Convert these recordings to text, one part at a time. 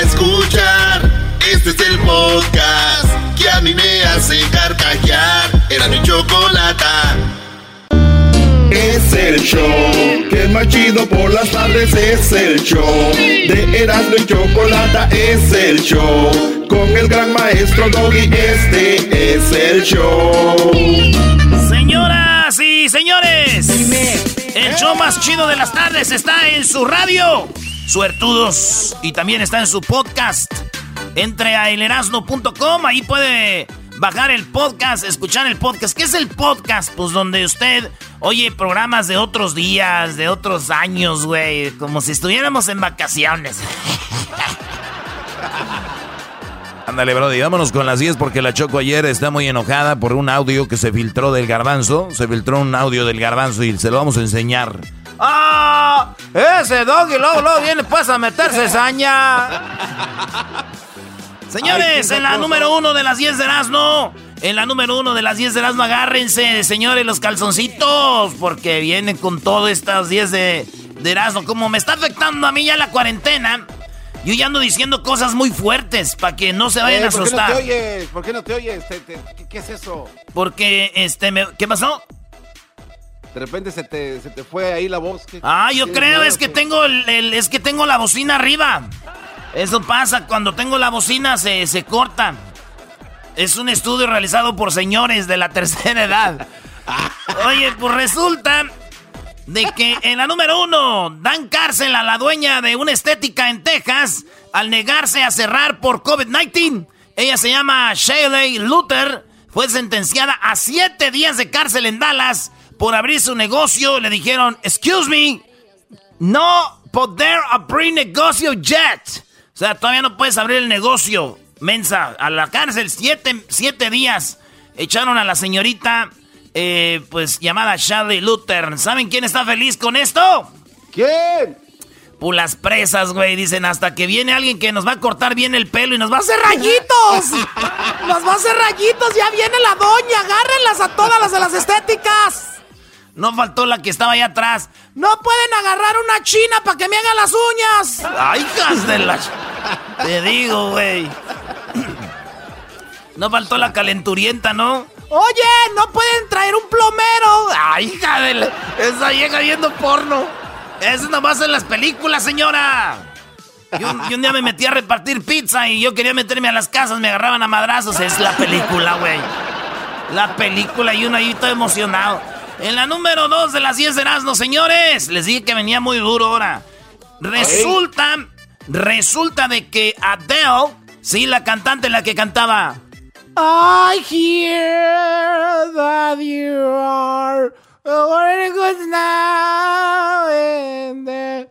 Escuchar. Este es el podcast que a mí me hace carcajear. Era mi chocolata. Es el show que es más chido por las tardes. Es el show de Erasmo y Chocolata. Es el show con el gran maestro Doggy. Este es el show. Señoras y señores, el show más chido de las tardes está en su radio, Suertudos, y también está en su podcast. Entre a elerasno.com, ahí puede bajar el podcast, escuchar el podcast. ¿Qué es el podcast? Pues donde usted oye programas de otros días, de otros años, güey, como si estuviéramos en vacaciones. Ándale, Brody, vámonos con las 10 porque la Choco ayer está muy enojada por un audio que se filtró del garbanzo. Se filtró un audio del garbanzo y se lo vamos a enseñar. ¡Ah! Ese doggy luego, luego viene pues a meterse saña. Señores, en la número uno de las 10 de Erasmo. En la número uno de las 10 de Erasmo, agárrense, señores, los calzoncitos. Porque vienen con todo estas 10 de, de Erasmo. Como me está afectando a mí ya la cuarentena, yo ya ando diciendo cosas muy fuertes para que no se vayan a Eh, ¿Por qué no asustar. te oyes? ¿Por qué no te oyes? ¿qué, qué es eso? Porque, este, me- ¿qué pasó? De repente se te, se te fue ahí la voz. ¿Qué- Ah, yo ¿Tienes creo, es que tengo el, el- es que tengo la bocina arriba. Eso pasa, cuando tengo la bocina se, se corta. Es un estudio realizado por señores de la tercera edad. Oye, pues resulta de que en la número uno dan cárcel a la dueña de una estética en Texas al negarse a cerrar por COVID-19. Ella se llama Shaylee Luther. Fue sentenciada a siete días de cárcel en Dallas por abrir su negocio. Le dijeron, excuse me, no poder abrir negocio yet. O sea, todavía no puedes abrir el negocio. Mensa, a la cárcel, siete, siete días. Echaron a la señorita, eh, pues llamada Shelley Luther. ¿Saben quién está feliz con esto? ¿Quién? Pues las presas, güey. Dicen hasta que viene alguien que nos va a cortar bien el pelo y nos va a hacer rayitos. nos va a hacer rayitos. Ya viene la doña. Agárrenlas a todas las de las estéticas. No faltó la que estaba allá atrás. No pueden agarrar una china para que me haga las uñas. Ay, hijas de la... Te digo, güey. No faltó la calenturienta, ¿no? Oye, no pueden traer un plomero. Ay, hija de la... Esa vieja viendo porno. Eso nomás en las películas, señora. Y un, y un día me metí a repartir pizza y yo quería meterme a las casas, me agarraban a madrazos. Es la película, güey. La película y uno ahí todo emocionado. En la número 2 de las 10 de Erasmo, señores. Les dije que venía muy duro ahora. Resulta, resulta de que Adele, sí, la cantante, la que cantaba. I hear that you are very good now and then-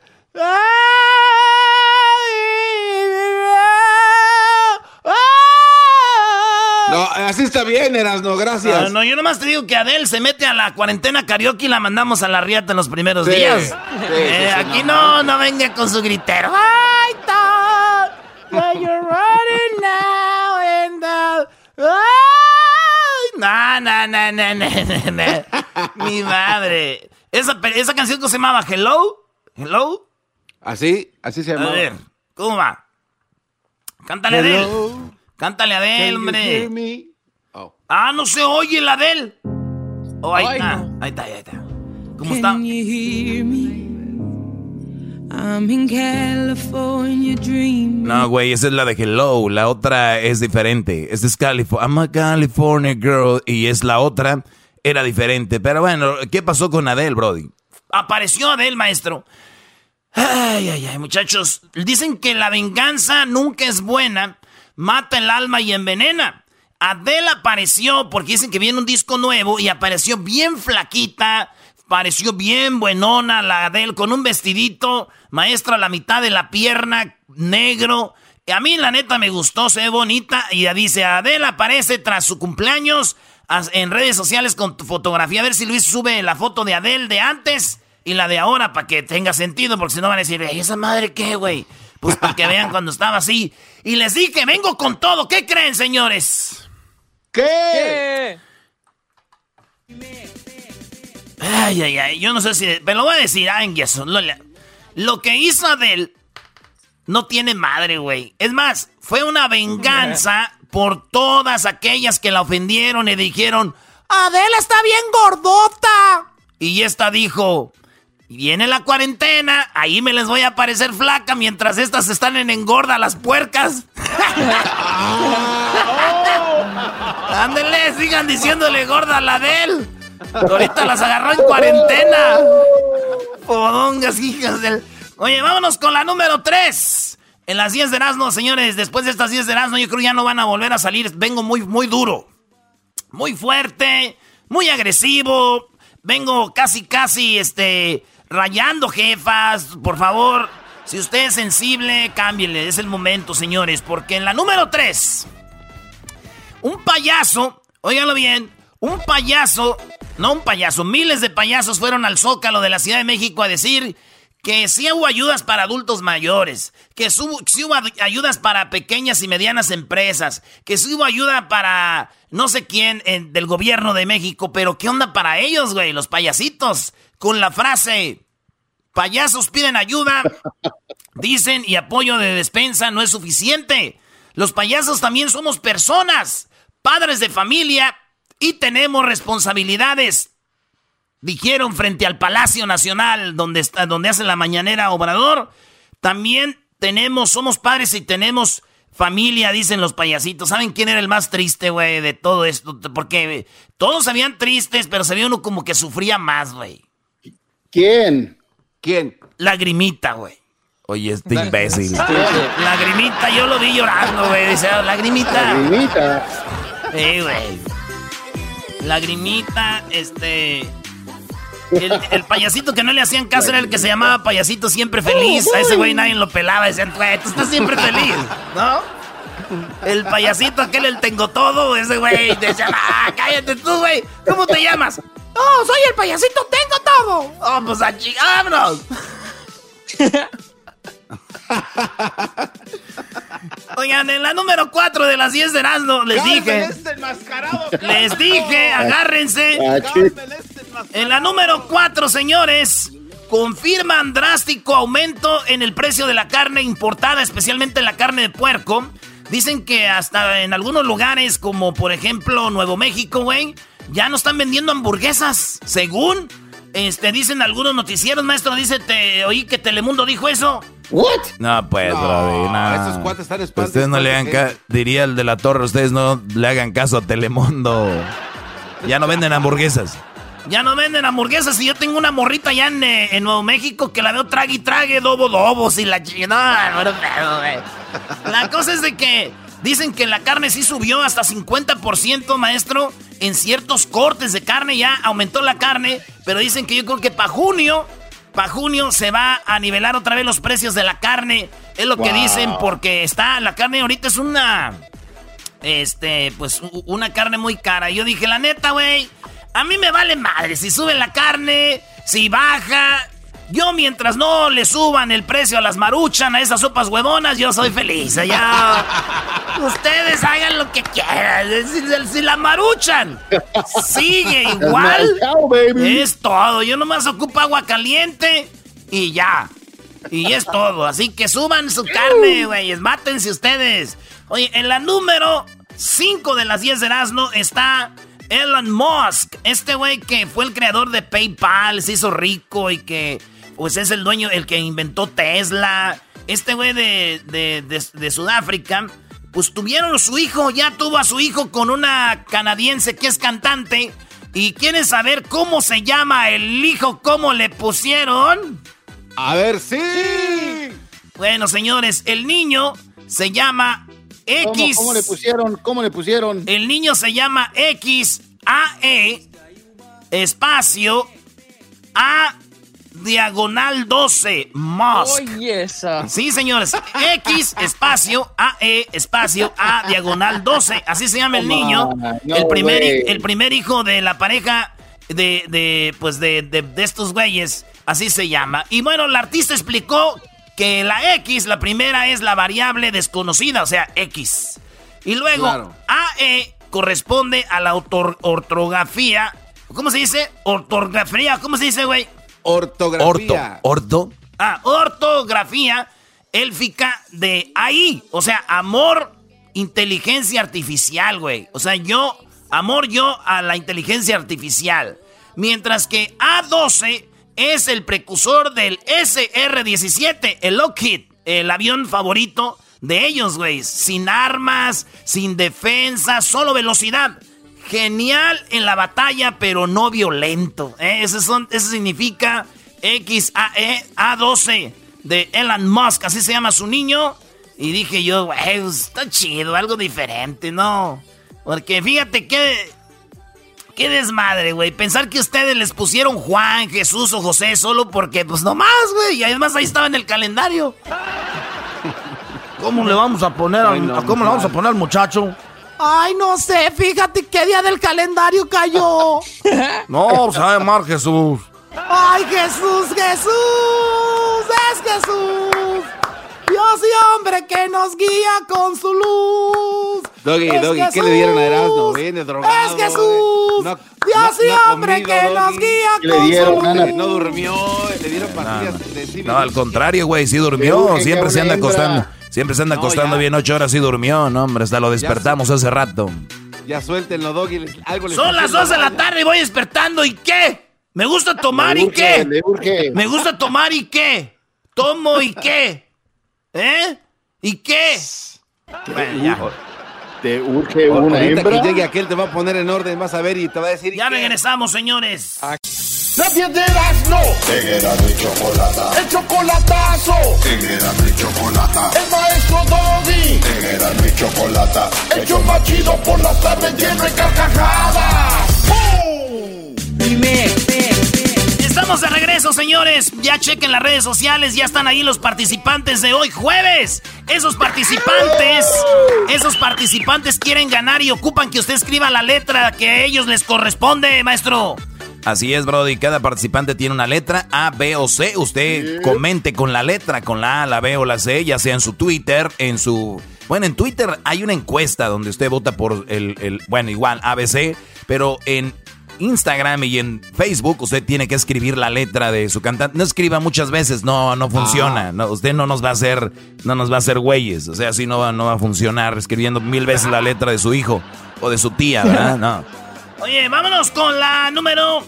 No, así está bien, Erasno, gracias. Ah, no, yo nomás te digo que Adele se mete a la cuarentena karaoke y la mandamos a la riata en los primeros Sí, días. sí, Eh, sí, aquí no no, no, venga con su gritero. I thought that you're running now and the- Ay, No, no, no, no, no, no, no. Mi madre. Esa, esa canción que se llamaba Hello. Hello. Así, así se A llama. ver, ¿cómo va? Cántale Adele. Cántale Adele, hombre. Oh. Ah, no se oye la de él. Oh, ahí Ay, está. no. Ahí está, ahí está. ¿Cómo está? No, güey, esa es la de Hello. La otra es diferente. Esta es California. I'm a California girl. Y es la otra. Era diferente. Pero bueno, ¿qué pasó con Adele, Brody? Apareció Adele, maestro. Ay, ay, ay, muchachos. Dicen que la venganza nunca es buena. Mata el alma y envenena. Adele apareció porque dicen que viene un disco nuevo y apareció bien flaquita pareció bien buenona la Adele con un vestidito, maestra a la mitad de la pierna, negro. A mí la neta me gustó, se ve bonita. Y ya dice, Adele aparece tras su cumpleaños en redes sociales con tu fotografía. A ver si Luis sube la foto de Adele de antes y la de ahora para que tenga sentido, porque si no van a decir, ¿y esa madre qué, güey? Pues para que vean cuando estaba así. Y les dije, vengo con todo. ¿Qué creen, señores? ¿Qué? Ay, ay, ay. Yo no sé si. Me lo voy a decir, Angerson. Lo, lo que hizo Adele no tiene madre, güey. Es más, fue una venganza por todas aquellas que la ofendieron y dijeron: Adele está bien gordota. Y esta dijo: Viene la cuarentena, ahí me les voy a parecer flaca mientras estas están en engorda las puercas. Ándele, sigan diciéndole gorda a la Adele. Ahorita las agarró en cuarentena. Podongas, hijas del. Oye, vámonos con la número 3. En las 10 de Erasmo, señores, después de estas 10 de Erasmo, yo creo que ya no van a volver a salir. Vengo muy, muy duro. Muy fuerte, muy agresivo. Vengo casi, casi, este, rayando jefas. Por favor, si usted es sensible, cámbiele. Es el momento, señores. Porque en la número 3, un payaso, óiganlo bien, un payaso no un payaso, miles de payasos fueron al Zócalo de la Ciudad de México a decir que sí hubo ayudas para adultos mayores, que sí hubo ayudas para pequeñas y medianas empresas, que sí hubo ayuda para no sé quién del gobierno de México, pero ¿qué onda para ellos, güey? Los payasitos, con la frase, payasos piden ayuda, dicen y apoyo de despensa no es suficiente. Los payasos también somos personas, padres de familia y tenemos responsabilidades. Dijeron frente al Palacio Nacional, donde, está, donde hace la mañanera Obrador. También tenemos, somos padres y tenemos familia, dicen los payasitos. ¿Saben quién era el más triste, güey, de todo esto? Porque todos habían tristes, pero se veía uno como que sufría más, güey. ¿Quién? ¿Quién? Lagrimita, güey. Oye, este imbécil. Lagrimita, yo lo vi llorando, güey. Dice, oh, lagrimita. Lagrimita. Sí, güey. Lagrimita, este. El, payasito que no le hacían caso era el que se llamaba payasito siempre feliz. A ese güey nadie lo pelaba. Decían, güey, tú estás siempre feliz, ¿no? El payasito aquel, el tengo todo, ese güey. Decía, ah, cállate tú, güey. ¿Cómo te llamas? Oh, soy el payasito, tengo todo. Oh, pues a vámonos. Oigan, en la número 4 de las 10 de Erasmo les dije. Este les dije, agárrense. Ah, en la número 4, señores, confirman drástico aumento en el precio de la carne importada, especialmente la carne de puerco. Dicen que hasta en algunos lugares, como por ejemplo Nuevo México, güey, ya no están vendiendo hamburguesas. Según este, dicen algunos noticieros, maestro, dice, te oí que Telemundo dijo eso. ¿What? No, pues, no, no. Estos cuates están pues Ustedes no le hagan diría el de la torre, ustedes no le hagan caso a Telemundo. Ya no venden hamburguesas. Ya no venden hamburguesas y yo tengo una morrita allá en, eh, Nuevo México que la veo trague y trague, dobo dobos y la no, no, La cosa es de que dicen que la carne sí subió hasta 50%, maestro. En ciertos cortes de carne ya aumentó la carne, pero dicen que yo creo que para junio para junio se va a nivelar otra vez los precios de la carne. Es lo que dicen porque está, la carne ahorita es una, este, pues una carne muy cara. Yo dije, la neta, güey, a mí me vale madre si sube la carne, si baja. Yo mientras no le suban el precio a las maruchan, a esas sopas huevonas, yo soy feliz. Ya. Ustedes hagan lo que quieran. Si, la maruchan sigue igual, es todo. Yo nomás ocupo agua caliente y ya. Y es todo. Así que suban su carne, güeyes. Mátense ustedes. Oye, en la número 5 de las 10 de Erasmo está Elon Musk. Este güey que fue el creador de PayPal, se hizo rico y que pues es el dueño, el que inventó Tesla. Este güey de, de, de, Sudáfrica, pues tuvieron su hijo, ya tuvo a su hijo con una canadiense que es cantante. ¿Y quieren saber cómo se llama el hijo? ¿Cómo le pusieron? A ver, sí. Bueno, señores, el niño se llama X. ¿Cómo, le pusieron? ¿Cómo le pusieron? El niño se llama X A E espacio A diagonal 12 Musk. Oye, esa. Sí, señores. X espacio A E espacio A diagonal 12. Así se llama el niño. el primer el primer hijo de la pareja de, de pues de, de estos güeyes. Así se llama. Y bueno, el artista explicó que la X, la primera es la variable desconocida, o sea, X. Y luego AE corresponde a la ortografía. ¿Cómo se dice? Ortografía. ¿Cómo se dice, güey? Ortografía. Orto. Orto. Ah, ortografía élfica de ahí. O sea, amor, inteligencia artificial, güey. O sea, yo, amor yo a la inteligencia artificial. Mientras que A12 es el precursor del SR-17, el Lockheed, el avión favorito de ellos, güey. Sin armas, sin defensa, solo velocidad. Genial en la batalla, pero no violento. ¿eh? Eso, significa XAE A12 de Elon Musk, así se llama su niño. Y dije yo, güey, pues, está chido, algo diferente, ¿no? Porque fíjate que Qué desmadre, güey. Pensar que ustedes les pusieron Juan, Jesús o José solo porque, pues nomás, güey. Y además ahí estaba en el calendario. ¿Cómo le vamos a poner al, ¿cómo le vamos a poner al muchacho? Ay, no sé, fíjate qué día del calendario cayó. no, sabe pues, Mar Jesús. Ay, Jesús, Jesús, es Jesús. Dios y hombre que nos guía con su luz. Doggy, Doggy, ¿qué le dieron a Erasmo? Viene drogado. Es Jesús. Dios y hombre que nos guía con su luz. No durmió, le dieron pastillas de No, al contrario, güey, sí durmió. Siempre se anda acostando. Siempre se anda acostando bien ocho horas y durmió, no, hombre. Hasta lo despertamos hace rato. Ya suéltenlo, Doggy. Algo Son las dos de la tarde y voy despertando. ¿Y qué? Me gusta tomar y qué. Me gusta tomar y qué. Tomo y qué. ¿Eh? ¿Y qué? Bueno, ya. Te urge una hembra. que llegue aquel te va a poner en orden, vas a ver y te va a decir. Ya regresamos, señores. La piedras no. Teguera de chocolate. El chocolatazo. Teguera de chocolate. El maestro Doggy. Teguera de chocolate. El yo machido por las tardes lleno de carcajadas. ¡Bum! Dime, Estamos de regreso, señores. Ya chequen las redes sociales, ya están ahí los participantes de hoy, jueves. Esos participantes, esos participantes quieren ganar y ocupan que usted escriba la letra que a ellos les corresponde, maestro. Así es, Brody. Cada participante tiene una letra A, B o C. Usted comente con la letra, con la A, la B o la C, ya sea en su Twitter, en su. Bueno, en Twitter hay una encuesta donde usted vota por el, el bueno, igual ABC, pero en Instagram y en Facebook usted tiene que escribir la letra de su cantante. No escriba muchas veces, no, no funciona. Ah. No, usted no nos va a hacer, no nos va a hacer güeyes. O sea, así no va, no va a funcionar escribiendo mil veces la letra de su hijo o de su tía, ¿verdad? No. Oye, vámonos con la número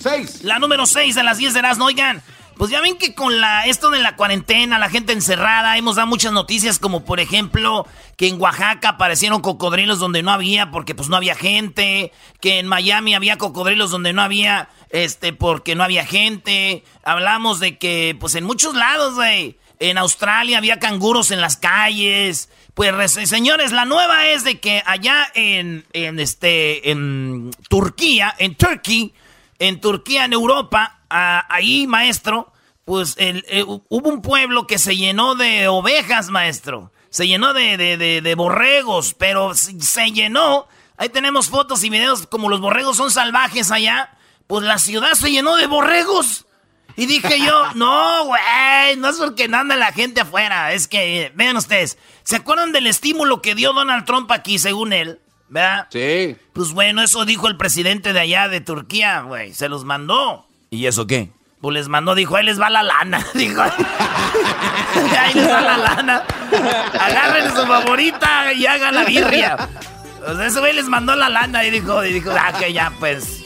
6. La número 6 de las 10 de las, no, oigan. Pues ya ven que con la esto de la cuarentena, la gente encerrada, hemos dado muchas noticias como por ejemplo que en Oaxaca aparecieron cocodrilos donde no había porque pues no había gente, que en Miami había cocodrilos donde no había este porque no había gente. Hablamos de que pues en muchos lados, güey, en Australia había canguros en las calles. Pues señores, la nueva es de que allá en, en este en Turquía, en Turkey, en Turquía, en Europa, ahí, maestro, pues eh, hubo un pueblo que se llenó de ovejas, maestro. Se llenó de, de, borregos, pero se llenó. Ahí tenemos fotos y videos como los borregos son salvajes allá. Pues la ciudad se llenó de borregos. Y dije yo, no, güey, no es porque no anda la gente afuera. Es que, vean ustedes, ¿se acuerdan del estímulo que dio Donald Trump aquí, según él? ¿Verdad? Sí. Pues bueno, eso dijo el presidente de allá de Turquía, güey. Se los mandó. ¿Y eso qué? Pues les mandó, dijo, ahí les va la lana. Dijo, ahí les va la lana. Agarren su favorita y hagan la birria. Pues ese güey les mandó la lana y dijo, y dijo, ah, que ya, pues.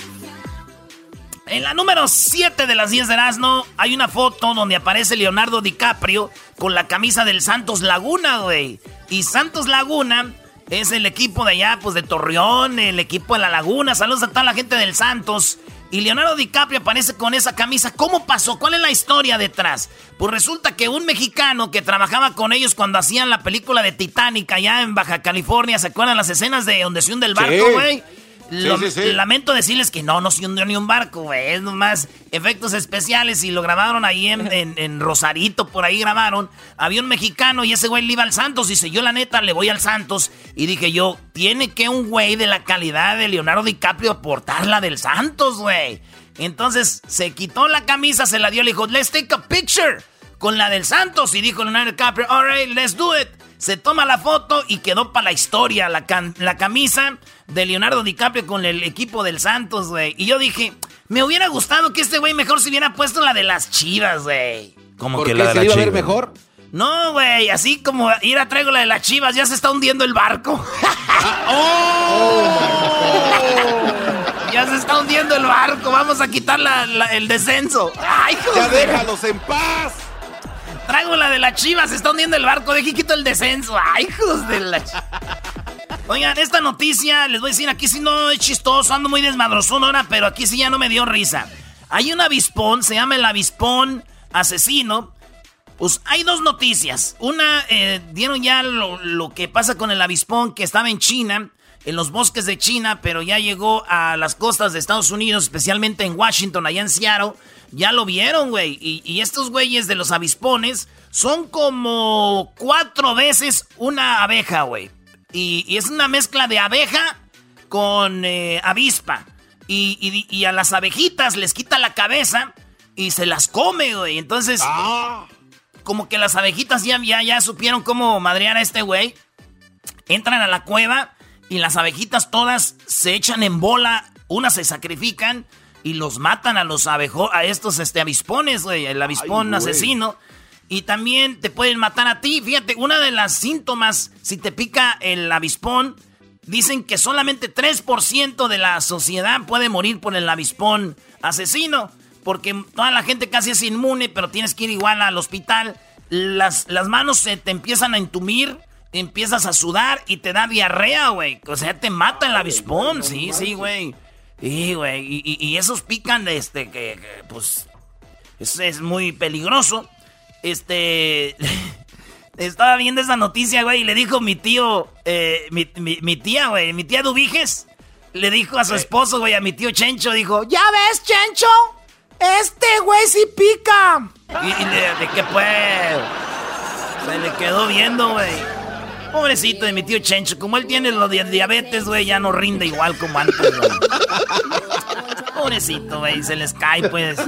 En la número 7 de las 10 de Erasmo hay una foto donde aparece Leonardo DiCaprio con la camisa del Santos Laguna, güey. Y Santos Laguna es el equipo de allá, pues de Torreón, el equipo de la Laguna. Saludos a toda la gente del Santos. Y Leonardo DiCaprio aparece con esa camisa. ¿Cómo pasó? ¿Cuál es la historia detrás? Pues resulta que un mexicano que trabajaba con ellos cuando hacían la película de Titanic allá en Baja California, ¿se acuerdan las escenas de donde se hunde el barco, güey? Lamento decirles que no, no se hundió ni un barco, güey. Es nomás efectos especiales y lo grabaron ahí en, Rosarito, por ahí grabaron. Había un mexicano y ese güey le iba al Santos. Dice, yo la neta le voy al Santos. Y dije yo, tiene que un güey de la calidad de Leonardo DiCaprio aportar la del Santos, güey. Entonces se quitó la camisa, se la dio, le dijo, let's take a picture con la del Santos. Y dijo Leonardo DiCaprio, alright, let's do it. Se toma la foto y quedó para la historia la, la camisa de Leonardo DiCaprio con el equipo del Santos, güey. Y yo dije, me hubiera gustado que este güey mejor se hubiera puesto la de las chivas, güey. ¿Cómo que la de se iba a ver mejor? No, güey, así como ir a traigo la de las chivas, ya se está hundiendo el barco. ¡Oh! ya se está hundiendo el barco, vamos a quitar el descenso. ¡Ay, ¡Ya déjalos en paz! Traigo la de las chivas, se está hundiendo el barco, de aquí quito el descenso. ¡Ay, hijos de la Oigan, esta noticia, les voy a decir, aquí sí no es chistoso, ando muy desmadrozón ahora, pero aquí sí ya no me dio risa. Hay un avispón, se llama el avispón asesino. Pues hay dos noticias. Una, eh, dieron ya lo, que pasa con el avispón que estaba en China, en los bosques de China, pero ya llegó a las costas de Estados Unidos, especialmente en Washington, allá en Seattle. Ya lo vieron, güey. Y, y estos güeyes de los avispones son como cuatro veces una abeja, güey. Y, es una mezcla de abeja con eh, avispa. Y, a las abejitas les quita la cabeza y se las come, güey. Entonces, ah. como que las abejitas ya, ya, ya supieron cómo madrear a este güey. Entran a la cueva y las abejitas todas se echan en bola. Unas se sacrifican y los matan a los abejo a estos este, avispones, güey. El avispón asesino. Y también te pueden matar a ti. Fíjate, una de las síntomas, si te pica el avispón, dicen que solamente 3% de la sociedad puede morir por el avispón asesino. Porque toda la gente casi es inmune, pero tienes que ir igual al hospital. Las, las manos se te empiezan a entumir, empiezas a sudar y te da diarrea, güey. O sea, te mata el avispón, sí, sí, güey. Sí, güey. Y, esos pican, este, que, pues, es, es muy peligroso. Este. Estaba viendo esa noticia, güey, y le dijo mi tío, eh, mi, tía, güey, mi tía Dubiges, le dijo a su esposo, güey, a mi tío Chencho, dijo, ¿ya ves, Chencho? Este güey sí pica. Y, le, de qué pues, se le quedó viendo, güey. Pobrecito de mi tío Chencho, como él tiene lo de diabetes, güey, ya no rinde igual como antes, güey. Pobrecito, güey, se les cae, pues.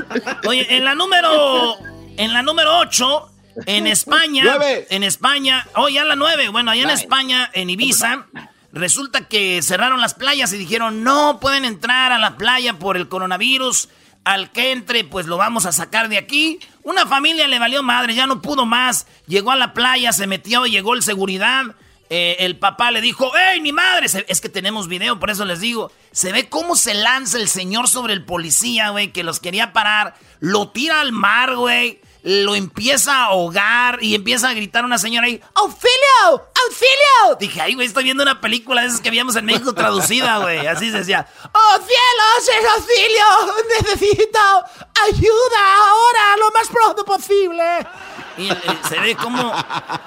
Oye, en la número en la número 8, en España. En España. Oh, ya la 9. Bueno, allá en España, en Ibiza. Resulta que cerraron las playas y dijeron no pueden entrar a la playa por el coronavirus. Al que entre, pues lo vamos a sacar de aquí. Una familia le valió madre, ya no pudo más. Llegó a la playa, se metió, llegó el seguridad. Eh, el papá le dijo, ¡Ey, mi madre! Es que tenemos video, por eso les digo. Se ve cómo se lanza el señor sobre el policía, güey, que los quería parar. Lo tira al mar, güey lo empieza a ahogar y empieza a gritar una señora ahí, ¡Auxilio! ¡Auxilio! Dije, ay, güey, estoy viendo una película de esas que vimos en México traducida, güey. Así se decía, ¡Oh, cielos, auxilio! ¡Necesito ayuda ahora, lo más pronto posible! Y se ve como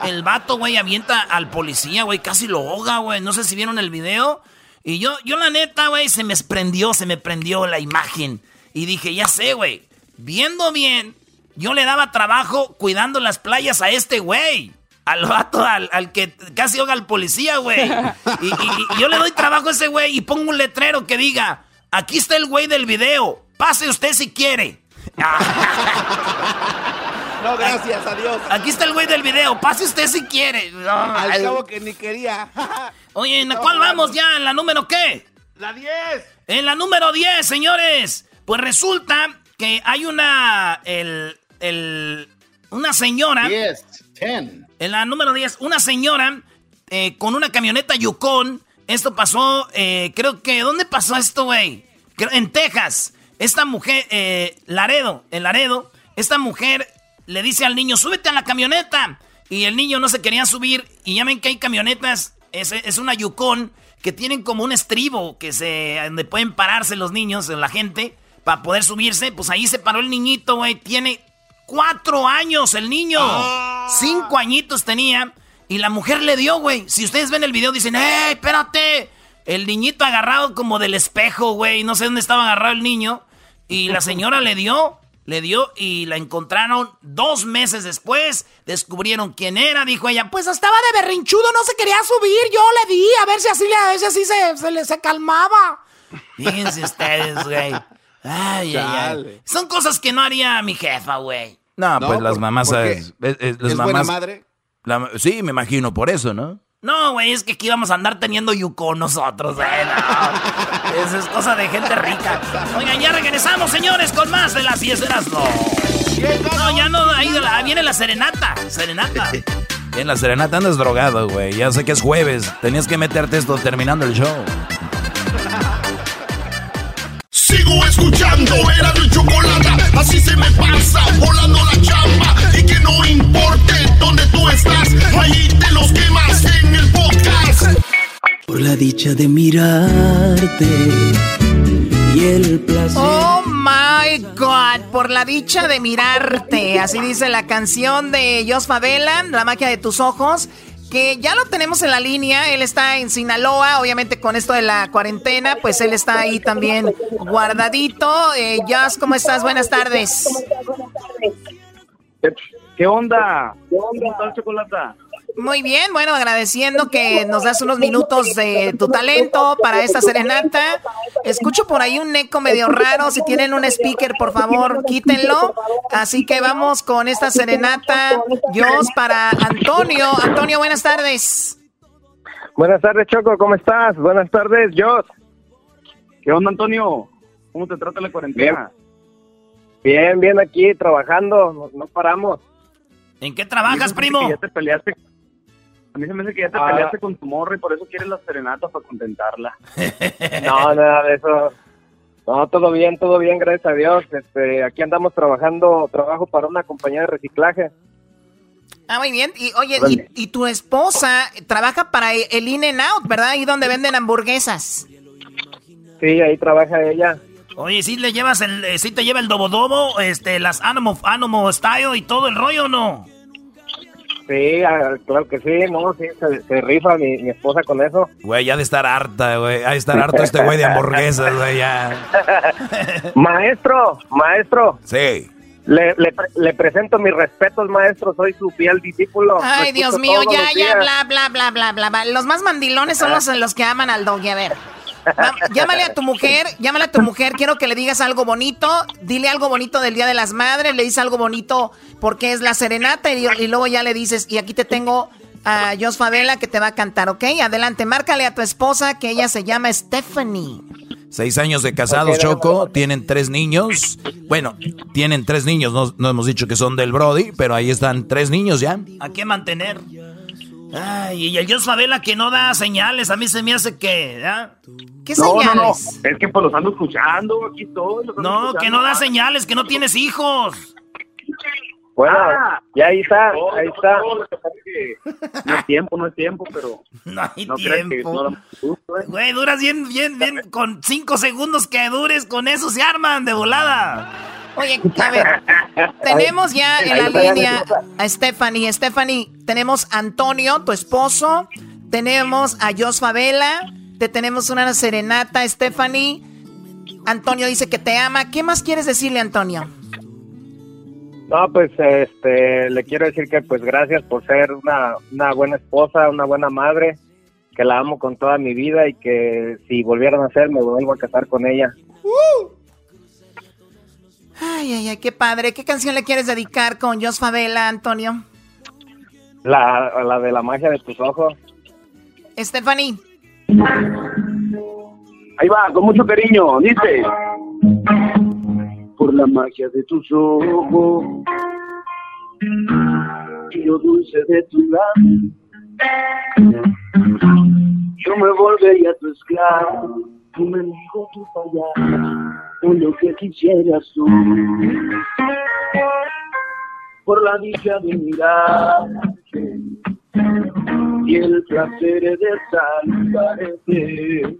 el vato, güey, avienta al policía, güey, casi lo ahoga, güey. No sé si vieron el video. Y yo, yo la neta, güey, se me prendió, se me prendió la imagen. Y dije, ya sé, güey, viendo bien yo le daba trabajo cuidando las playas a este güey. Al vato, al, que casi ahoga al policía, güey. Y, yo le doy trabajo a ese güey y pongo un letrero que diga, aquí está el güey del video, pase usted si quiere. No, gracias, adiós. Aquí está el güey del video, pase usted si quiere. Al cabo que ni quería. Oye, ¿en la cuál vamos ya? ¿En la número qué? La 10. En la número 10, señores. Pues resulta que hay una... El, el, una señora. 10, En la número 10, una señora eh, con una camioneta Yukon. Esto pasó, eh, creo que. ¿Dónde pasó esto, güey? En Texas. esta mujer, eh, Laredo, el Laredo, esta mujer le dice al niño, súbete a la camioneta. Y el niño no se quería subir. Y ya ven que hay camionetas, es, es una Yukon, que tienen como un estribo que se, donde pueden pararse los niños, la gente, para poder subirse. Pues ahí se paró el niñito, güey. Tiene cuatro años el niño. Ah. Cinco añitos tenía. Y la mujer le dio, güey. Si ustedes ven el video, dicen, ¡eh, espérate! El niñito agarrado como del espejo, güey. No sé dónde estaba agarrado el niño. Y la señora le dio, le dio y la encontraron dos meses después. Descubrieron quién era, dijo ella. Pues estaba de berrinchudo, no se quería subir. Yo le di, a ver si así, a ver si así se, se, se calmaba. Fíjense ustedes, güey. Ay, ay, ay. Son cosas que no haría mi jefa, güey. No, pues las mamás... ¿Es, es, buena madre? sí, me imagino, por eso, ¿no? No, güey, es que aquí íbamos a andar teniendo yuko nosotros, güey. No. Eso es cosa de gente rica. Oigan, ya regresamos, señores, con más de las 10 de las no. No, ya no, ahí viene la serenata. Serenata. En la serenata andas drogado, güey. Ya sé que es jueves. Tenías que meterte esto terminando el show. Sigo escuchando, era mi chocolate. Así se me pasa, volando la chamba. Y que no importe dónde tú estás, ahí te la dicha de mirarte y el placer. Oh my God, por la dicha de mirarte. Así dice la canción de Jos Favela, La magia de tus ojos que ya lo tenemos en la línea. Él está en Sinaloa, obviamente con esto de la cuarentena, pues él está ahí también guardadito. Eh, Joss, ¿cómo estás? Buenas tardes. ¿Qué onda? ¿Qué onda, Chocolata? Muy bien, bueno, agradeciendo que nos das unos minutos de tu talento para esta serenata. Escucho por ahí un eco medio raro. Si tienen un speaker, por favor, quítenlo. Así que vamos con esta serenata. Dios para Antonio. Antonio, buenas tardes. Buenas tardes, Choco. ¿Cómo estás? Buenas tardes, Jos. ¿Qué onda, Antonio? ¿Cómo te trata la cuarentena? Bien, bien, aquí trabajando. No, paramos. ¿En qué trabajas, primo? Ya te peleaste a mí se me hace que ya te ah. peleaste con tu morra y por eso quieres la serenata para contentarla. no, nada de eso. No, todo bien, todo bien, gracias a Dios. Este, aquí andamos trabajando, trabajo para una compañía de reciclaje. Ah, muy bien. Y oye, y, tu esposa trabaja para el In and Out, ¿verdad? Ahí donde venden hamburguesas. Sí, ahí trabaja ella. Oye, ¿sí le llevas el, eh, sí te lleva el dobodobo, este, las Animo Style y todo el rollo o no? Sí, ah, claro que sí, no, sí, se, rifa mi, esposa con eso. Güey, ya de estar harta, güey, ha de estar harto este güey de hamburguesas, güey, ya. maestro, maestro. Sí. Le, le, presento mis respetos, maestro, soy su fiel discípulo. Ay, Dios mío, ya, ya, bla, bla, bla, bla, bla, bla. Los más mandilones son los, los que aman al doggy, a ver. Llámale a tu mujer, llámale a tu mujer, quiero que le digas algo bonito, dile algo bonito del Día de las Madres, le dices algo bonito porque es la serenata y, luego ya le dices, y aquí te tengo a Jos Favela que te va a cantar, ¿ok? Adelante, márcale a tu esposa que ella se llama Stephanie. Seis años de casados, Choco, tienen tres niños. Bueno, tienen tres niños, no, no hemos dicho que son del Brody, pero ahí están tres niños ya. ¿A qué mantener? Ay, y el Dios Favela que no da señales, a mí se me hace que... ¿Qué señales? No, no, es que pues los ando escuchando, aquí estoy. no, que no da señales, que no tienes hijos. Bueno, ah. ya ahí está, ahí está. No es tiempo, no es tiempo, pero... No hay tiempo. ¿eh? Güey, duras bien, bien, bien, con cinco segundos que dures, con eso se arman de volada. Oye, a ver, tenemos ya en la línea a Stephanie. Stephanie, tenemos a Antonio, tu esposo. Tenemos a Jos Favela. Te tenemos una serenata, Stephanie. Antonio dice que te ama. ¿Qué más quieres decirle, Antonio? No, pues este, le quiero decir que pues gracias por ser una, una buena esposa, una buena madre, que la amo con toda mi vida y que si volvieran a ser me vuelvo a casar con ella. Uh. Ay, ay, ay, qué padre. ¿Qué canción le quieres dedicar con Jos Favela, Antonio? La, la de la magia de tus ojos. Stephanie. Ahí va, con mucho cariño, dice. Por la magia de tus ojos. Y lo dulce de tu lado, yo me volvería tu esclavo. Tú me dijo tú fallar con lo que quisieras tú. Por la dicha de mirar. Y el placer de saludarte.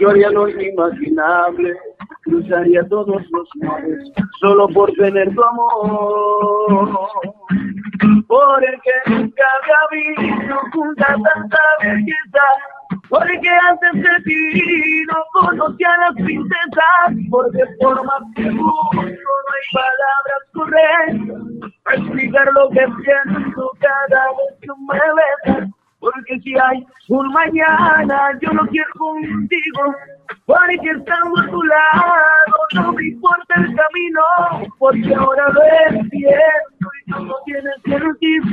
Yo haría lo inimaginable, cruzaría todos los mares solo por tener tu amor. Por el que nunca había visto junta tanta belleza porque antes de ti no conocía a las princesas, porque por más que no hay palabras correctas para explicar lo que siento cada vez que me besas. Porque si hay un mañana, yo lo quiero contigo. Porque estando a tu lado, no me importa el camino. Porque ahora lo entiendo y tú no tienes sentido.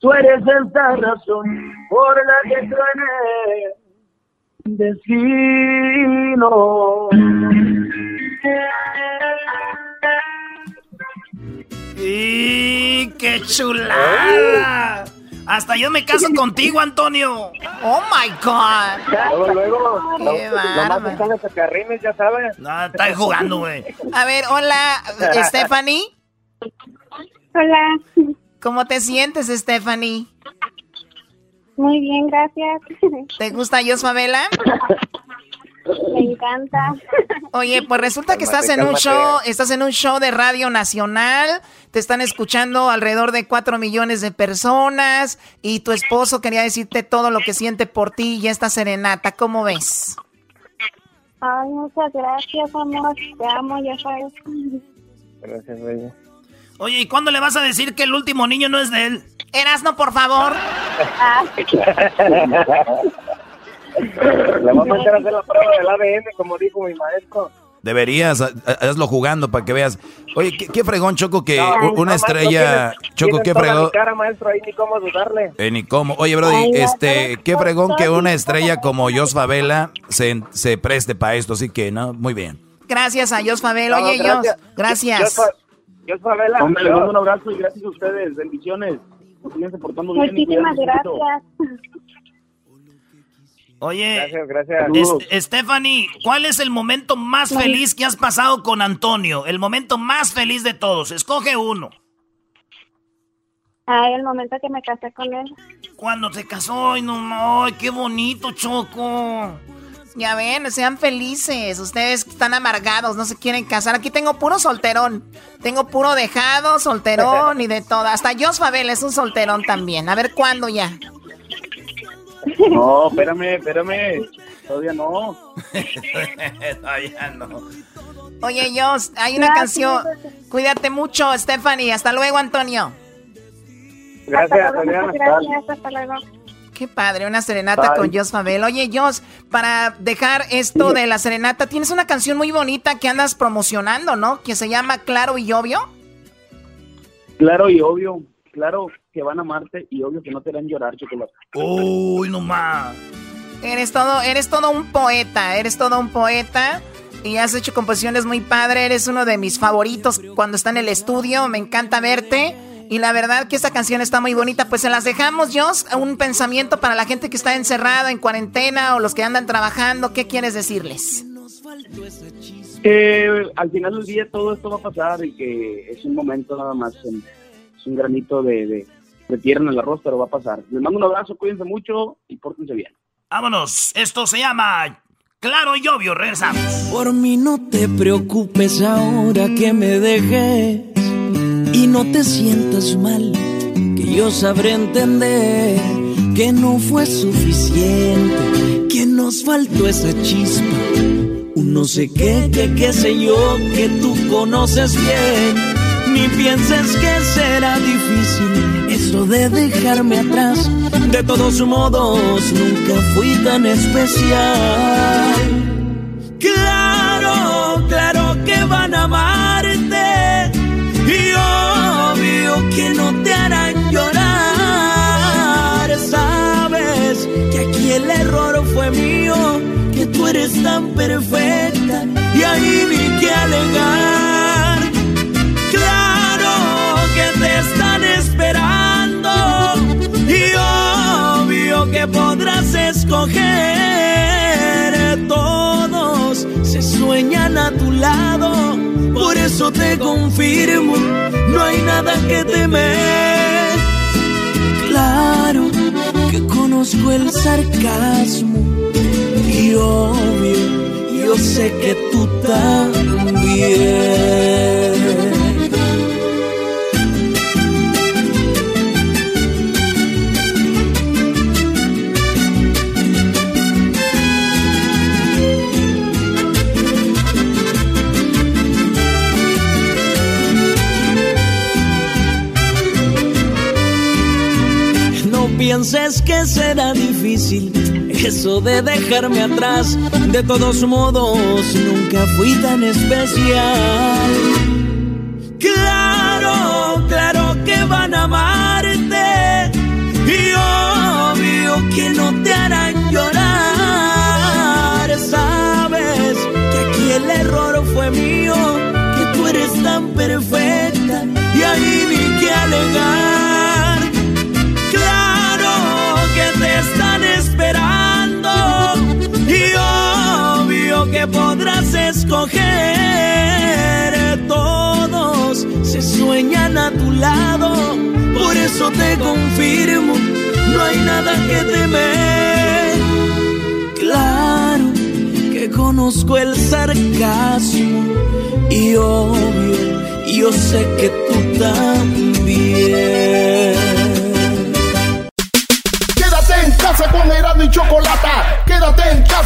Tú eres esta razón por la que truene destino. ¡Y qué chulada! Hasta yo me caso contigo, Antonio. Oh my God. Luego, luego. Qué ya sabes. No, está jugando, güey. A ver, hola, Stephanie. Hola. ¿Cómo te sientes, Stephanie? Muy bien, gracias. ¿Te gusta Yosfabela? Me encanta. Oye, pues resulta que estás en un show, estás en un show de Radio Nacional, te están escuchando alrededor de cuatro millones de personas y tu esposo quería decirte todo lo que siente por ti y esta serenata, ¿cómo ves? Ay, muchas gracias, amor, te amo, ya sabes. Gracias, bella. Oye, ¿y cuándo le vas a decir que el último niño no es de él? Erasno, por favor. Le vamos a meter a hacer la prueba del ADN, como dijo mi maestro. Deberías, hazlo jugando para que veas. Oye, qué, fregón, Choco, que una estrella. Choco, qué fregón. cara, maestro, ahí ni cómo dudarle. Eh, ni cómo. Oye, Brody, este, qué fregón que una estrella como Jos Favela se, se preste para esto, así que, ¿no? Muy bien. Gracias a Jos Favela. Oye, Jos, gracias. Jos Favela. Hombre, le mando un abrazo y gracias a ustedes. Bendiciones. Muchísimas gracias. Oye, gracias, gracias. Stephanie, ¿cuál es el momento más feliz que has pasado con Antonio? El momento más feliz de todos. Escoge uno. Ay, el momento que me casé con él. Cuando se casó, ay, no, ay, qué bonito, Choco. Ya ven, sean felices. Ustedes están amargados, no se quieren casar. Aquí tengo puro solterón. Tengo puro dejado, solterón y de todo. Hasta Jos Fabel es un solterón también. A ver cuándo ya. No, espérame, espérame. Todavía no. Todavía no. Oye, Jos, hay una canción. Cuídate mucho, Stephanie. Hasta luego, Antonio. Gracias, Adriana. Gracias, hasta luego. Qué padre, una serenata con Jos Fabel. Oye, Jos, para dejar esto de la serenata, tienes una canción muy bonita que andas promocionando, ¿no? Que se llama Claro y Obvio. Claro y obvio, claro que van a amarte y obvio que no te harán llorar, chocolate. Uy, no más. Eres todo, eres todo un poeta, eres todo un poeta. Y has hecho composiciones muy padre, eres uno de mis favoritos cuando está en el estudio, me encanta verte. Y la verdad que esta canción está muy bonita. Pues se las dejamos, Jos. Un pensamiento para la gente que está encerrada, en cuarentena o los que andan trabajando. ¿Qué quieres decirles? Que al final del día todo esto va a pasar y que es un momento nada más. Es un granito de, de, tierra en el arroz, pero va a pasar. Les mando un abrazo, cuídense mucho y pórtense bien. Vámonos. Esto se llama Claro y Obvio. Regresamos. Por mí no te preocupes ahora que me dejé y no te sientas mal, que yo sabré entender que no fue suficiente, que nos faltó esa chispa. Un no sé qué, que qué sé yo, que tú conoces bien. Ni pienses que será difícil de dejarme atrás. De todos modos, nunca fui tan especial. Claro, claro que van a amarte y obvio que no te harán llorar. Sabes que aquí el error fue mío, que tú eres tan perfecta y ahí ni que alegar. Escoger todos se sueñan a tu lado. Por eso te confirmo, no hay nada que temer. Claro que conozco el sarcasmo y obvio, yo sé que tú también. Pienses que será difícil eso de dejarme atrás. De todos modos, nunca fui tan especial. Claro, claro que van a amarte. Y obvio que no te harán llorar. Sabes que aquí el error fue mío, que tú eres tan perfecta y ahí ni que alegar. Escoger. Todos se sueñan a tu lado, por eso te confirmo, no hay nada que temer. Claro que conozco el sarcasmo y obvio, yo sé que tú también.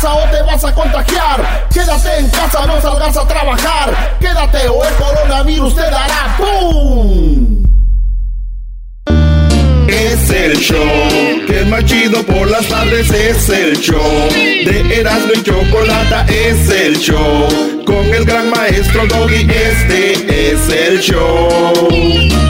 O te vas a contagiar. Quédate en casa, no salgas a trabajar. Quédate o el coronavirus te dará ¡Pum! Es el show que es más por las tardes. Es el show de Erasmo y Chocolata. Es el show con el gran maestro Doggy. Este es el show.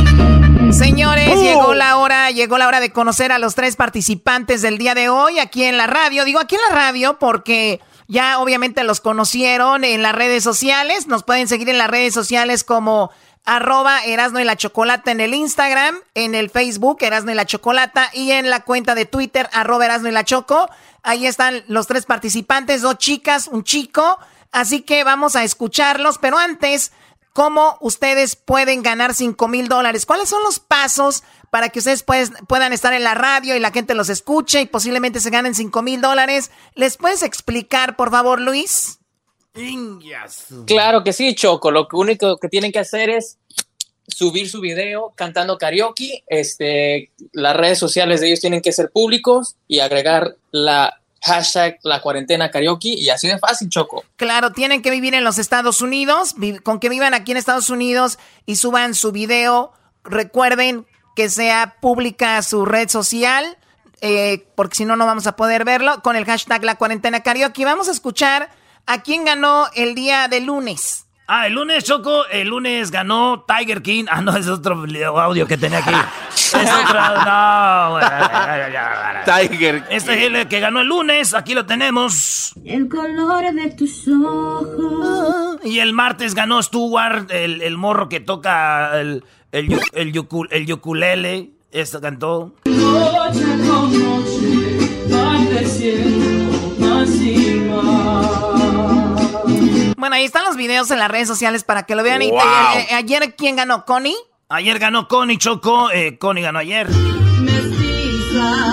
Señores, ¡Oh! llegó la hora, llegó la hora de conocer a los tres participantes del día de hoy aquí en la radio. Digo aquí en la radio porque ya obviamente los conocieron en las redes sociales. Nos pueden seguir en las redes sociales como arroba Erasno y la Chocolata en el Instagram, en el Facebook Erasno y la Chocolata y en la cuenta de Twitter arroba Erasno y la Choco. Ahí están los tres participantes, dos chicas, un chico. Así que vamos a escucharlos, pero antes cómo ustedes pueden ganar 5 mil dólares. ¿Cuáles son los pasos para que ustedes puedan estar en la radio y la gente los escuche y posiblemente se ganen 5 mil dólares? ¿Les puedes explicar, por favor, Luis? Claro que sí, Choco. Lo único que tienen que hacer es subir su video cantando karaoke. Este, las redes sociales de ellos tienen que ser públicos y agregar la hashtag la cuarentena karaoke y así de fácil, Choco. Claro, tienen que vivir en los Estados Unidos, con que vivan aquí en Estados Unidos y suban su video. Recuerden que sea pública su red social, eh, porque si no, no vamos a poder verlo, con el hashtag la cuarentena karaoke. Vamos a escuchar a quién ganó el día de lunes. Ah, el lunes, Choco, el lunes ganó Tiger King. Ah, no, es otro audio que tenía aquí. es otro, no. Tiger Este es el que ganó el lunes, aquí lo tenemos. El color de tus ojos. Y el martes ganó Stuart, el, el morro que toca el, el, el, el ukulele. Esto cantó. Noche con noche, Bueno, ahí están los videos en las redes sociales para que lo vean. Y, ayer, ¿quién ganó? ¿Connie? Ayer ganó Connie Choco. Eh, Connie ganó ayer. Mestizas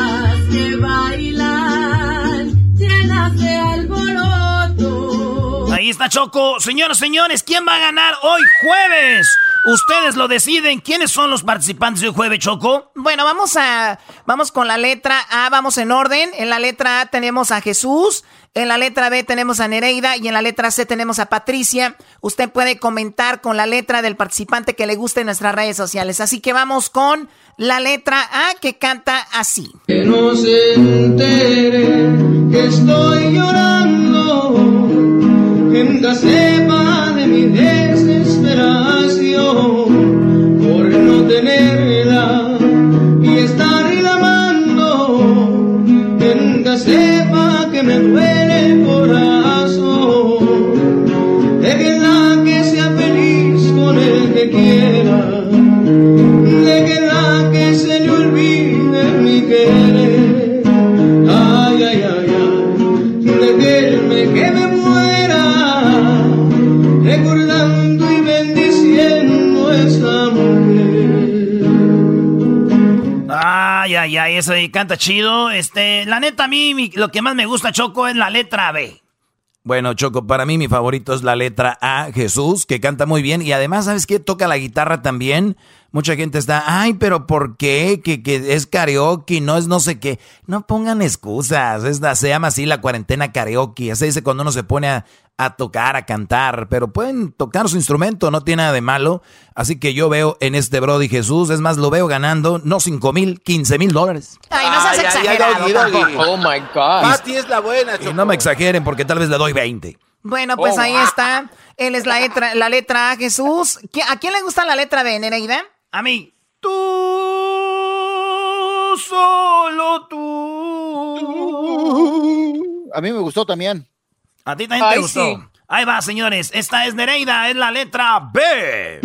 Ahí está Choco. Señoras, señores, ¿quién va a ganar hoy jueves? Ustedes lo deciden. ¿Quiénes son los participantes de hoy jueves, Choco? Bueno, vamos a vamos con la letra A, vamos en orden. En la letra A tenemos a Jesús, en la letra B tenemos a Nereida y en la letra C tenemos a Patricia. Usted puede comentar con la letra del participante que le guste en nuestras redes sociales. Así que vamos con la letra A que canta así. Que no se entere que estoy llorando, nunca sepa de mi desesperación por no tenerla y estar amando, que nunca sepa que me duele corazón. Déjenla que sea feliz con el que quiera. Ay, eso y canta chido. Este, la neta, a mí lo que más me gusta, Choco, es la letra B. Bueno, Choco, para mí mi favorito es la letra A, Jesús, que canta muy bien. Y además, ¿sabes qué? Toca la guitarra también. Mucha gente está, ay, pero ¿por qué? Que, que es karaoke, no es no sé qué. No pongan excusas. Es se llama así la cuarentena karaoke. Así dice cuando uno se pone a, tocar, a cantar. Pero pueden tocar su instrumento, no tiene nada de malo. Así que yo veo en este Brody Jesús, es más, lo veo ganando no 5 mil, 15 mil dólares. Ay, no seas exagerado. oh my God. Pati es la buena, Y no me exageren porque tal vez le doy 20. Bueno, pues oh, ahí está. Él es la letra, la letra A, Jesús. ¿A quién le gusta la letra B, Nereida? A mí. Tú, solo tú. A mí me gustó también. A ti también te gustó. Ahí va, señores. Esta es Nereida, es la letra B.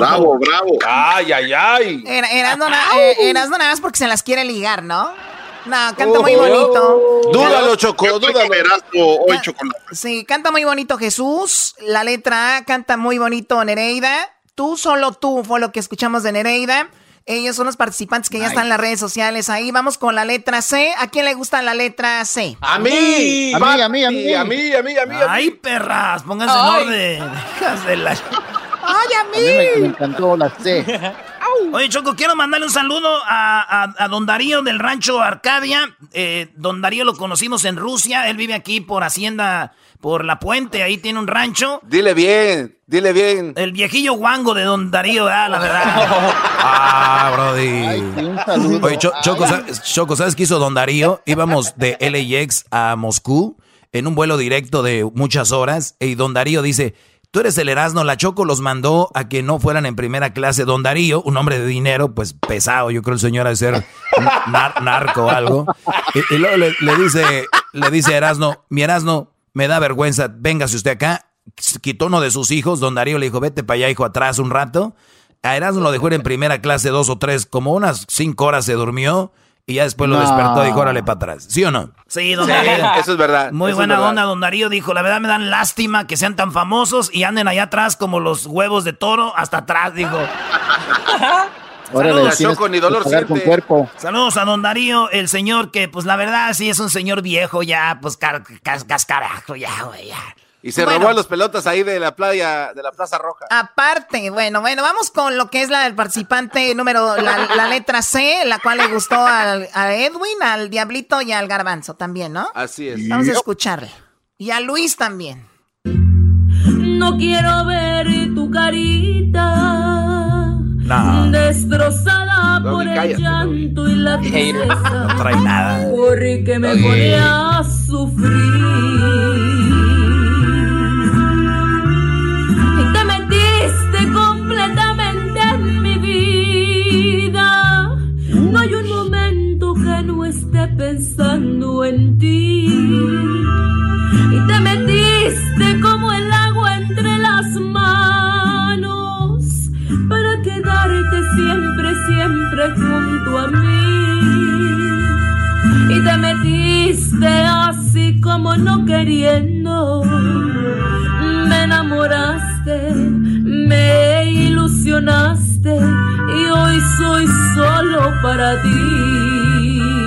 Bravo, bravo. Ay, ay, ay. Eras no, eh, nada más porque se las quiere ligar, ¿no? No, canta muy bonito. Dúdalo, Choco, dúdalo. hoy Sí, canta muy bonito Jesús. La letra A canta muy bonito Nereida. Tú, solo tú, fue lo que escuchamos de Nereida. Ellos son los participantes que ya están en las redes sociales. Ahí vamos con la letra C. ¿A quién le gusta la letra C? A mí. A mí, a mí, a mí. A mí, a mí, a mí. Ay, perras, pónganse en orden. ¡Ay, a mí! me, encantó la C. Oye, Choco, quiero mandarle un saludo a, a, Don Darío del rancho Arcadia. Eh, don Darío lo conocimos en Rusia. Él vive aquí por Hacienda, por La Puente. Ahí tiene un rancho. Dile bien, dile bien. El viejillo guango de Don Darío, ah, la verdad. ah, Brody. Oye, Choco, ¿sabes, Choco, ¿sabes qué hizo Don Darío? Íbamos de LAX a Moscú en un vuelo directo de muchas horas. Y Don Darío dice Tú eres el Erasmo, la Choco los mandó a que no fueran en primera clase. Don Darío, un hombre de dinero, pues pesado, yo creo el señor ha de ser narco o algo. Y, luego le, dice, le dice Erasmo, mi Erasmo, me da vergüenza, véngase usted acá. Quitó uno de sus hijos, don Darío le dijo, vete para allá, hijo, atrás un rato. A Erasmo lo dejó en primera clase dos o tres, como unas cinco horas se durmió y ya después lo despertó y dijo, órale para atrás. ¿Sí o no? Sí, don Darío. Eso es verdad. Muy buena onda, don Darío dijo, la verdad me dan lástima que sean tan famosos y anden allá atrás como los huevos de toro hasta atrás, dijo. Saludos, ni dolor siente. Cuerpo. Saludos a don Darío, el señor que, pues la verdad, sí es un señor viejo ya, pues cascarajo, ya, güey, ya. Y se robó a los pelotas ahí de la playa, de la Plaza Roja. Aparte, bueno, bueno, vamos con lo que es la del participante número, la, letra C, la cual le gustó al, a Edwin, al Diablito y al Garbanzo también, ¿no? Así es. Vamos a escucharle. Y a Luis también. No quiero ver tu carita destrozada por el llanto y la tristeza. No trae nada. Porque me pone a sufrir. Pensando en ti. Y te metiste como el agua entre las manos para quedarte siempre, siempre junto a mí. Y te metiste así como no queriendo. Me enamoraste me ilusionaste y hoy soy solo para ti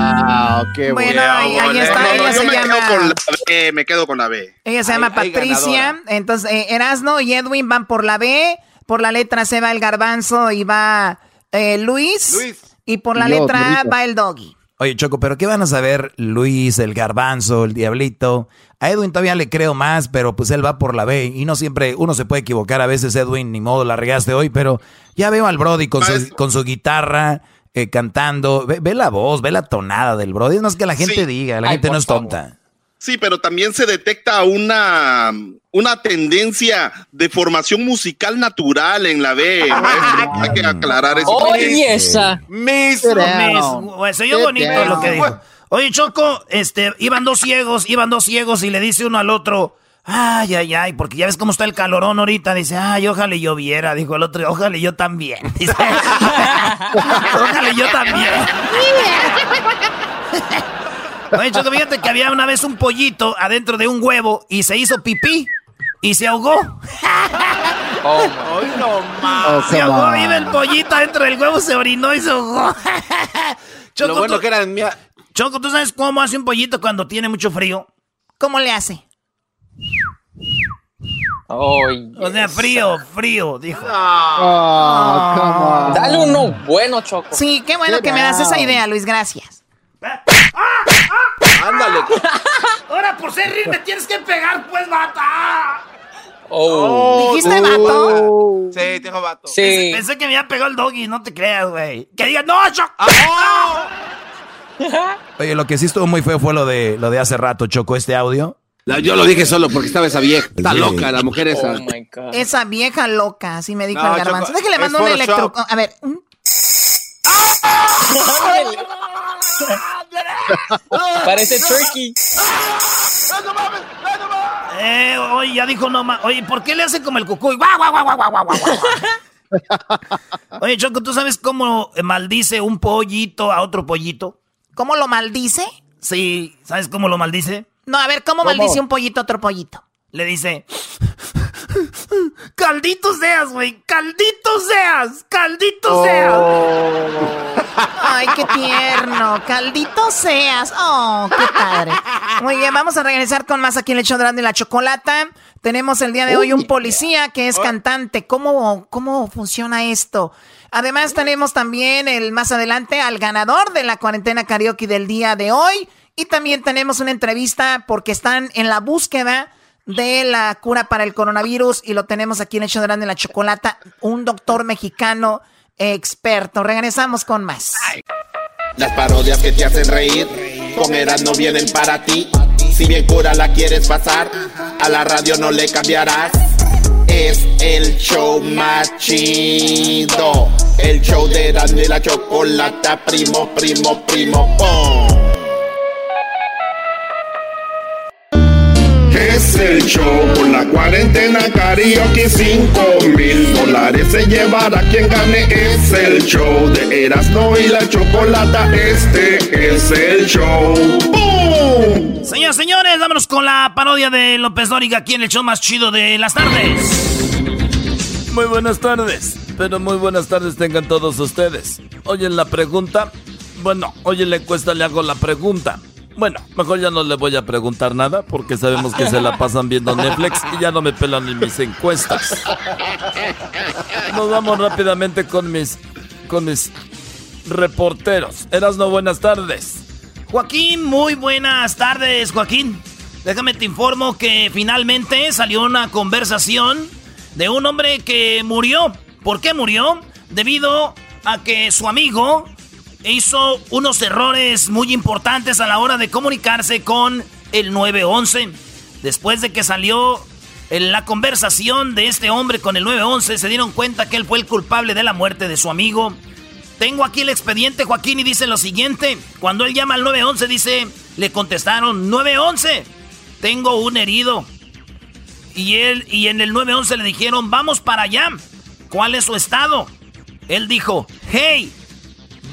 Wow, qué bueno. ahí, está, ella se me llama. Quedo con la B, me quedo con la B. Ella se llama Patricia. Entonces, eh, Erasno y Edwin van por la B. Por la letra C va el garbanzo y va eh, Luis. Luis. Y por la letra A va el doggy. Oye, Choco, pero ¿qué van a saber Luis, el garbanzo, el diablito? A Edwin todavía le creo más, pero pues él va por la B y no siempre uno se puede equivocar. A veces Edwin, ni modo, la regaste hoy, pero ya veo al Brody con, su, con su guitarra eh, cantando. Ve, la voz, ve la tonada del Brody. No es que la gente diga, la gente no es tonta. Sí, pero también se detecta una, una tendencia de formación musical natural en la B. Hay que aclarar eso. Oye, esa. Mis, Se oyó bonito lo que dijo. Oye, Choco, este, iban dos ciegos, iban dos ciegos y le dice uno al otro, ay, ay, ay, porque ya ves cómo está el calorón ahorita. Dice, ay, ojalá yo viera. Dijo el otro, ojalá yo también. Dice, ojalá yo también. Oye, Choco, fíjate que había una vez un pollito adentro de un huevo y se hizo pipí y se ahogó. Oh, no, oh, se ahogó, vive el pollito adentro del huevo, se orinó y se ahogó. Choco, Lo bueno tú, que era mía. Choco, ¿tú sabes cómo hace un pollito cuando tiene mucho frío? ¿Cómo le hace? O sea, frío, frío, dijo. Oh, Dale uno bueno, Choco. Sí, qué bueno que me das esa idea, Luis, gracias. Ándale. Ahora, por ser rir, me tienes que pegar, pues, bata. Oh. ¿Dijiste vato? Sí, tengo vato. Sí. Pensé, que me había pegado el doggy, no te creas, güey. Que diga, no, Choco. Ah, Oye, lo que sí estuvo muy feo fue lo de, lo de hace rato, Choco, este audio. Yo lo dije solo porque estaba esa vieja. Está loca la mujer esa. Oh esa vieja loca, así me dijo el garbanzo. Déjale, mando un electro. A ver. Parece turkey. Eh, oye, ya dijo no más. Oye, ¿por qué le hace como el cucuy? ¡Guau, guau, guau, guau, guau, guau, Oye, Choco, ¿tú sabes cómo maldice un pollito a otro pollito? ¿Cómo lo maldice? Sí, ¿sabes cómo lo maldice? No, a ver, ¿cómo, maldice un pollito a otro pollito? Le dice... Caldito seas, güey. Caldito seas. Caldito seas. Ay, qué tierno. Caldito seas. Oh, qué padre. Muy bien, vamos a regresar con más aquí en el hecho de la chocolata. Tenemos el día de hoy un policía que es cantante. ¿Cómo, cómo funciona esto? Además, tenemos también el más adelante al ganador de la cuarentena karaoke del día de hoy. Y también tenemos una entrevista porque están en la búsqueda de la cura para el coronavirus y lo tenemos aquí en el show de la chocolata, un doctor mexicano experto. Regresamos con más. Las parodias que te hacen reír, con Eras no vienen para ti. Si bien cura la quieres pasar, a la radio no le cambiarás. Es el show más chido. El show de Eras y la chocolata, primo, primo, primo, pom. El show por la cuarentena karaoke 5 mil dólares se llevará quien gane. Es el show de Erasmo y la chocolata. Este es el show. ¡Bum! Señoras, señores, vámonos con la parodia de López Dóriga aquí en el show más chido de las tardes. Muy buenas tardes, pero muy buenas tardes tengan todos ustedes. Oyen la pregunta. Bueno, hoy en la encuesta le hago la pregunta. Bueno, mejor ya no le voy a preguntar nada porque sabemos que se la pasan viendo Netflix y ya no me pelan ni mis encuestas. Nos vamos rápidamente con mis con mis reporteros. Eras no buenas tardes. Joaquín, muy buenas tardes, Joaquín. Déjame te informo que finalmente salió una conversación de un hombre que murió. ¿Por qué murió? Debido a que su amigo hizo unos errores muy importantes a la hora de comunicarse con el 911. Después de que salió en la conversación de este hombre con el 911, se dieron cuenta que él fue el culpable de la muerte de su amigo. Tengo aquí el expediente, Joaquín, y dice lo siguiente. Cuando él llama al 911, dice, le contestaron, 911, tengo un herido. Y él, y en el 911 le dijeron, vamos para allá. ¿Cuál es su estado? Él dijo, hey,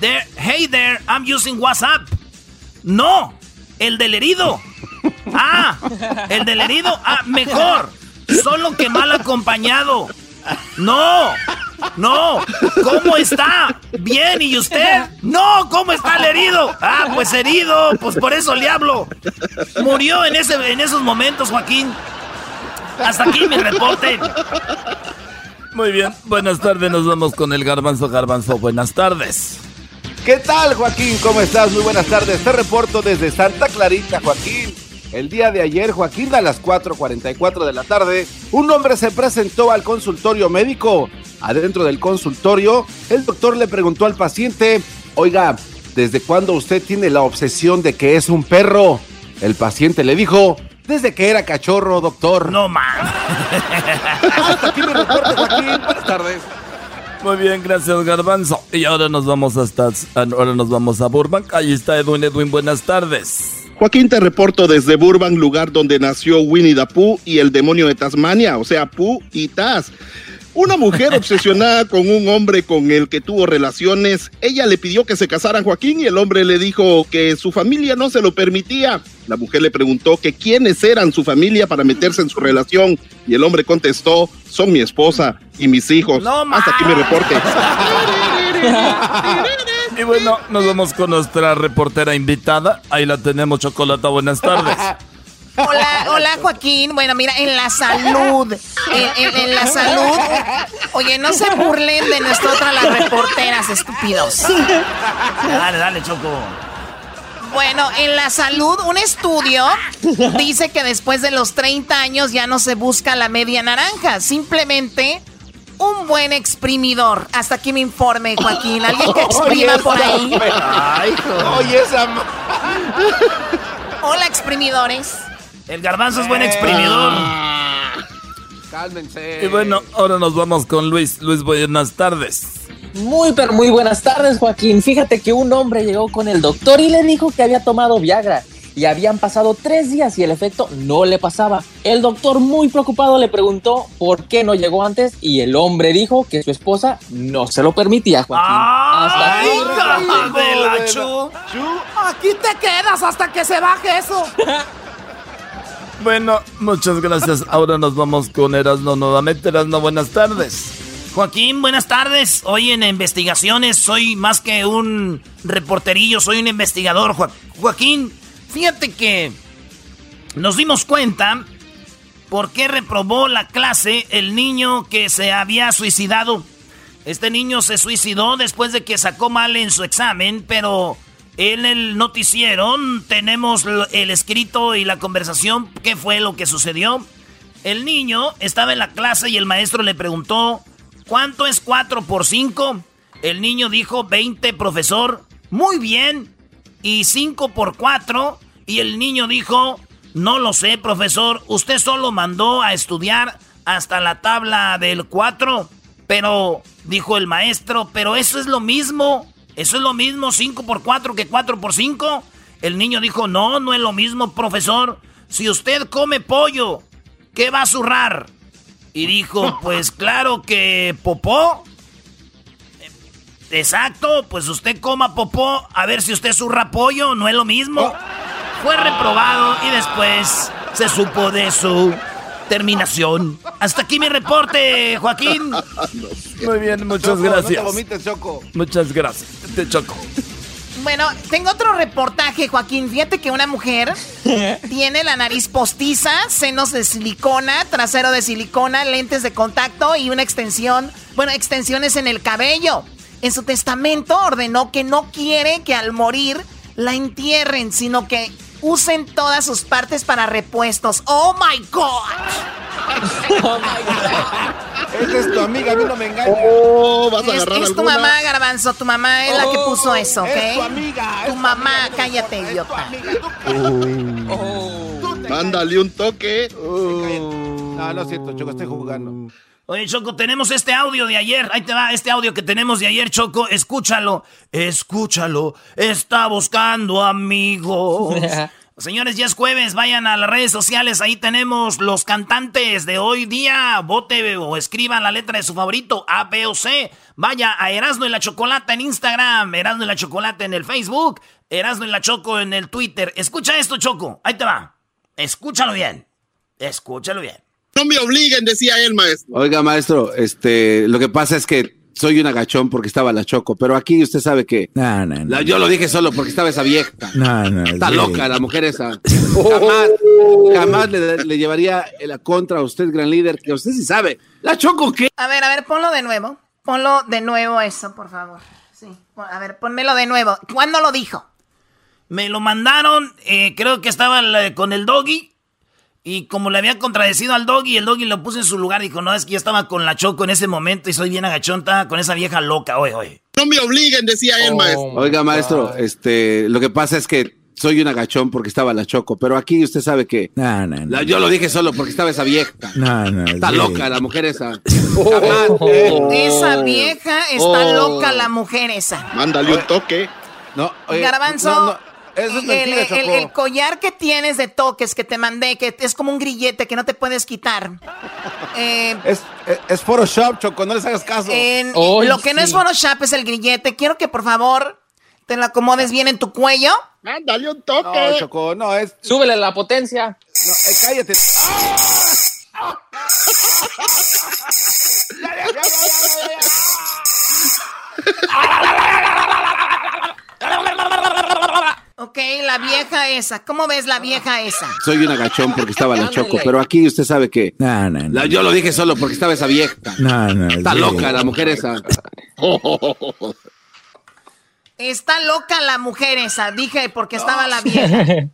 hey there, I'm using WhatsApp. No, el del herido. Ah, el del herido. Ah, mejor. Solo que mal acompañado. No, no. ¿Cómo está? Bien, ¿y usted? No, ¿cómo está el herido? Ah, pues herido, pues por eso le hablo. Murió en, ese, en esos momentos, Joaquín. Hasta aquí mi reporte. Muy bien, buenas tardes, nos vamos con el garbanzo garbanzo. Buenas tardes. ¿Qué tal, Joaquín? ¿Cómo estás? Muy buenas tardes. Te reporto desde Santa Clarita, Joaquín. El día de ayer, Joaquín, a las 4.44 de la tarde, un hombre se presentó al consultorio médico. Adentro del consultorio, el doctor le preguntó al paciente, oiga, ¿desde cuándo usted tiene la obsesión de que es un perro? El paciente le dijo, desde que era cachorro, doctor. No, man. Hasta aquí mi reporte, Joaquín. Buenas tardes. Muy bien, gracias Garbanzo. Y ahora nos vamos hasta ahora nos vamos a Burbank. Ahí está Edwin Edwin, buenas tardes. Joaquín, te reporto desde Burbank, lugar donde nació Winnie the Pooh y el demonio de Tasmania, o sea, Pooh y Taz. Una mujer obsesionada con un hombre con el que tuvo relaciones, ella le pidió que se casaran Joaquín y el hombre le dijo que su familia no se lo permitía. La mujer le preguntó que quiénes eran su familia para meterse en su relación y el hombre contestó, son mi esposa y mis hijos. Hasta aquí mi reporte. Y bueno, nos vamos con nuestra reportera invitada. Ahí la tenemos, Chocolata. Buenas tardes. Hola, hola Joaquín. Bueno, mira, en la salud, en, en- en la salud. Oye, no se burlen de nosotras las reporteras, estúpidos. Dale, dale, Choco. Bueno, en la salud, un estudio dice que después de los 30 años ya no se busca la media naranja, simplemente un buen exprimidor. Hasta aquí mi informe, Joaquín. ¿Alguien que exprima Oye, por ahí? Oye, esa Hola, exprimidores. El garbanzo es buen exprimidor. Cálmense. Y bueno, ahora nos vamos con Luis. Luis, buenas tardes. Muy, pero muy buenas tardes, Joaquín. Fíjate que un hombre llegó con el doctor y le dijo que había tomado Viagra. Y habían pasado tres días y el efecto no le pasaba. El doctor, muy preocupado, le preguntó por qué no llegó antes. Y el hombre dijo que su esposa no se lo permitía, Joaquín. Hasta ¡Ay, aquí. hija de la chu! Aquí te quedas hasta que se baje eso. Bueno, muchas gracias. Ahora nos vamos con Erasno nuevamente. Erasno, buenas tardes. Joaquín, buenas tardes. Hoy en investigaciones soy más que un reporterillo, soy un investigador. Jo- Joaquín, fíjate que nos dimos cuenta por qué reprobó la clase el niño que se había suicidado. Este niño se suicidó después de que sacó mal en su examen, pero en el noticiero tenemos el escrito y la conversación, qué fue lo que sucedió. El niño estaba en la clase y el maestro le preguntó, ¿cuánto es 4 por 5? El niño dijo, 20, profesor. Muy bien. ¿Y 5 por 4? Y el niño dijo, no lo sé, profesor. Usted solo mandó a estudiar hasta la tabla del 4. Pero, dijo el maestro, pero eso es lo mismo. Eso es lo mismo 5 por 4 que 4 por 5. El niño dijo, no, no es lo mismo, profesor. Si usted come pollo, ¿qué va a zurrar? Y dijo, pues claro que popó. Exacto, pues usted coma popó, a ver si usted zurra pollo, no es lo mismo. Fue reprobado y después se supo de su terminación. Hasta aquí mi reporte, Joaquín. Muy bien, muchas Choco, No te gracias. vomites, Choco. Muchas gracias. Te choco. Bueno, tengo otro reportaje, Joaquín. Fíjate que una mujer tiene la nariz postiza, senos de silicona, trasero de silicona, lentes de contacto y una extensión, bueno, extensiones en el cabello. En su testamento ordenó que no quiere que al morir la entierren, sino que usen todas sus partes para repuestos. ¡Oh, my God! Esa es tu amiga, a mí no me engañas. Oh, vas a Es, agarrar es tu alguna. mamá, Garbanzo. Tu mamá es la que puso eso, ¿ok? Es tu amiga. Tu mamá, cállate, idiota. Mándale un toque. No, lo siento, Choco, estoy jugando. Oye, Choco, tenemos este audio de ayer. Ahí te va este audio que tenemos de ayer, Choco. Escúchalo. Escúchalo. Está buscando amigos. Señores, ya es jueves. Vayan a las redes sociales. Ahí tenemos los cantantes de hoy día. Vote o escriban la letra de su favorito, A, B o C. Vaya a Erasno y la Chocolata en Instagram. Erasno y la Chocolata en el Facebook. Erasno y la Choco en el Twitter. Escucha esto, Choco. Ahí te va. Escúchalo bien. Escúchalo bien. No me obliguen, decía él, maestro. Oiga, maestro, este, lo que pasa es que soy un agachón porque estaba la Choco, pero aquí usted sabe que No, no, no. la- yo lo dije solo porque estaba esa vieja. No, no. Está sí. loca la mujer esa. Jamás, jamás le, le llevaría la contra a usted, gran líder, que usted sí sabe. ¿La Choco qué? A ver, a ver, ponlo de nuevo. Ponlo de nuevo eso, por favor. Sí. A ver, ponmelo de nuevo. ¿Cuándo lo dijo? Me lo mandaron, eh, creo que estaba con el doggy. Y como le había contradecido al doggy, el doggy lo puso en su lugar. Dijo, no, es que yo estaba con la Choco en ese momento y soy bien agachonta con esa vieja loca. Oye, oye. No me obliguen, decía él, Oh, maestro. Oiga, maestro, este, lo que pasa es que soy un agachón porque estaba la Choco, pero aquí usted sabe que la- yo lo dije solo porque estaba esa vieja. No, no. Está sí. loca la mujer esa. Esa vieja está Oh. loca, la mujer esa. Mándale un toque. No, oye, Garbanzo, no, no, eso es el, mentira, el- el collar que tienes de toques que te mandé, que es como un grillete que no te puedes quitar. Eh, Es, es, es Photoshop, Choco, no les hagas caso. en- lo que no es Photoshop es el grillete. Quiero que por favor te lo acomodes bien en tu cuello. Mándale un No, toque. Choco, no, es. Súbele la potencia. No, eh, cállate. Ok, la vieja esa. ¿Cómo ves la vieja esa? Soy un agachón porque estaba la Choco, pero aquí usted sabe que No, no, no. la- yo lo dije solo porque estaba esa vieja. No, no. Está sí. loca la mujer esa. Está loca la mujer esa. Dije porque estaba la vieja.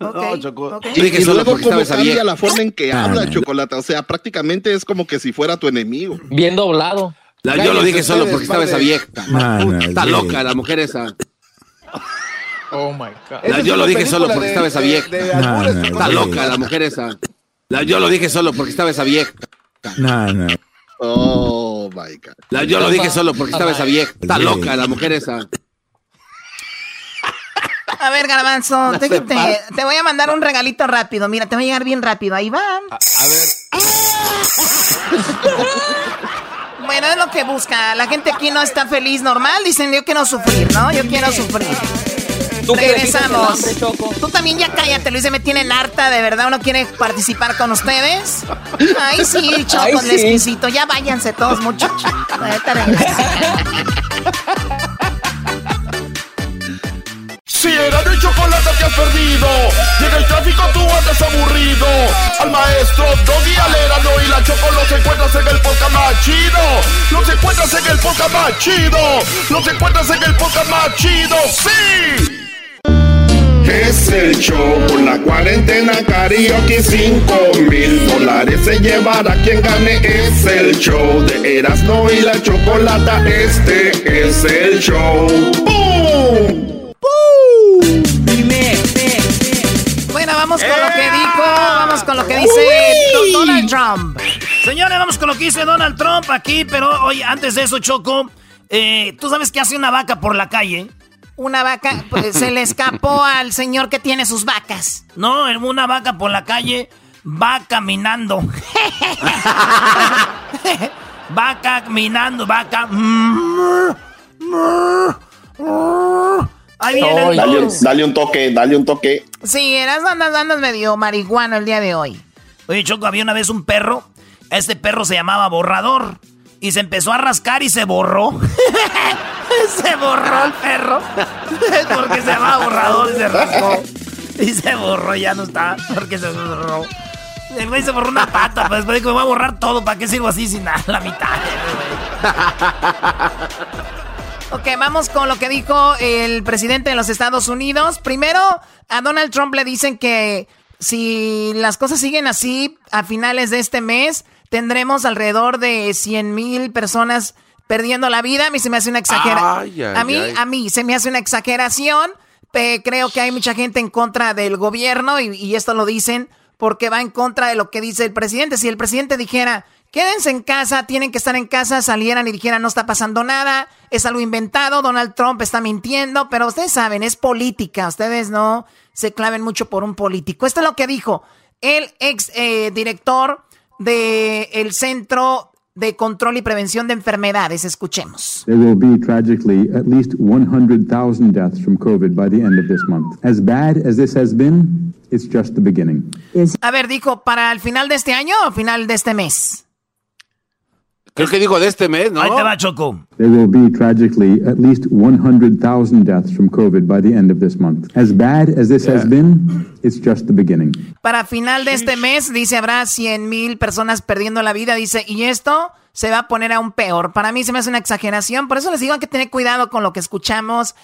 No, Choco. ok. Yo dije Y solo luego esa cambia la forma en que Ah, habla no. Chocolata. O sea, prácticamente es como que si fuera tu enemigo. Bien doblado. La- yo lo dije solo porque estaba esa vieja. No, no, Está sí. loca la mujer esa. Oh my God. La- yo lo dije solo porque estaba esa vieja. No, no, Está loca la mujer esa. La- yo lo dije solo porque estaba esa vieja. No, no. Oh, my God. La- yo lo dije solo porque estaba esa vieja. Está loca la mujer esa. A ver, Garbanzo, déjate, te voy a mandar un regalito rápido. Mira, te va a llegar bien rápido. Ahí va. A ver. Bueno, es lo que busca. La gente aquí no está feliz normal. Dicen, yo quiero sufrir, ¿no? Yo quiero sufrir. Tú que Regresamos. Choco. Tú también ya cállate, Luis. Se me tienen harta, de verdad. ¿Uno quiere participar con ustedes? Ay, sí, Choco, Ay, les sí. quisito. Ya váyanse todos, muchachos. Ahorita regresamos. Si era de chocolate te has perdido Y en el tráfico tú andas aburrido Al maestro Doggy Alerano y la Choco los encuentras en el podcast más chido Los encuentras en el podcast más chido Los encuentras en el podcast más chido ¡Sí! Es el show con la cuarentena karaoke 5 mil dólares se llevará quien gane Es el show de Erasmo y la Chocolata Este es el show ¡Bum! Bueno, vamos con lo que dijo. Vamos con lo que dice Don- Donald Trump. Señores, vamos con lo que dice Donald Trump aquí, pero oye, antes de eso, Choco, eh, ¿tú sabes qué hace una vaca por la calle? Una vaca, pues, se le escapó al señor que tiene sus vacas. No, una vaca por la calle va caminando. va caminando, vaca. Ahí viene el Dale, un- dale un toque, dale un toque. Sí, eras andas, andas medio marihuano el día de hoy. Oye, Choco, había una vez un perro. Este perro se llamaba Borrador. Y se empezó a rascar y se borró. se borró el perro. porque se llamaba Borrador y se rascó. Y se borró, ya no está. Porque se borró. El güey se borró una pata, pues después dijo, me voy a borrar todo. ¿Para qué sirvo así sin nada? La mitad. Ok, vamos con lo que dijo el presidente de los Estados Unidos. Primero, a Donald Trump le dicen que si las cosas siguen así, a finales de este mes tendremos alrededor de 100 mil personas perdiendo la vida. A mí se me hace una exageración. A mí, ay. a mí se me hace una exageración. Creo que hay mucha gente en contra del gobierno y, y esto lo dicen porque va en contra de lo que dice el presidente. Si el presidente dijera, quédense en casa, tienen que estar en casa, salieran y dijeran, no está pasando nada, es algo inventado, Donald Trump está mintiendo, pero ustedes saben, es política, ustedes no se claven mucho por un político. Esto es lo que dijo el ex eh, director del Centro de Control y Prevención de Enfermedades. Escuchemos. There will be tragically at least 100,000 deaths from COVID by the end of this month. As bad as this has been, it's just the beginning. A ver, dijo, ¿para el final de este año o final de este mes? Creo que digo de este mes, ¿no? Ahí te va, Choco. There will be tragically at least 100,000 deaths from COVID by the end of this month. As bad as this has been, it's just the beginning. Para final de este mes, dice, habrá 100 mil personas perdiendo la vida. Dice, y esto se va a poner aún peor. Para mí se me hace una exageración, por eso les digo hay que tener cuidado con lo que escuchamos.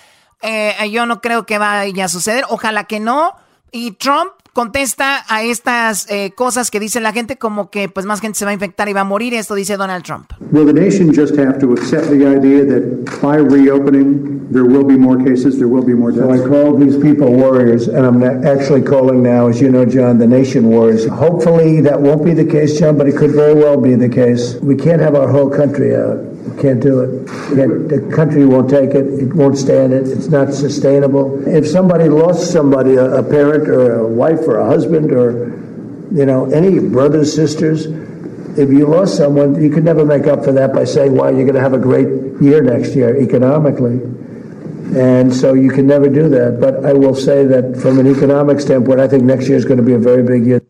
Eh, yo no creo que vaya a suceder, ojalá que no. Y Trump contesta a estas eh, cosas que dice la gente como que pues más gente se va a infectar y va a morir. Esto dice Donald Trump. Will the nation just have to accept the idea that by reopening there will be more cases, there will be more deaths? So I call these people warriors, and I'm actually calling now, as you know, John, the nation warriors. Hopefully that won't be the case, John, but it could very well be the case. We can't have our whole country out. Can't do it. Can't, the country won't take it. It won't stand it. It's not sustainable. If somebody lost somebody, a, a parent or a wife or a husband or, you know, any brothers, sisters, if you lost someone, you could never make up for that by saying, well, you're going to have a great year next year economically. And so you can never do that. But I will say that from an economic standpoint, I think next year is going to be a very big year.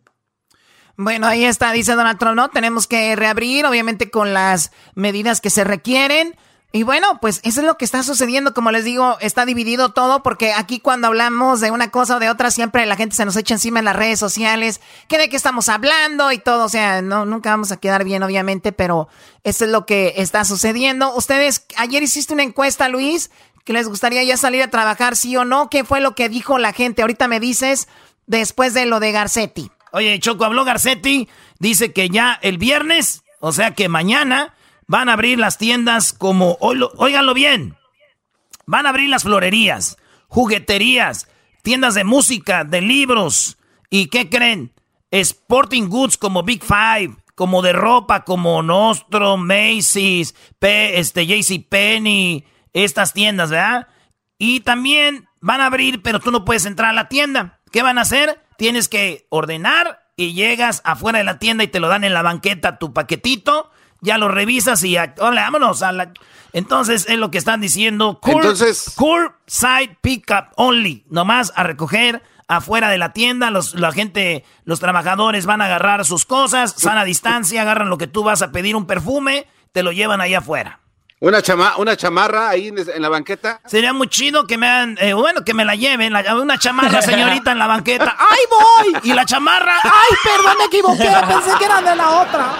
Bueno, ahí está, dice Donald Trump, ¿no? Tenemos que reabrir, obviamente con las medidas que se requieren. Y bueno, pues eso es lo que está sucediendo, como les digo, está dividido todo porque aquí cuando hablamos de una cosa o de otra siempre la gente se nos echa encima en las redes sociales, que de qué estamos hablando y todo, o sea, no nunca vamos a quedar bien obviamente, pero eso es lo que está sucediendo. Ustedes ayer hiciste una encuesta, Luis, que les gustaría ya salir a trabajar sí o no, ¿qué fue lo que dijo la gente? Ahorita me dices después de lo de Garcetti. Oye, Choco habló Garcetti, dice que ya el viernes, o sea que mañana van a abrir las tiendas como, óiganlo bien, van a abrir las florerías, jugueterías, tiendas de música, de libros. ¿Y qué creen? Sporting goods como Big Five, como de ropa, como Nostro, Macy's, P, este, JC Penny, estas tiendas, ¿verdad? Y también van a abrir, pero tú no puedes entrar a la tienda. ¿Qué van a hacer? Tienes que ordenar y llegas afuera de la tienda y te lo dan en la banqueta tu paquetito ya lo revisas y hola, vámonos a la... Entonces es lo que están diciendo. Entonces... side pickup only. Nomás a recoger afuera de la tienda. Los, la gente, los trabajadores van a agarrar sus cosas, sana distancia, agarran lo que tú vas a pedir, un perfume, te lo llevan ahí afuera. Una, chama una chamarra ahí en, la banqueta. Sería muy chido que me hagan, eh, bueno, que me la lleven, una chamarra, señorita, en la banqueta. ¡Ay, voy! Y la chamarra, ¡ay, perdón, me equivoqué! Pensé que era de la otra.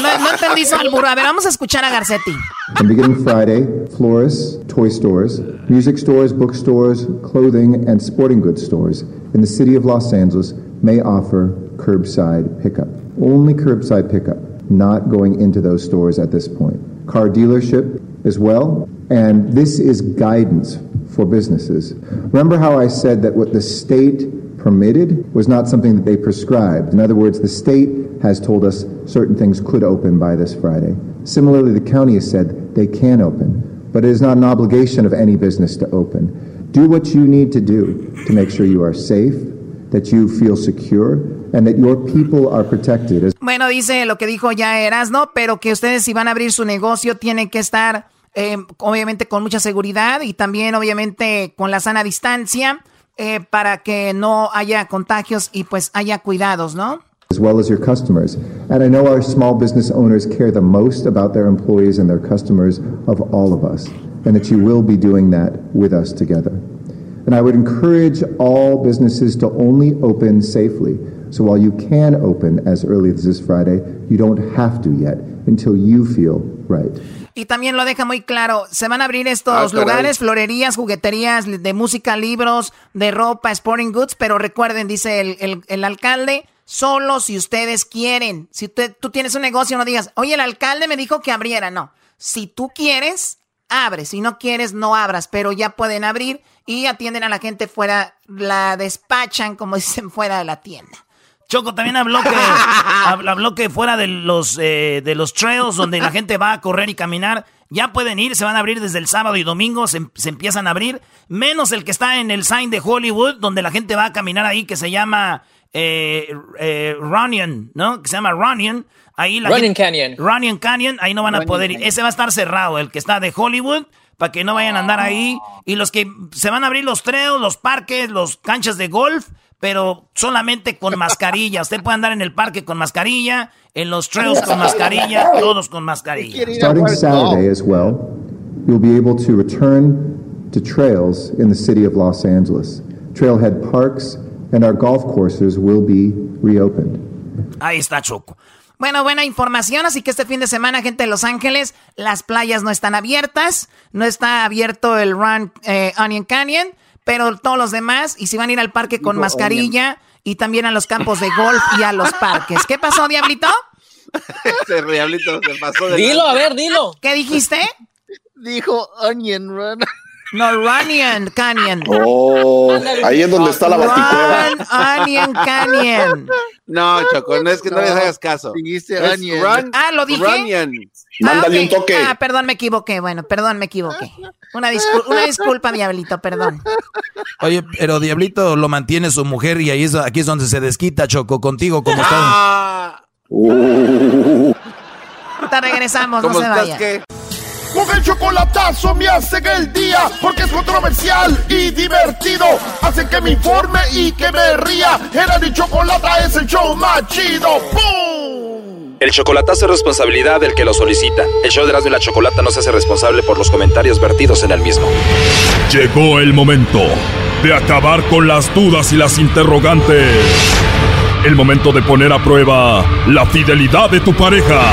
No, no entendí su albur. A ver, vamos a escuchar a Garcetti. And beginning Friday, florists, toy stores, music stores, bookstores, clothing, and sporting goods stores in the city of Los Angeles may offer curbside pickup. Only curbside pickup, not going into those stores at this point. Car dealership as well. And this is guidance for businesses. Remember how I said that what the state permitted was not something that they prescribed. In other words, the state has told us certain things could open by this Friday. Similarly, the county has said they can open, but it is not an obligation of any business to open. Do what you need to do to make sure you are safe, that you feel secure, and that your people are protected. Bueno, dice lo que dijo ya Erasno, pero que ustedes si van a abrir su negocio tienen que estar eh, obviamente con mucha seguridad y también obviamente con la sana distancia eh, para que no haya contagios y pues haya cuidados, ¿no? as well as your customers. And I know our small business owners care the most about their employees and their customers of all of us, and that you will be doing that with us together. And I would encourage all businesses to only open safely. So while you can open as early as this Friday, you don't have to yet until you feel right. Y también lo deja muy claro, se van a abrir estos ah, lugares, florerías, jugueterías de música, libros, de ropa, sporting goods, pero recuerden, dice el, el, el alcalde, solo si ustedes quieren. Si tú tienes un negocio, no digas, oye, el alcalde me dijo que abriera, no. Si tú quieres, abre, si no quieres, no abras, pero ya pueden abrir y atienden a la gente fuera, la despachan, como dicen, fuera de la tienda. Choco también habló que, habló que fuera de los, eh, de los trails donde la gente va a correr y caminar, ya pueden ir, se van a abrir desde el sábado y domingo, se, empiezan a abrir, menos el que está en el sign de Hollywood, donde la gente va a caminar ahí, que se llama eh, eh Runyon, ¿no? Que se llama Runyon. Ahí la Runyon Canyon. Runyon Canyon, ahí no van a poder ir. Ese va a estar cerrado, el que está de Hollywood para que no vayan a andar ahí. Y los que se van a abrir los trails, los parques, los canchas de golf, pero solamente con mascarilla. Usted puede andar en el parque con mascarilla, en los trails con mascarilla, todos con mascarilla. Starting Saturday as well, you'll be able to return to trails in the city of Los Angeles. Trailhead parks and our golf courses will be reopened. Ahí está Choco. Bueno, buena información, así que este fin de semana, gente de Los Ángeles, las playas no están abiertas, no está abierto el Run eh, Onion Canyon, pero todos los demás, y si van a ir al parque con mascarilla y también a los campos de golf y a los parques. ¿Qué pasó, Diablito? Ese Diablito se pasó de Dilo, a ver, dilo. ¿Qué dijiste? Dijo Onion Run. No, Runyon Canyon. Oh, ahí es donde está la baticueva. Run Onion Canyon. No, Choco, no es que no, les hagas caso. Dijiste Onion. Run- Ah, ¿lo dije? Runyon. Mándale Ah, un toque. Ah, perdón, me equivoqué. Bueno, perdón, me equivoqué. Una, discul- una disculpa, Diablito, perdón. Oye, pero Diablito lo mantiene su mujer y ahí es, aquí es donde se desquita, Choco, contigo, como estás. Ah, Uh. Ahorita regresamos, no ¿Cómo se estás? vaya. ¿Qué? Con el chocolatazo me hacen el día porque es controversial y divertido. Hacen que me informe y que me ría. Era mi chocolata es el show más chido. ¡Pum! El chocolatazo es responsabilidad del que lo solicita. El show de Erasmo y la Chocolata no se hace responsable por los comentarios vertidos en el mismo. Llegó el momento de acabar con las dudas y las interrogantes. El momento de poner a prueba la fidelidad de tu pareja.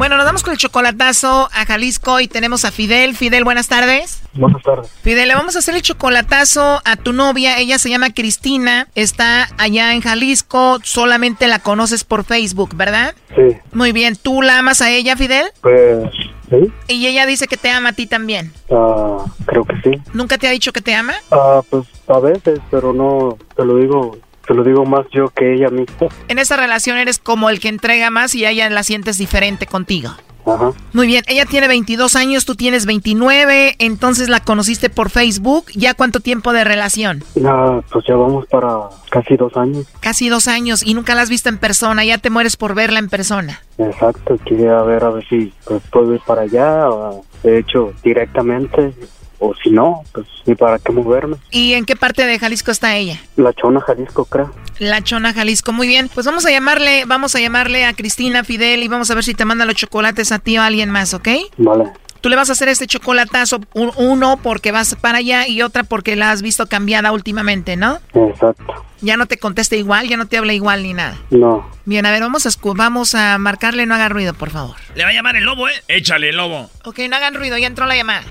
Bueno, nos damos con el chocolatazo a Jalisco y tenemos a Fidel. Fidel, buenas tardes. Buenas tardes. Fidel, le vamos a hacer el chocolatazo a tu novia. Ella se llama Cristina, está allá en Jalisco. Solamente la conoces por Facebook, ¿verdad? Sí, Muy bien, ¿tú la amas a ella, Fidel? pues sí, Y ella dice que te ama a ti también. ah, creo que sí. ¿Nunca te ha dicho que te ama? Ah, pues a veces, pero no, te lo digo, te lo digo más yo que ella misma. En esa relación eres como el que entrega más y ella la sientes diferente contigo. Ajá. Muy bien, ella tiene 22 años, tú tienes 29, entonces la conociste por Facebook. ¿Ya cuánto tiempo de relación? Ah, pues ya vamos para casi dos años. Casi dos años y nunca la has visto en persona, ya te mueres por verla en persona. Exacto, quería ver a ver si pues, puedo ir para allá, o, de hecho, directamente, o si no, pues ni para qué moverme. ¿Y en qué parte de Jalisco está ella? La Chona, Jalisco, creo. La Chona, Jalisco. Muy bien, pues vamos a llamarle, vamos a llamarle a Cristina Fidel y vamos a ver si te manda los chocolates a ti o a alguien más, ¿ok? Vale. Tú le vas a hacer este chocolatazo, un- uno porque vas para allá y otra porque la has visto cambiada últimamente, ¿no? Exacto. Ya no te contesta igual, ya no te habla igual ni nada. No. Bien, a ver, vamos a, escu- vamos a marcarle, no haga ruido, por favor. Le va a llamar el lobo, ¿eh? Échale, el lobo. Ok, no hagan ruido, ya entró la llamada.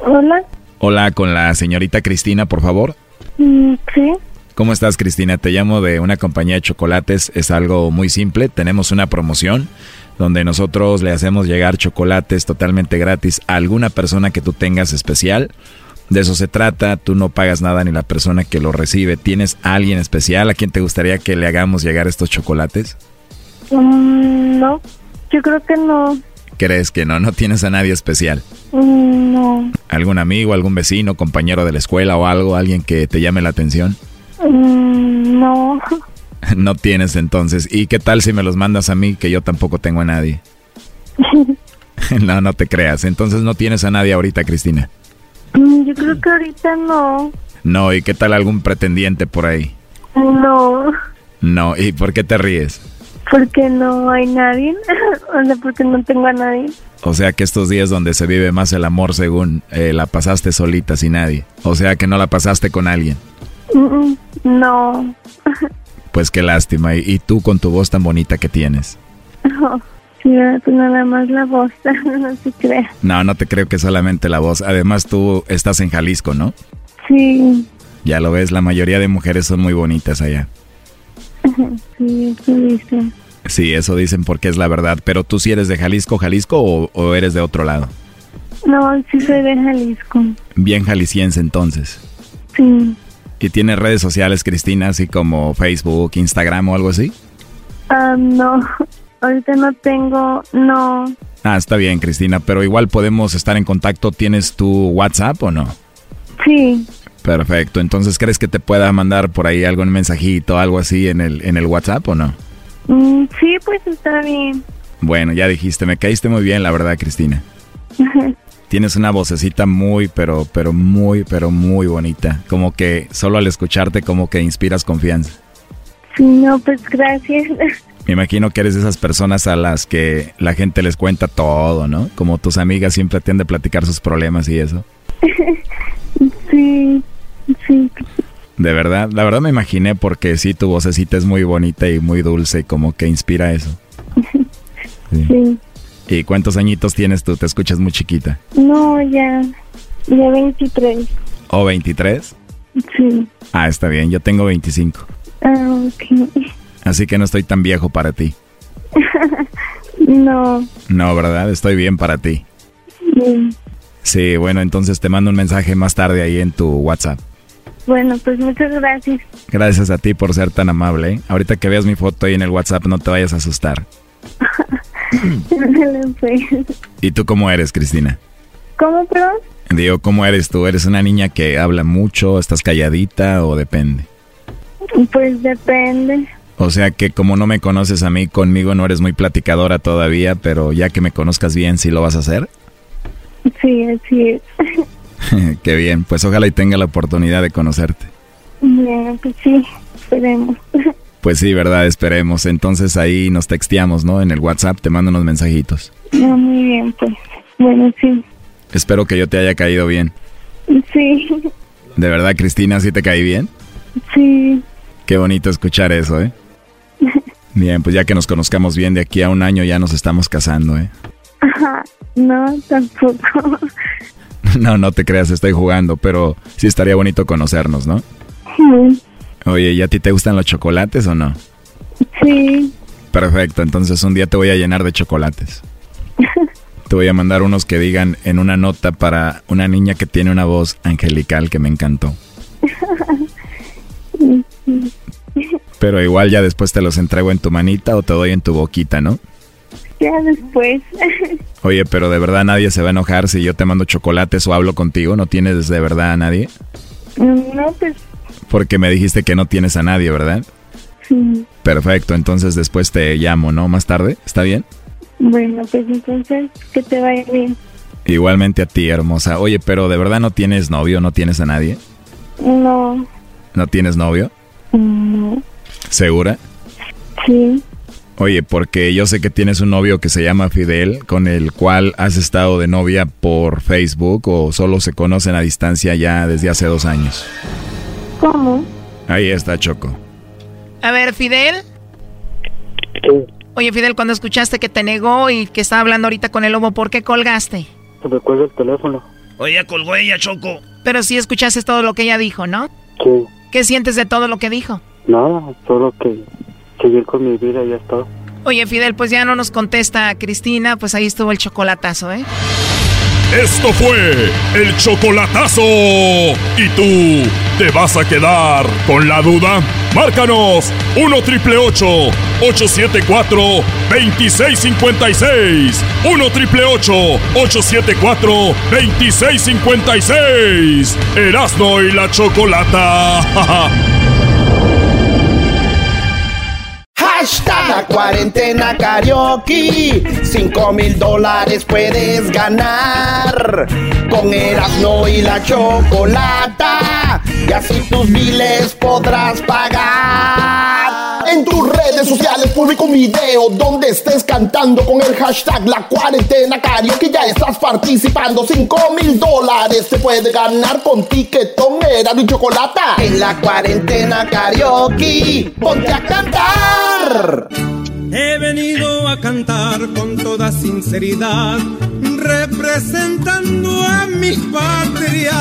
Hola. Hola, con la señorita Cristina, por favor. Mm, sí. ¿Cómo estás, Cristina? Te llamo de una compañía de chocolates. Es algo muy simple. Tenemos una promoción donde nosotros le hacemos llegar chocolates totalmente gratis a alguna persona que tú tengas especial. De eso se trata. Tú no pagas nada ni la persona que lo recibe. ¿Tienes a alguien especial a quien te gustaría que le hagamos llegar estos chocolates? Mm, no. Yo creo que no. ¿Crees que no? No tienes a nadie especial. Mm, no. ¿Algún amigo, algún vecino, compañero de la escuela o algo? ¿Alguien que te llame la atención? Mm, no. No tienes entonces. ¿Y qué tal si me los mandas a mí que yo tampoco tengo a nadie? no, no te creas. Entonces no tienes a nadie ahorita, Cristina. Mm, Yo creo que ahorita no. No, ¿y qué tal algún pretendiente por ahí? No. No, ¿y por qué te ríes? Porque no hay nadie. o sea, porque no tengo a nadie. O sea que estos días donde se vive más el amor según eh, la pasaste solita sin nadie. O sea que no la pasaste con alguien. No. Pues qué lástima. Y, tú con tu voz tan bonita que tienes. Sí, pues nada más la voz. no se crea. No, no te creo que solamente la voz. Además tú estás en Jalisco, ¿no? Sí. Ya lo ves, la mayoría de mujeres son muy bonitas allá. Sí, eso dice. Sí, eso dicen porque es la verdad. Pero tú sí eres de Jalisco, Jalisco o, o eres de otro lado. No, sí soy de Jalisco. Bien jalisciense entonces. Sí. ¿Y tienes redes sociales, Cristina, así como Facebook, Instagram o algo así? Ah, no. Ahorita no tengo. No. Ah, está bien, Cristina, pero igual podemos estar en contacto. ¿Tienes tu WhatsApp o no? Sí. Perfecto. Entonces, ¿crees que te pueda mandar por ahí algún mensajito, algo así en el, en el WhatsApp o no? Mm, sí, pues está bien. Bueno, ya dijiste, me caíste muy bien, la verdad, Cristina. Tienes una vocecita muy, pero, pero muy, pero muy bonita. Como que solo al escucharte, como que inspiras confianza. No, pues gracias. Me imagino que eres de esas personas a las que la gente les cuenta todo, ¿no? Como tus amigas siempre tienden a platicar sus problemas y eso. Sí, sí. De verdad, la verdad me imaginé porque sí, tu vocecita es muy bonita y muy dulce, como que inspira eso. Sí. ¿Y cuántos añitos tienes tú? Te escuchas muy chiquita. No, ya, ya 23. ¿O 23? Sí. Ah, está bien, yo tengo 25. Ah, ok. Así que no estoy tan viejo para ti. no. No, ¿verdad? Estoy bien para ti. Sí. Sí, bueno, entonces te mando un mensaje más tarde ahí en tu WhatsApp. Bueno, pues muchas gracias. Gracias a ti por ser tan amable. ¿eh? Ahorita que veas mi foto ahí en el WhatsApp no te vayas a asustar. Pues. ¿Y tú cómo eres, Cristina? ¿Cómo, perdón? Digo, ¿cómo eres tú? ¿Eres una niña que habla mucho, estás calladita o depende? Pues depende. O sea que como no me conoces a mí, conmigo no eres muy platicadora todavía, pero ya que me conozcas bien, ¿sí lo vas a hacer? Sí, así es. Qué bien, pues ojalá y tenga la oportunidad de conocerte. Bien, pues sí, esperemos. Pues sí, verdad, esperemos. Entonces ahí nos texteamos, ¿no? En el WhatsApp te mando unos mensajitos. No, muy bien, pues. Bueno, sí. Espero que yo te haya caído bien. Sí. ¿De verdad, Cristina, sí te caí bien? Sí. Qué bonito escuchar eso, ¿eh? Bien, pues ya que nos conozcamos bien, de aquí a un año ya nos estamos casando, ¿eh? Ajá, no, tampoco. No, no te creas, estoy jugando, pero sí estaría bonito conocernos, ¿no? Sí. Oye, ¿y a ti te gustan los chocolates o no? Sí. Perfecto, entonces un día te voy a llenar de chocolates. Te voy a mandar unos que digan en una nota para una niña que tiene una voz angelical que me encantó. Pero igual ya después te los entrego en tu manita o te doy en tu boquita, ¿no? Ya después. Oye, pero de verdad nadie se va a enojar si yo te mando chocolates o hablo contigo. ¿No tienes de verdad a nadie? No, pues Porque me dijiste que no tienes a nadie, ¿verdad? sí. Perfecto, entonces después te llamo, ¿no? Más tarde, ¿está bien? Bueno, pues entonces, que te vaya bien. Igualmente a ti, hermosa. Oye, pero de verdad no tienes novio, no tienes a nadie. No, ¿No tienes novio? no, ¿Segura? sí. Oye, porque yo sé que tienes un novio que se llama Fidel, con el cual has estado de novia por Facebook o solo se conocen a distancia ya desde hace dos años. ¿Cómo? Ahí está Choco. A ver, Fidel. Oye, Fidel, cuando escuchaste que te negó y que estaba hablando ahorita con el lobo, ¿por qué colgaste? Se me cuelga el teléfono. Oye, ya colgó ella, Choco. Pero sí escuchaste todo lo que ella dijo, ¿no? Sí. ¿Qué sientes de todo lo que dijo? Nada, solo que seguir con mi vida y ya está. Oye, Fidel, pues ya no nos contesta Cristina, pues ahí estuvo el chocolatazo, ¿eh? Esto fue el chocolatazo. ¿Y tú te vas a quedar con la duda? Márcanos 1 triple 874 2656. 1 triple 874 2656. Erasno y la chocolata. Hashtag cuarentena karaoke. Cinco mil dólares puedes ganar. Con Erasmo y la chocolata. Y así tus biles podrás pagar. Tus redes sociales publica un video donde estés cantando con el hashtag la cuarentena karaoke. Ya estás participando. Cinco mil dólares se puede ganar con tiquetón Erasmo y chocolata. En la cuarentena karaoke. Ponte a cantar. He venido a cantar con toda sinceridad, representando a mi patria.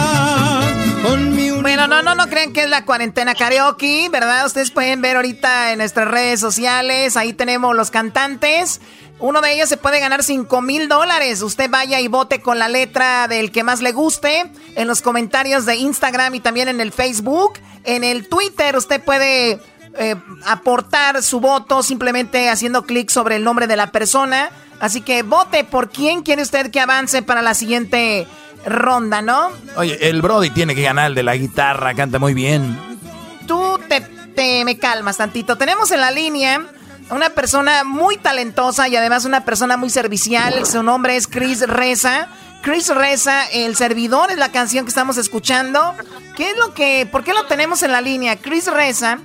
Con mi Bueno, no, no, no crean que es la cuarentena karaoke, ¿verdad? Ustedes pueden ver ahorita en nuestras redes sociales, ahí tenemos los cantantes. Uno de ellos se puede ganar 5 mil dólares. Usted vaya y vote con la letra del que más le guste en los comentarios de Instagram y también en el Facebook. En el Twitter usted puede eh, aportar su voto simplemente haciendo clic sobre el nombre de la persona. Así que vote por quién quiere usted que avance para la siguiente ronda, ¿no? Oye, el Brody tiene que ganar el de la guitarra, canta muy bien. Tú te, te me calmas tantito. Tenemos en la línea una persona muy talentosa y además una persona muy servicial. Su nombre es Chris Reza. Chris Reza, el servidor es la canción que estamos escuchando. ¿Qué es lo que, por qué lo tenemos en la línea? Chris Reza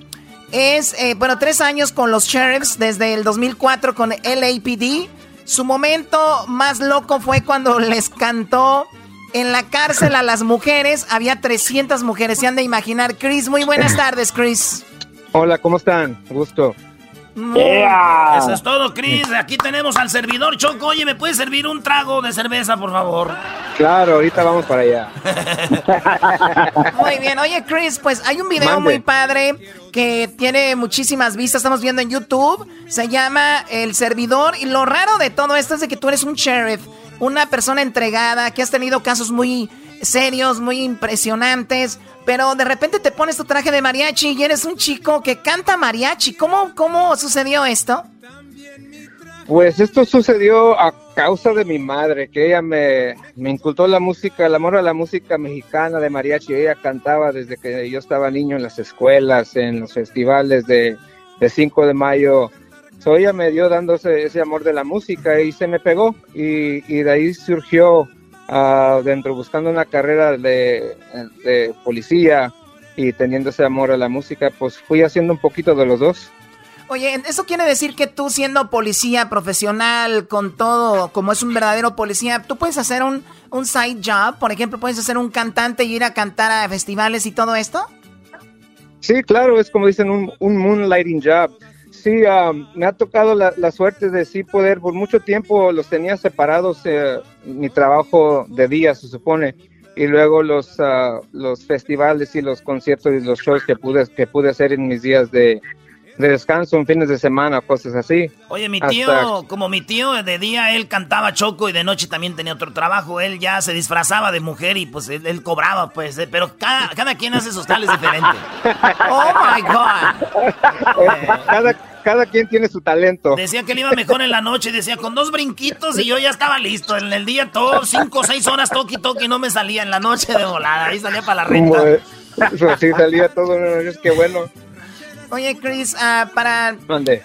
es, eh, bueno, tres años con los sheriffs desde el 2004 con LAPD. Su momento más loco fue cuando les cantó en la cárcel a las mujeres. Había 300 mujeres, se han de imaginar. Chris, muy buenas tardes, Chris. Hola, ¿cómo están? Gusto. Eso es todo, Chris. Aquí tenemos al servidor Choco. Oye, ¿me puedes servir un trago de cerveza, por favor? Claro, ahorita vamos para allá. muy bien. Oye, Chris, pues hay un video muy padre que tiene muchísimas vistas. Estamos viendo en YouTube. Se llama El Servidor. Y lo raro de todo esto es de que tú eres un sheriff, una persona entregada, que has tenido casos muy serios, muy impresionantes, pero de repente te pones tu traje de mariachi y eres un chico que canta mariachi. ¿Cómo, cómo sucedió esto? Pues esto sucedió a causa de mi madre, que ella me, me incultó la música, el amor a la música mexicana de mariachi. Ella cantaba desde que yo estaba niño en las escuelas, en los festivales de, de 5 de mayo. So ella me dio dándose ese amor de la música y se me pegó y, y de ahí surgió dentro buscando una carrera de, policía y teniendo ese amor a la música, pues fui haciendo un poquito de los dos. Oye, ¿eso quiere decir que tú siendo policía profesional, con todo, como es un verdadero policía, tú puedes hacer un, un side job? Por ejemplo, ¿puedes hacer un cantante y ir a cantar a festivales y todo esto? Sí, claro, es como dicen un, un moonlighting job sí, me ha tocado la, suerte de sí poder, por mucho tiempo los tenía separados, eh, mi trabajo de día se supone, y luego los, ah, los festivales y los conciertos y los shows que pude, que pude hacer en mis días de, de descanso, en fines de semana, cosas así. Oye, mi tío, como mi tío, de día él cantaba choco y de noche también tenía otro trabajo. Él ya se disfrazaba de mujer y pues él, cobraba, pues, eh, pero cada, cada quien hace sus tales diferentes. oh my God. cada, cada quien tiene su talento. Decía que él iba mejor en la noche, decía con dos brinquitos y yo ya estaba listo. En el día todo, cinco o seis horas toqui toqui no me salía en la noche de volada. Ahí salía para la renta. sí, salía todo, es que bueno. Oye, Chris, uh, para...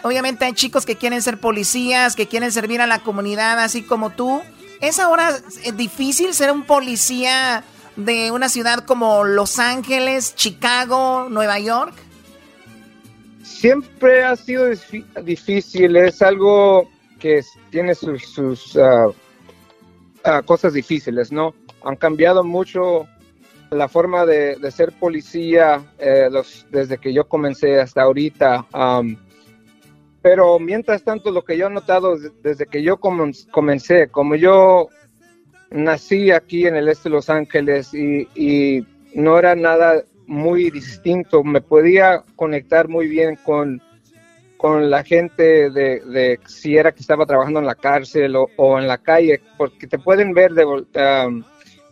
Obviamente hay chicos que quieren ser policías, que quieren servir a la comunidad, así como tú. ¿Es ahora difícil ser un policía de una ciudad como Los Ángeles, Chicago, Nueva York? siempre ha sido difícil, es algo que tiene sus, ah, ah, cosas difíciles, ¿no? Han cambiado mucho la forma de, ser policía eh, desde que yo comencé hasta ahorita. pero mientras tanto, lo que yo he notado desde que yo comencé, como yo nací aquí en el este de Los Ángeles y, no era nada muy distinto, me podía conectar muy bien con, con la gente de, si era que estaba trabajando en la cárcel o, en la calle, porque te pueden ver de,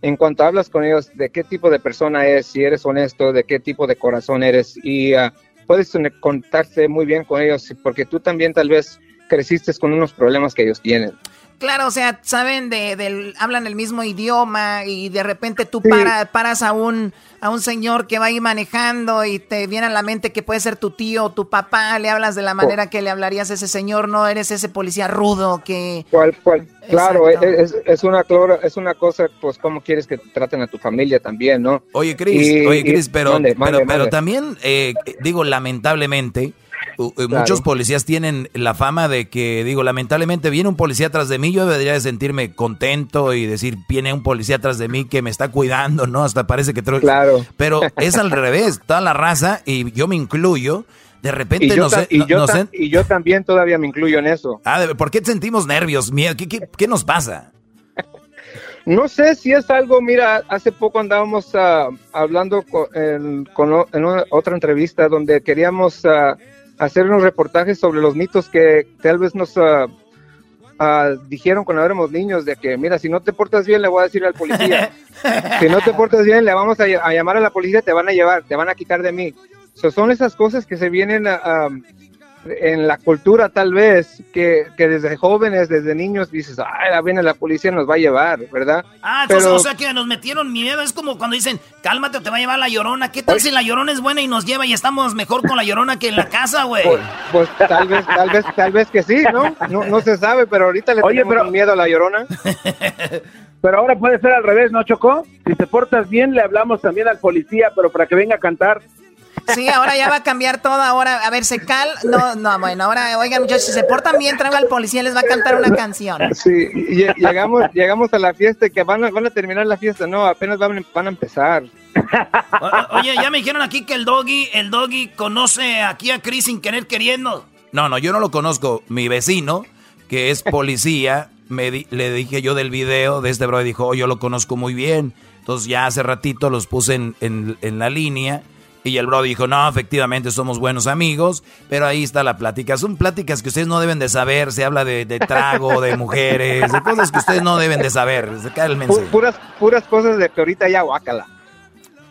en cuanto hablas con ellos de qué tipo de persona es, si eres honesto, de qué tipo de corazón eres y uh, puedes contarte muy bien con ellos porque tú también tal vez creciste con unos problemas que ellos tienen. Claro, o sea, saben de, del, hablan el mismo idioma y de repente tú para, paras a un, a un señor que va ahí manejando y te viene a la mente que puede ser tu tío o tu papá, le hablas de la manera que le hablarías a ese señor, no eres ese policía rudo que... ¿Cuál, cuál? Claro, es, es, una, es una cosa, pues, cómo quieres que traten a tu familia también, ¿no? Oye, Cris, oye, Chris, pero, pero, pero, también, eh, digo, lamentablemente eh, muchos policías tienen la fama de que, digo, lamentablemente viene un policía atrás de mí, yo debería de sentirme contento y decir, viene un policía atrás de mí que me está cuidando, ¿no? Hasta parece que... Claro. Pero es al revés, toda la raza, y yo me incluyo, de repente y yo, y, yo y yo también todavía me incluyo en eso. Ah, ¿por qué sentimos nervios? Miedo? ¿Qué, qué, nos pasa? No sé si es algo, mira, hace poco andábamos uh, hablando con, en, otra entrevista donde queríamos uh, hacer unos reportajes sobre los mitos que tal vez nos uh, dijeron cuando éramos niños, de que, mira, si no te portas bien, le voy a decir al policía. si no te portas bien, le vamos a, llamar a la policía, te van a llevar, te van a quitar de mí. son esas cosas que se vienen a en la cultura tal vez que, desde jóvenes, desde niños dices, ay, la viene la policía nos va a llevar, ¿verdad? Ah, entonces, o sea que nos metieron miedo, es como cuando dicen, cálmate o te va a llevar la llorona, ¿qué tal si la llorona es buena y nos lleva y estamos mejor con la llorona que en la casa, güey? Pues, pues, tal vez, tal vez, tal vez que sí, ¿no? No, se sabe, pero ahorita le Oye, tenemos miedo a la llorona. pero ahora puede ser al revés, ¿no, Chocó? Si te portas bien, le hablamos también al policía, pero para que venga a cantar. Sí, ahora ya va a cambiar todo. Ahora, a ver, se cal. No, no, bueno, ahora, oigan, muchachos, si se portan bien, traigo al policía, les va a cantar una canción. Sí, llegamos, llegamos a la fiesta que van a, van a terminar la fiesta. No, apenas van, van a empezar. oye, ya me dijeron aquí que el doggy, el doggy conoce aquí a Chris sin querer queriendo. No, no, yo no lo conozco. Mi vecino, que es policía, me le dije yo del video de este bro y dijo, oh, yo lo conozco muy bien. Entonces ya hace ratito los puse en, en, la línea y el bro dijo, no, efectivamente somos buenos amigos, pero ahí está la plática. Son pláticas que ustedes no deben de saber, se habla de, trago, de mujeres, de cosas que ustedes no deben de saber. Se cae el mensaje. Puras, puras cosas de que ahorita ya guácala.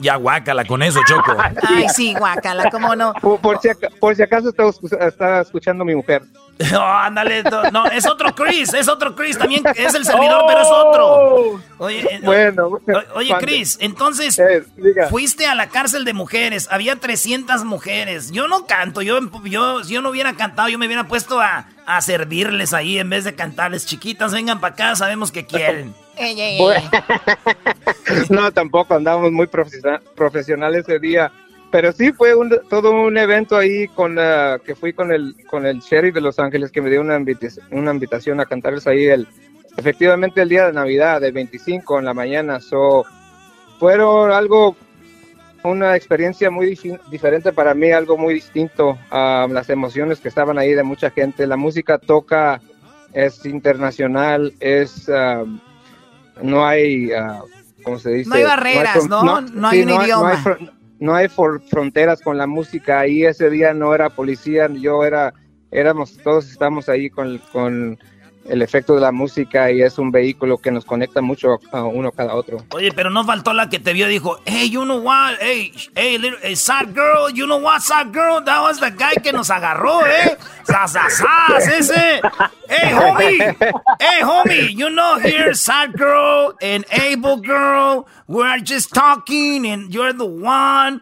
Ya guácala con eso, Choco. Ay, sí, guácala, ¿cómo no? Por, si, por si, acaso está, escuchando mi mujer. No, ándale, no, es otro Chris, es otro Chris, también es el servidor, pero es otro. Oh. Oye, eh, bueno, oye Chris, entonces eh, fuiste a la cárcel de mujeres, había 300 mujeres. Yo no canto, yo, yo, si yo no hubiera cantado, yo me hubiera puesto a, a servirles ahí en vez de cantarles. Chiquitas, vengan para acá, sabemos que quieren. no, tampoco andamos muy profesionales ese día. Pero sí fue un, todo un evento ahí con que fui con el con el sheriff de Los Ángeles que me dio una, invitación, una invitación a cantarles ahí el efectivamente el día de Navidad del 25 en la mañana. So, fueron algo una experiencia muy diferente para mí, algo muy distinto a las emociones que estaban ahí de mucha gente. La música toca, es internacional, es um, no hay, uh, ¿cómo se dice? No hay barreras, ¿no? No, hay, un idioma no hay fronteras con la música. Ahí ese día no era policía, yo era, éramos, todos estamos ahí con, con el efecto de la música y es un vehículo que nos conecta mucho a uno cada otro. Oye, pero no faltó la que te vio y dijo, hey, you know what, hey, hey, little, sad girl, you know what, sad girl, that was the guy que nos agarró, eh, sas, ese, hey, homie, hey, homie, you know here, sad girl and able girl, we're just talking and you're the one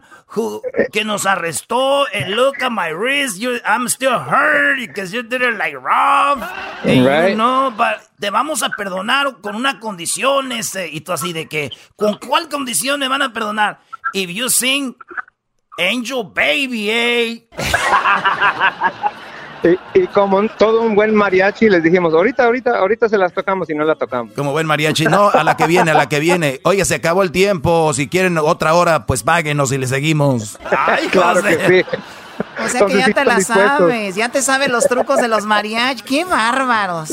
que nos arrestó and look at my wrist, I'm still hurt because you did it like rough. right. no, but te vamos a perdonar con una condición, ese, y tú así de que, ¿con cuál condición me van a perdonar? If you sing Angel Baby, eh. Y, como todo un buen mariachi, les dijimos, ahorita, ahorita, ahorita se las tocamos y no la tocamos. Como buen mariachi, no, a la que viene, a la que viene. Oye, se acabó el tiempo, si quieren otra hora, pues páguenos y le seguimos. Ay, claro que sí. O sea que ya te la sabes, ya te sabes los trucos de los mariachi, qué bárbaros.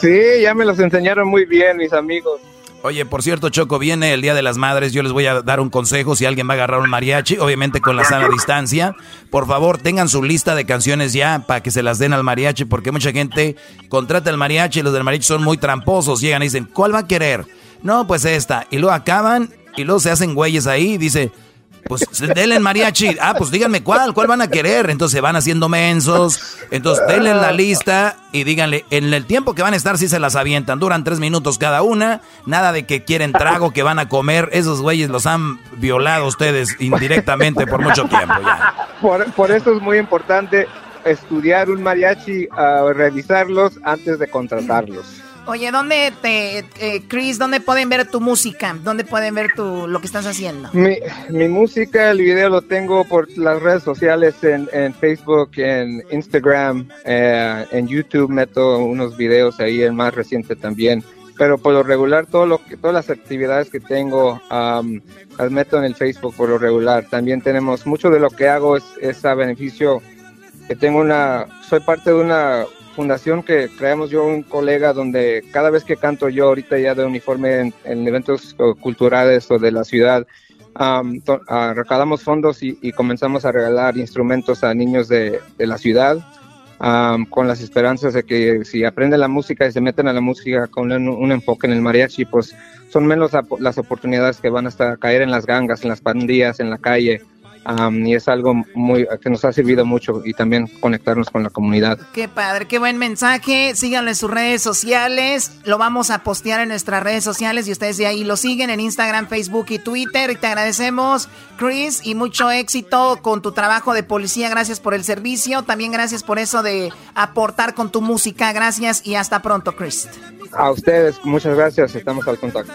Sí, ya me los enseñaron muy bien mis amigos. Oye, por cierto, Choco, viene el Día de las Madres. Yo les voy a dar un consejo si alguien va a agarrar un mariachi, obviamente con la sana distancia. Por favor, tengan su lista de canciones ya para que se las den al mariachi, porque mucha gente contrata el mariachi y los del mariachi son muy tramposos. Llegan y dicen, ¿cuál va a querer? No, pues esta. Y luego acaban y luego se hacen güeyes ahí y dice, pues denle mariachi. Ah, pues díganme cuál, cuál van a querer. Entonces van haciendo mensos. Entonces denle la lista y díganle, en el tiempo que van a estar, si se las avientan. Duran tres minutos cada una. Nada de que quieren trago, que van a comer. Esos güeyes los han violado ustedes indirectamente por mucho tiempo ya. Por, eso es muy importante estudiar un mariachi, uh, revisarlos antes de contratarlos. Oye, ¿dónde te, eh, Chris, dónde pueden ver tu música? ¿Dónde pueden ver tu, lo que estás haciendo? Mi, música, el video lo tengo por las redes sociales, en, en Facebook, en Instagram, eh, en YouTube meto unos videos ahí, el más reciente también. Pero por lo regular, todo lo que, todas las actividades que tengo las meto en el Facebook por lo regular. También tenemos, mucho de lo que hago es, es a beneficio que tengo una, soy parte de una fundación que creamos yo un colega donde cada vez que canto yo ahorita ya de uniforme en, eventos culturales o de la ciudad, um, recaudamos fondos y, comenzamos a regalar instrumentos a niños de, la ciudad con las esperanzas de que si aprenden la música y se meten a la música con un, enfoque en el mariachi, pues son menos las oportunidades que van hasta caer en las gangas, en las pandillas, en la calle y es algo muy que nos ha servido mucho y también conectarnos con la comunidad. Qué padre, qué buen mensaje. Síganlo en sus redes sociales. Lo vamos a postear en nuestras redes sociales y ustedes de ahí lo siguen en Instagram, Facebook y Twitter. Y te agradecemos, Chris, y mucho éxito con tu trabajo de policía. Gracias por el servicio. También gracias por eso de aportar con tu música. Gracias y hasta pronto, Chris. A ustedes, muchas gracias. Estamos al contacto.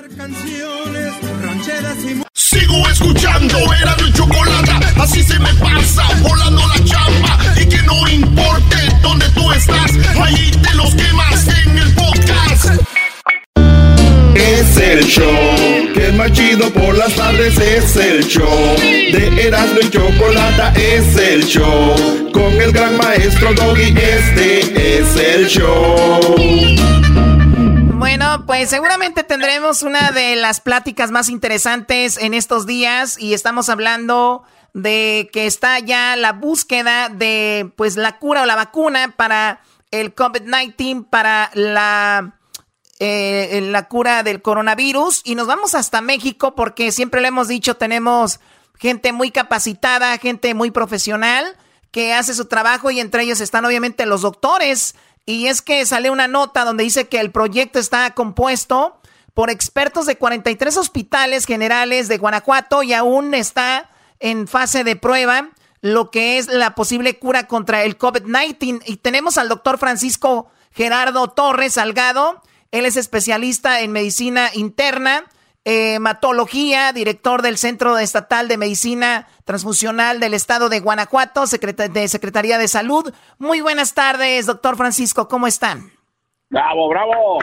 Sigo escuchando, era mi chocolate, así se me pasa volando la chamba y que no importe dónde tú estás, ahí te los quemas en el podcast. Es el show que es más chido por las tardes, es el show de Erasmo y Chocolata, es el show con el gran maestro Doggy, este es el show. Bueno, pues seguramente tendremos una de las pláticas más interesantes en estos días y estamos hablando de que está ya la búsqueda de pues la cura o la vacuna para el COVID-19, para la, eh, la cura del coronavirus. Y nos vamos hasta México porque siempre le hemos dicho tenemos gente muy capacitada, gente muy profesional que hace su trabajo y entre ellos están obviamente los doctores y es que sale una nota donde dice que el proyecto está compuesto por expertos de 43 hospitales generales de Guanajuato y aún está en fase de prueba lo que es la posible cura contra el COVID-19. Y tenemos al doctor Francisco Gerardo Torres Salgado. Él es especialista en medicina interna hematología, director del Centro Estatal de Medicina Transfusional del Estado de Guanajuato, de Secretaría de Salud. Muy buenas tardes, doctor Francisco, ¿cómo están? Bravo, bravo.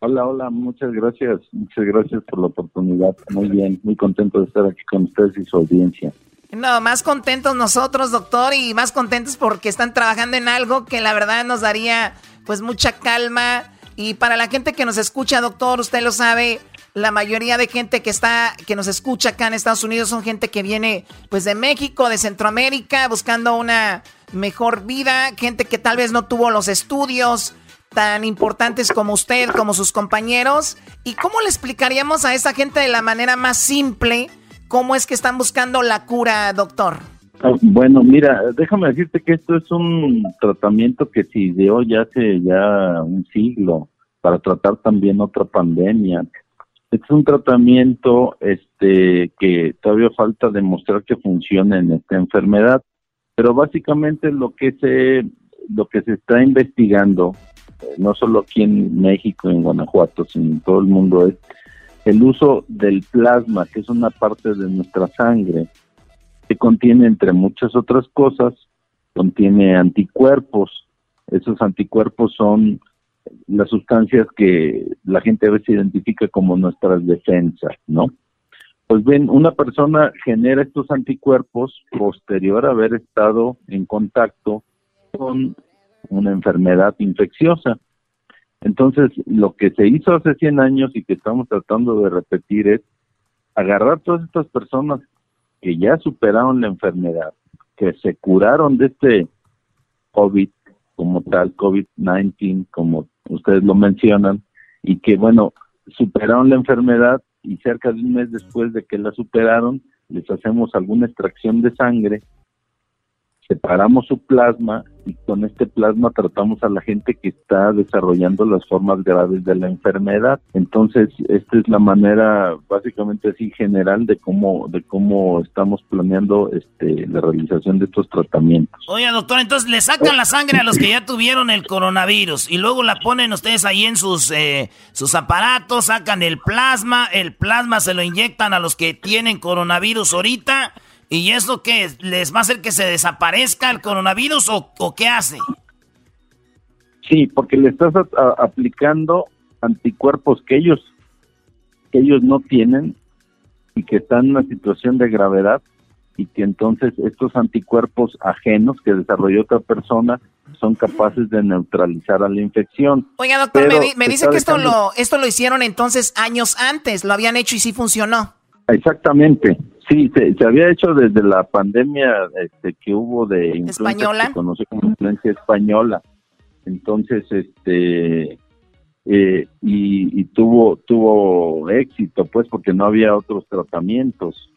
Hola, hola, muchas gracias, muchas gracias por la oportunidad. Muy bien, muy contento de estar aquí con ustedes y su audiencia. No, más contentos nosotros, doctor, y más contentos porque están trabajando en algo que la verdad nos daría pues mucha calma y para la gente que nos escucha, doctor, usted lo sabe, la mayoría de gente que está, que nos escucha acá en Estados Unidos son gente que viene pues de México, de Centroamérica, buscando una mejor vida, gente que tal vez no tuvo los estudios tan importantes como usted, como sus compañeros. ¿Y cómo le explicaríamos a esa gente de la manera más simple cómo es que están buscando la cura, doctor? Ah, bueno, mira, déjame decirte que esto es un tratamiento que se ideó ya hace ya un siglo para tratar también otra pandemia. Es un tratamiento este que todavía falta demostrar que funciona en esta enfermedad, pero básicamente lo que se lo que se está investigando eh, no solo aquí en México, en Guanajuato, sino en todo el mundo es el uso del plasma, que es una parte de nuestra sangre que contiene, entre muchas otras cosas, contiene anticuerpos. Esos anticuerpos son las sustancias que la gente a veces identifica como nuestras defensas, ¿no? Pues bien, una persona genera estos anticuerpos posterior a haber estado en contacto con una enfermedad infecciosa. Entonces, lo que se hizo hace 100 años y que estamos tratando de repetir es agarrar todas estas personas que ya superaron la enfermedad, que se curaron de este COVID como tal, COVID-19, como ustedes lo mencionan, y que, bueno, superaron la enfermedad y cerca de un mes después de que la superaron, les hacemos alguna extracción de sangre separamos su plasma y con este plasma tratamos a la gente que está desarrollando las formas graves de la enfermedad. Entonces, esta es la manera básicamente así general de cómo de cómo estamos planeando este la realización de estos tratamientos. Oye, doctor, entonces le sacan la sangre a los que ya tuvieron el coronavirus y luego la ponen ustedes ahí en sus eh, sus aparatos, sacan el plasma, el plasma se lo inyectan a los que tienen coronavirus ahorita ¿Y eso qué? ¿Les va a hacer que se desaparezca el coronavirus o, qué hace? Sí, porque le estás aplicando anticuerpos que ellos, que ellos no tienen y que están en una situación de gravedad y que entonces estos anticuerpos ajenos que desarrolló otra persona son capaces de neutralizar a la infección. Oiga, doctor, me, dice que esto lo, esto lo hicieron entonces años antes, lo habían hecho y sí funcionó. Exactamente. Sí, se, había hecho desde la pandemia este, que hubo de española, se conoce como influencia española. Entonces, este eh, y, tuvo tuvo éxito, pues, porque no había otros tratamientos.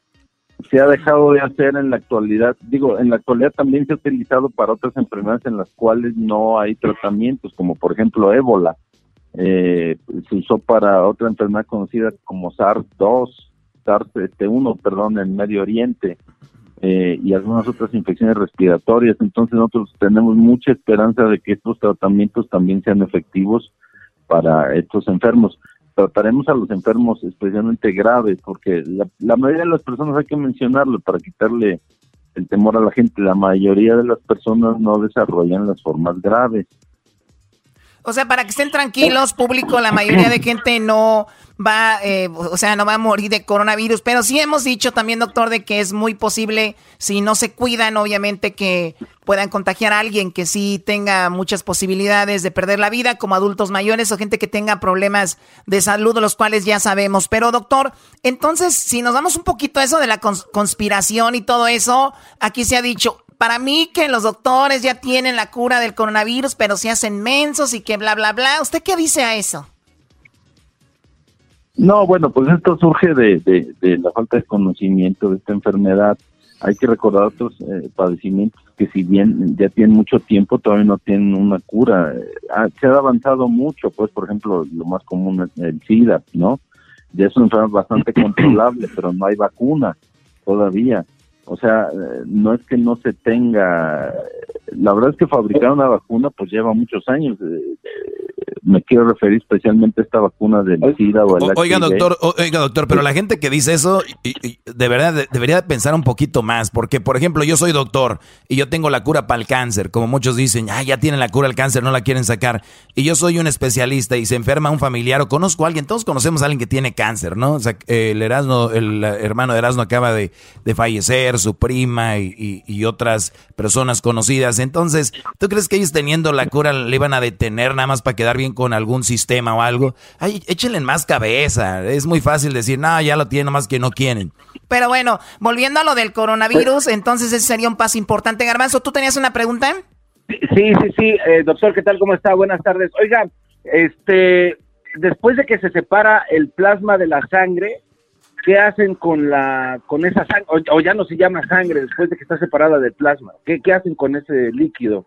Se ha dejado de hacer en la actualidad, digo, en la actualidad también se ha utilizado para otras enfermedades en las cuales no hay tratamientos, como por ejemplo ébola. Eh, se usó para otra enfermedad conocida como SARS-2 este, uno, perdón, en Medio Oriente eh, y algunas otras infecciones respiratorias. Entonces nosotros tenemos mucha esperanza de que estos tratamientos también sean efectivos para estos enfermos. trataremos a los enfermos especialmente graves, porque la, la mayoría de las personas hay que mencionarlo para quitarle el temor a la gente. La mayoría de las personas no desarrollan las formas graves. O sea, para que estén tranquilos, público, la mayoría de gente no va, eh, o sea, no va a morir de coronavirus, pero sí hemos dicho también, doctor, de que es muy posible, si no se cuidan, obviamente, que puedan contagiar a alguien que sí tenga muchas posibilidades de perder la vida, como adultos mayores o gente que tenga problemas de salud, los cuales ya sabemos. Pero, doctor, entonces, si nos damos un poquito a eso de la conspiración y todo eso, aquí se ha dicho, para mí que los doctores ya tienen la cura del coronavirus, pero se hacen mensos y que bla, bla, bla. ¿Usted qué dice a eso? No, bueno, pues esto surge de, la falta de conocimiento de esta enfermedad. Hay que recordar otros eh, padecimientos que si bien ya tienen mucho tiempo, todavía no tienen una cura. Ah, se ha avanzado mucho, pues por ejemplo, lo más común es el SIDA, ¿no? Ya es una enfermedad bastante controlable, pero no hay vacuna todavía. O sea, no es que no se tenga, la verdad es que fabricar una vacuna pues lleva muchos años. Me quiero referir especialmente a esta vacuna del SIDA o el Oiga, doctor, oiga, doctor, pero la gente que dice eso, de verdad, debería pensar un poquito más, porque, por ejemplo, yo soy doctor y yo tengo la cura para el cáncer, como muchos dicen, ah, ya tienen la cura al cáncer, no la quieren sacar, y yo soy un especialista y se enferma un familiar o conozco a alguien, todos conocemos a alguien que tiene cáncer, ¿no? O sea, el Erasmo, el hermano de Erasmo acaba de, fallecer, su prima y, y otras personas conocidas, entonces, ¿tú crees que ellos teniendo la cura le iban a detener nada más para quedar bien con algún sistema o algo, ay, échenle más cabeza. Es muy fácil decir, no, ya lo tienen, más que no quieren. Pero bueno, volviendo a lo del coronavirus, entonces ese sería un paso importante. Garbanzo, ¿tú tenías una pregunta? Sí, sí, sí, eh, doctor, ¿qué tal? ¿Cómo está? Buenas tardes. Oiga, este, después de que se separa el plasma de la sangre, ¿qué hacen con la con esa sangre? O, ya no se llama sangre después de que está separada del plasma. ¿Qué, qué hacen con ese líquido?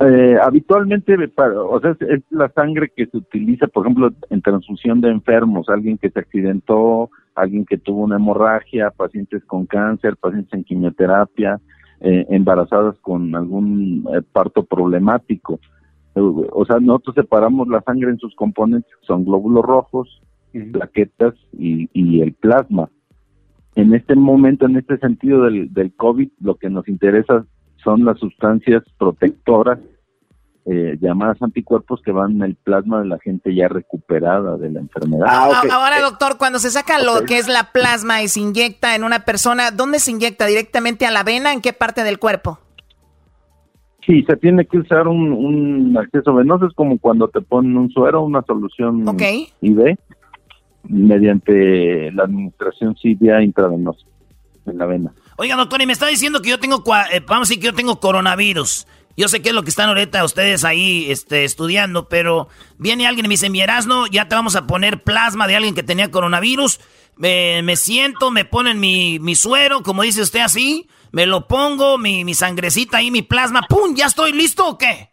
Eh, habitualmente, o sea, es, la sangre que se utiliza, por ejemplo, en transfusión de enfermos, alguien que se accidentó, alguien que tuvo una hemorragia, pacientes con cáncer, pacientes en quimioterapia, eh, embarazadas con algún eh, parto problemático. O sea, nosotros separamos la sangre en sus componentes, son glóbulos rojos, plaquetas y, y el plasma. En este momento, en este sentido del, del COVID, lo que nos interesa son las sustancias protectoras eh, llamadas anticuerpos que van en el plasma de la gente ya recuperada de la enfermedad. Ah, ahora, doctor, cuando se saca lo que es la plasma y se inyecta en una persona, ¿dónde se inyecta? ¿Directamente a la vena? ¿En qué parte del cuerpo? Sí, se tiene que usar un, acceso venoso, es como cuando te ponen un suero, una solución okay. IV, mediante la administración vía intravenosa en la vena. Oiga, doctor, y me está diciendo que yo tengo, eh, vamos a decir que yo tengo coronavirus. Yo sé que es lo que están ahorita ustedes ahí este, estudiando, pero viene alguien y me dice, mi Erasno, ya te vamos a poner plasma de alguien que tenía coronavirus. Me, siento, me ponen mi, mi, suero, como dice usted así, me lo pongo, mi, mi sangrecita ahí, mi plasma, ¡pum! ¿Ya estoy listo o qué?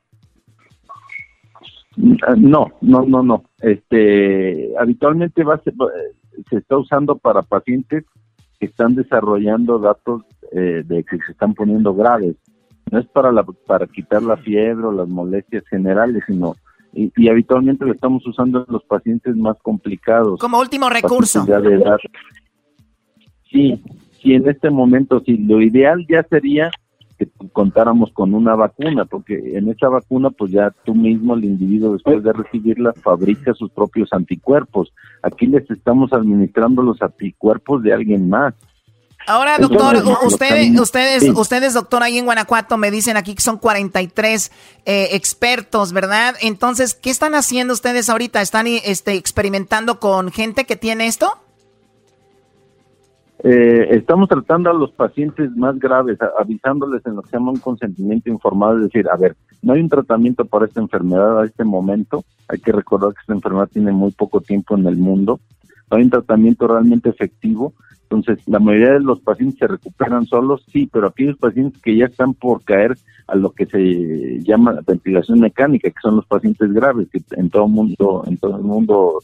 No, no, no, no. Este, habitualmente va, se, se está usando para pacientes que están desarrollando datos eh, de que se están poniendo graves. No es para, la, para quitar la fiebre o las molestias generales, sino y, habitualmente lo estamos usando en los pacientes más complicados. Como último recurso. Sí, sí, en este momento sí, lo ideal ya sería que contáramos con una vacuna, porque en esa vacuna pues ya tú mismo, el individuo después de recibirla, fabrica sus propios anticuerpos. Aquí les estamos administrando los anticuerpos de alguien más. Ahora, doctor, ustedes, ustedes, ustedes, doctor, ahí en Guanajuato me dicen aquí que son 43 eh, expertos, ¿verdad? Entonces, ¿qué están haciendo ustedes ahorita? ¿Están este, experimentando con gente que tiene esto? Eh, estamos tratando a los pacientes más graves, avisándoles en lo que se llama un consentimiento informado, es decir, a ver, no hay un tratamiento para esta enfermedad a este momento, hay que recordar que esta enfermedad tiene muy poco tiempo en el mundo, no hay un tratamiento realmente efectivo, entonces la mayoría de los pacientes se recuperan solos, sí, pero aquellos pacientes que ya están por caer a lo que se llama ventilación mecánica, que son los pacientes graves, que en todo mundo, en todo el mundo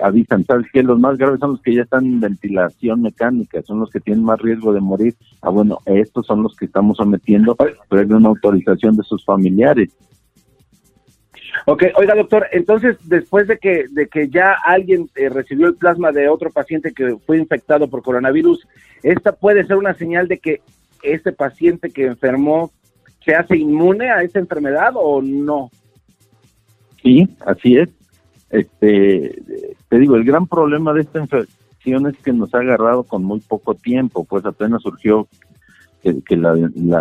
avisan, ¿sabes que Los más graves son los que ya están en ventilación mecánica, son los que tienen más riesgo de morir. Ah, bueno, estos son los que estamos sometiendo, hay una autorización de sus familiares. Ok, oiga doctor, entonces después de que, de que ya alguien eh, recibió el plasma de otro paciente que fue infectado por coronavirus, ¿esta puede ser una señal de que este paciente que enfermó se hace inmune a esa enfermedad o no? Sí, así es. Este, te digo, el gran problema de esta infección es que nos ha agarrado con muy poco tiempo, pues apenas surgió que, la,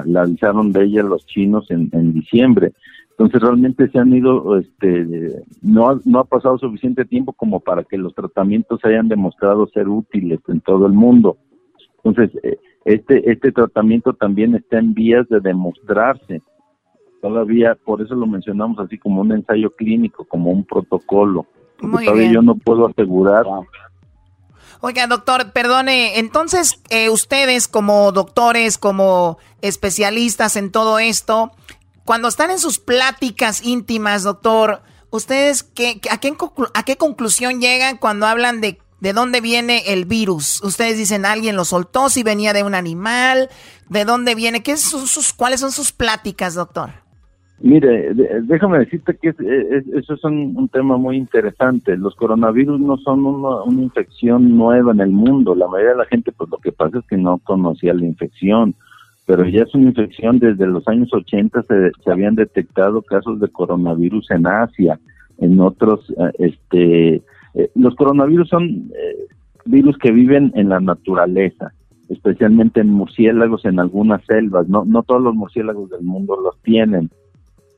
la, avisaron de ella los chinos en, en diciembre. Entonces realmente se han ido, este, no, ha, no ha pasado suficiente tiempo como para que los tratamientos hayan demostrado ser útiles en todo el mundo. Entonces, eh, este, este tratamiento también está en vías de demostrarse. Todavía, por eso lo mencionamos así como un ensayo clínico, como un protocolo. todavía yo no puedo asegurar. Oiga, doctor, perdone, entonces eh, ustedes como doctores, como especialistas en todo esto, cuando están en sus pláticas íntimas, doctor, ¿ustedes qué, a, qué, a qué conclusión llegan cuando hablan de de dónde viene el virus? Ustedes dicen, alguien lo soltó, si venía de un animal, ¿de dónde viene? ¿Qué son sus, ¿Cuáles son sus pláticas, doctor? Mire, déjame decirte que eso es un, un, tema muy interesante. Los coronavirus no son una, una, infección nueva en el mundo. La mayoría de la gente, pues lo que pasa es que no conocía la infección pero ya es una infección desde los años 80 se, se habían detectado casos de coronavirus en Asia, en otros, eh, este, eh, los coronavirus son eh, virus que viven en la naturaleza, especialmente en murciélagos en algunas selvas, no, no todos los murciélagos del mundo los tienen.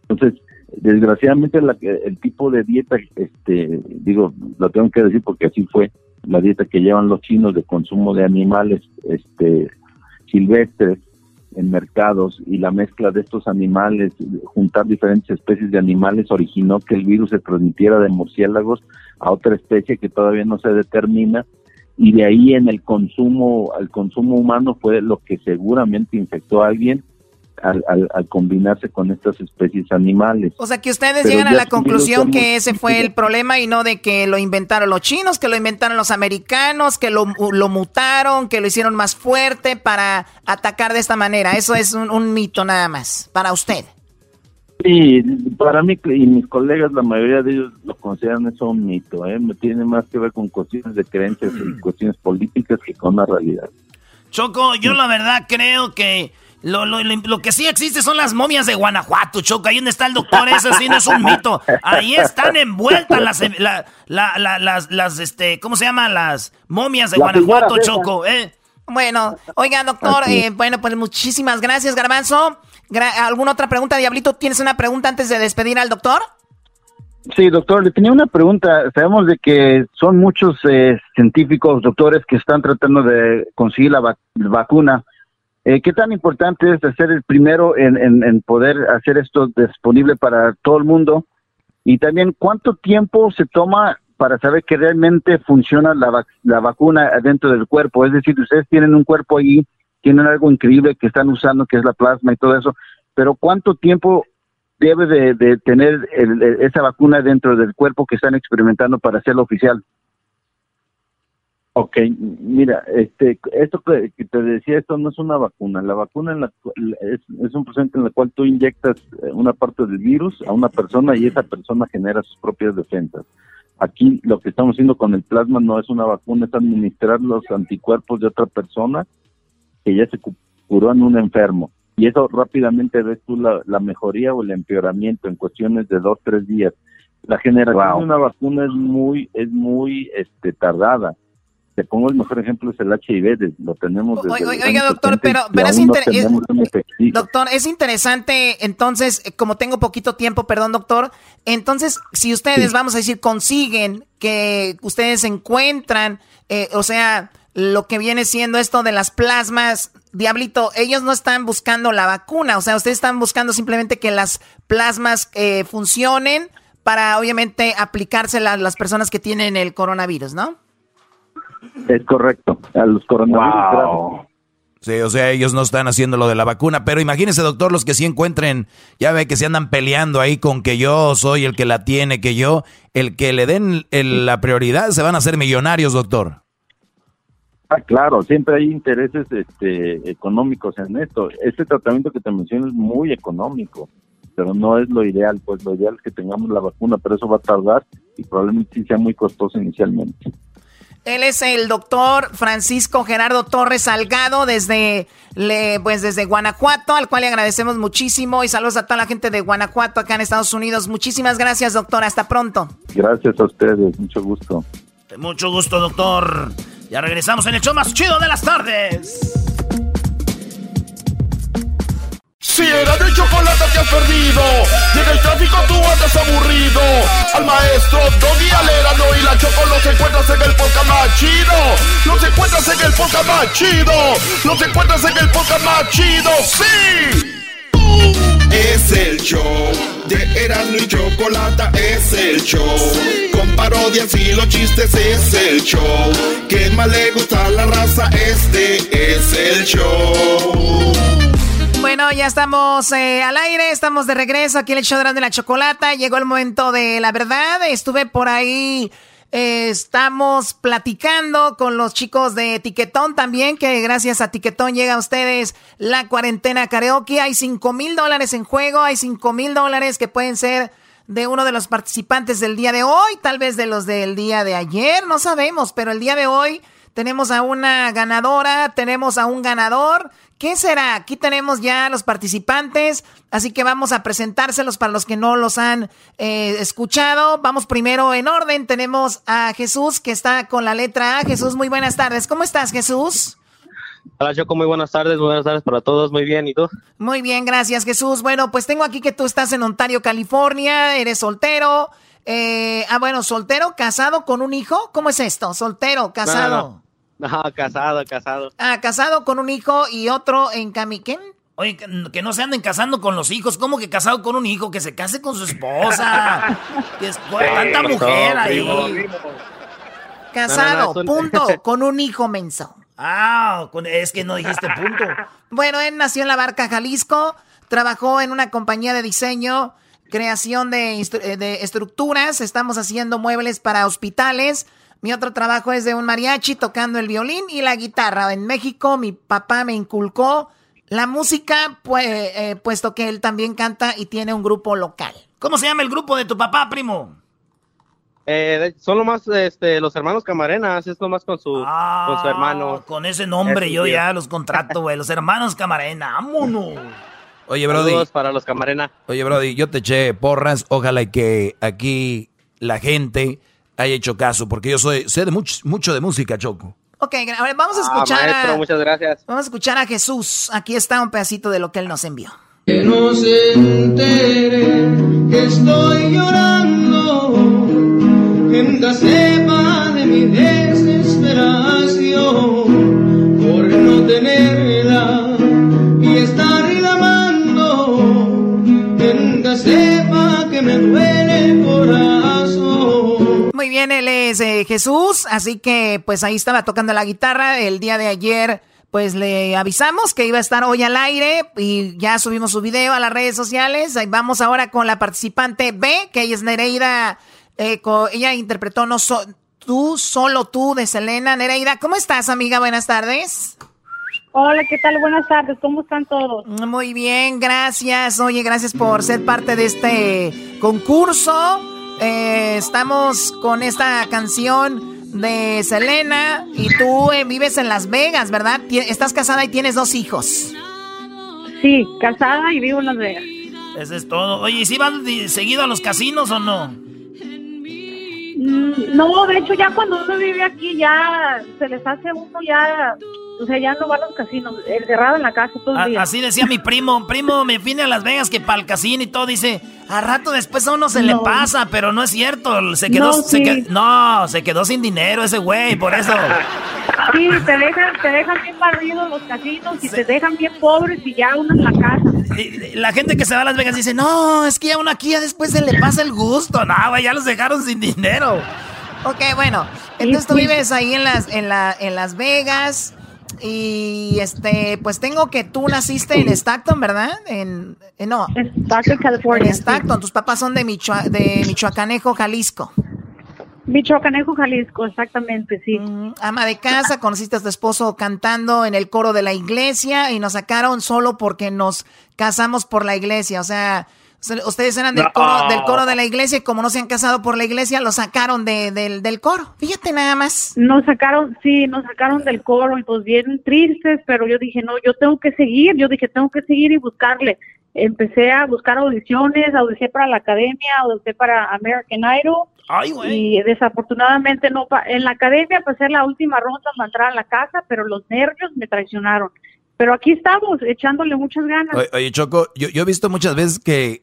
Entonces, desgraciadamente la, el tipo de dieta, este, digo, lo tengo que decir porque así fue, la dieta que llevan los chinos de consumo de animales, este, silvestres, en mercados y la mezcla de estos animales, juntar diferentes especies de animales, originó que el virus se transmitiera de murciélagos a otra especie que todavía no se determina y de ahí en el consumo, al consumo humano fue lo que seguramente infectó a alguien al, al, combinarse con estas especies animales. O sea que ustedes llegan a la conclusión que ese fue el problema y no de que lo inventaron los chinos, que lo inventaron los americanos, que lo, lo mutaron, que lo hicieron más fuerte para atacar de esta manera. Eso es un, mito nada más, para usted. Sí, para mí y mis colegas, la mayoría de ellos lo consideran eso un mito. ¿eh? Tiene más que ver con cuestiones de creencias y cuestiones políticas que con la realidad. Choco, yo la verdad creo que lo, lo, lo, que sí existe son las momias de Guanajuato, Choco. Ahí donde está el doctor, eso sí no es un mito. Ahí están envueltas las, la, la, las, las, este, ¿cómo se llaman? Las momias de Guanajuato, Choco, ¿eh? Bueno, oiga, doctor, eh, bueno, pues muchísimas gracias, Garbanzo. ¿Alguna otra pregunta, Diablito? ¿Tienes una pregunta antes de despedir al doctor? Sí, doctor, le tenía una pregunta. Sabemos de que son muchos eh, científicos, doctores, que están tratando de conseguir la vacuna eh, ¿Qué tan importante es ser el primero en, poder hacer esto disponible para todo el mundo? Y también, ¿cuánto tiempo se toma para saber que realmente funciona la, la vacuna dentro del cuerpo? Es decir, ustedes tienen un cuerpo ahí, tienen algo increíble que están usando, que es la plasma y todo eso, pero ¿cuánto tiempo debe de, tener esa vacuna dentro del cuerpo que están experimentando para hacerlo oficial? Ok, mira, este, esto que, te decía, esto no es una vacuna. La vacuna en la, es, es, un proceso en el cual tú inyectas eh, una parte del virus a una persona y esa persona genera sus propias defensas. Aquí lo que estamos haciendo con el plasma no es una vacuna, es administrar los anticuerpos de otra persona que ya se curó en un enfermo. Y eso rápidamente ves tú la, la mejoría o el empeoramiento en cuestiones de dos, tres días. La generación de una vacuna es muy, es muy este, tardada te pongo el mejor ejemplo es el HIV, lo tenemos desde Oiga, doctor, pero, pero es, eh, doctor, es interesante, entonces, eh, como tengo poquito tiempo, perdón, doctor, entonces, si ustedes, vamos a decir, consiguen que ustedes encuentran, eh, o sea, lo que viene siendo esto de las plasmas, Diablito, ellos no están buscando la vacuna, o sea, ustedes están buscando simplemente que las plasmas funcionen para, obviamente, aplicársela a las personas que tienen el coronavirus, ¿no? Es correcto, a los coronavirus. Sí, o sea, ellos no están haciendo lo de la vacuna, pero imagínese, doctor, los que sí encuentren, ya ve que se andan peleando ahí con que yo soy el que la tiene, que yo, el que le den la prioridad, se van a hacer millonarios, doctor. Ah, claro, siempre hay intereses este, económicos en esto. Este tratamiento que te menciono es muy económico. pero no es lo ideal, pues lo ideal es que tengamos la vacuna, pero eso va a tardar y probablemente sí sea muy costoso inicialmente. Él es el doctor Francisco Gerardo Torres Salgado desde, pues desde Guanajuato, al cual le agradecemos muchísimo y saludos a toda la gente de Guanajuato acá en Estados Unidos. Muchísimas gracias, doctor. Hasta pronto. Gracias a ustedes, mucho gusto. Mucho gusto, doctor. Ya regresamos en el show más chido de las tardes. Si era de chocolate que has perdido. Y en el tráfico tú andas aburrido. Al maestro Doggy Alerano y la Choco los encuentras en el podcast más chido. Los encuentras en el podcast más chido. Los encuentras en el podcast más chido ¡Sí! Es el show de Erasmo y Chocolata Es el show. Con parodias y los chistes es el show. Que más le gusta a la raza Este es el show bueno, ya estamos eh, al aire, estamos de regreso aquí en el show de la chocolata. Llegó el momento de la verdad. Estuve por ahí, eh, estamos platicando con los chicos de Tiquetón también, que gracias a Tiquetón llega a ustedes la cuarentena karaoke. Hay cinco mil dólares en juego, hay cinco mil dólares que pueden ser de uno de los participantes del día de hoy, tal vez de los del día de ayer, no sabemos, pero el día de hoy tenemos a una ganadora, tenemos a un ganador. ¿Qué será? Aquí tenemos ya los participantes, así que vamos a presentárselos para los que no los han eh, escuchado. Vamos primero en orden. Tenemos a Jesús que está con la letra A. Jesús, muy buenas tardes. ¿Cómo estás, Jesús? Hola, Choco, muy buenas tardes, buenas tardes para todos, muy bien, ¿y tú? Muy bien, gracias, Jesús. Bueno, pues tengo aquí que tú estás en Ontario, California, eres soltero. Eh, ah, bueno, soltero, casado con un hijo. ¿Cómo es esto? Soltero, casado. No, casado, casado. Ah, casado con un hijo y otro en Camiquén. Oye, que, no se anden casando con los hijos. ¿Cómo que casado con un hijo? Que se case con su esposa. que es tanta mujer ahí. Casado, punto, con un hijo menso. Ah, es que no dijiste punto. bueno, él nació en la Barca, Jalisco. Trabajó en una compañía de diseño, creación de, de estructuras. Estamos haciendo muebles para hospitales mi otro trabajo es de un mariachi tocando el violín y la guitarra. En México mi papá me inculcó la música, pues, eh, puesto que él también canta y tiene un grupo local. ¿Cómo se llama el grupo de tu papá, primo? Eh, son lo más este, los hermanos Camarenas, es lo más con su, con su hermano. Ah, con ese nombre yo ya los contrato, güey. Los hermanos Camarena, vámonos. Oye, Brody. Saludos para los Camarena. Oye, Brody, yo te eché porras. Ojalá que aquí la gente haya hecho caso, porque yo soy, sé de mucho, mucho de música, Choco. Ok, vamos a ah, escuchar a, muchas gracias. Vamos a escuchar a Jesús. Aquí está un pedacito de lo que él nos envió. Que no se entere que estoy llorando, en la sepa de mi desesperación por no tenerla y estar reclamando, en la sepa que me duele bien, él es eh, Jesús, así que pues ahí estaba tocando la guitarra. El día de ayer pues le avisamos que iba a estar hoy al aire y ya subimos su video a las redes sociales. Ahí vamos ahora con la participante B, que ella es Nereida, eh, ella interpretó No Tú, Solo Tú de Selena. Nereida, ¿cómo estás amiga? Buenas tardes. Hola, ¿qué tal? Buenas tardes, ¿cómo están todos? Muy bien, gracias. Oye, gracias por ser parte de este concurso. Eh, estamos con esta canción de Selena y tú eh, vives en Las Vegas, ¿verdad? Estás casada y tienes dos hijos. Sí, casada y vivo en Las Vegas. Eso es todo. Oye, ¿y si van seguido a los casinos o no? Mm, no, de hecho ya cuando uno vive aquí ya se les hace uno ya o sea, ya no va a los casinos, encerrado en la casa todo el día. Así decía mi primo, primo me vine a Las Vegas que para el casino y todo, dice, a rato después a uno se le pasa, pero no es cierto, se quedó, no, se quedó, no, se quedó sin dinero ese güey, por eso. Sí, te dejan, te dejan bien barridos los casinos y te dejan bien pobres y ya uno en la casa. la gente que se va a Las Vegas dice, no, es que ya uno aquí ya después se le pasa el gusto, no, güey, ya los dejaron sin dinero. Ok, bueno, entonces tú vives ahí en las, en la, en Las Vegas, y este, pues tengo que tú naciste en Stockton, ¿verdad? En, no. Stockton, California. En Stockton. Tus papás son de, de Michoacanejo, Jalisco. Michoacanejo, Jalisco, exactamente, sí. ama de casa, conociste a tu esposo cantando en el coro de la iglesia y nos sacaron solo porque nos casamos por la iglesia. O sea, Ustedes eran del, coro, del coro de la iglesia y como no se han casado por la iglesia, lo sacaron de, del, del coro. Fíjate nada más. Nos sacaron, sí, nos sacaron del coro y pues bien tristes, pero yo dije, no, yo tengo que seguir. Yo dije, tengo que seguir y buscarle. Empecé a buscar audiciones, audicé para la academia, audicé para American Idol. Ay, güey. Y desafortunadamente no, pa- en la academia pasé la última ronda para entrar a la casa, pero los nervios me traicionaron. Pero aquí estamos, echándole muchas ganas. Oye, oye, Choco, yo, yo he visto muchas veces que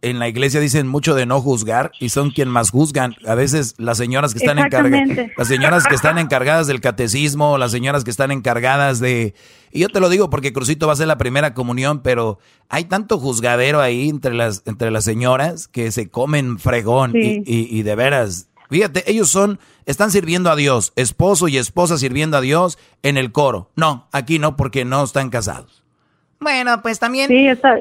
en la iglesia dicen mucho de no juzgar y son quien más juzgan. A veces las señoras que están encargadas, las señoras que están encargadas del catecismo, las señoras que están encargadas de... Y yo te lo digo porque Crucito va a ser la primera comunión, pero hay tanto juzgadero ahí entre las, entre las señoras que se comen fregón Sí. y, y- y de veras... Fíjate, ellos son, están sirviendo a Dios, esposo y esposa sirviendo a Dios en el coro. No, aquí no, porque no están casados. Bueno, pues también,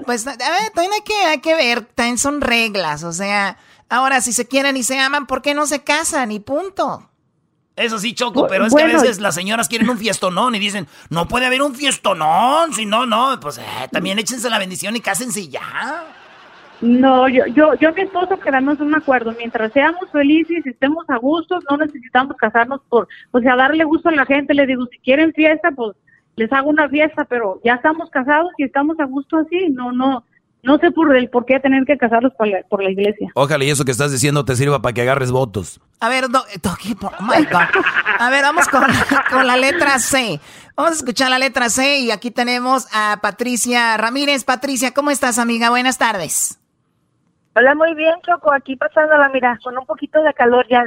pues a ver, también hay que, hay que ver, también son reglas, o sea, ahora si se quieren y se aman, ¿por qué no se casan? Y punto. Eso sí, Choco, pero es que a veces las señoras quieren un fiestonón y dicen, no puede haber un fiestonón, si no, no, pues eh, también échense la bendición y cásense y ya. No, yo, yo, yo y mi esposo quedamos en un acuerdo. Mientras seamos felices y estemos a gusto, no necesitamos casarnos por, o sea, darle gusto a la gente. Le digo, si quieren fiesta, pues les hago una fiesta, pero ya estamos casados y estamos a gusto así. No, no, no sé por el por qué tener que casarlos por la, por la iglesia. Ojalá y eso que estás diciendo te sirva para que agarres votos. A ver, do- Doggy, por- oh my God. A ver, vamos con, con la letra C. Vamos a escuchar la letra C y aquí tenemos a Patricia Ramírez. Patricia, ¿cómo estás, amiga? Buenas tardes. Hola, muy bien, Choco. Aquí pasándola, mira, con un poquito de calor ya.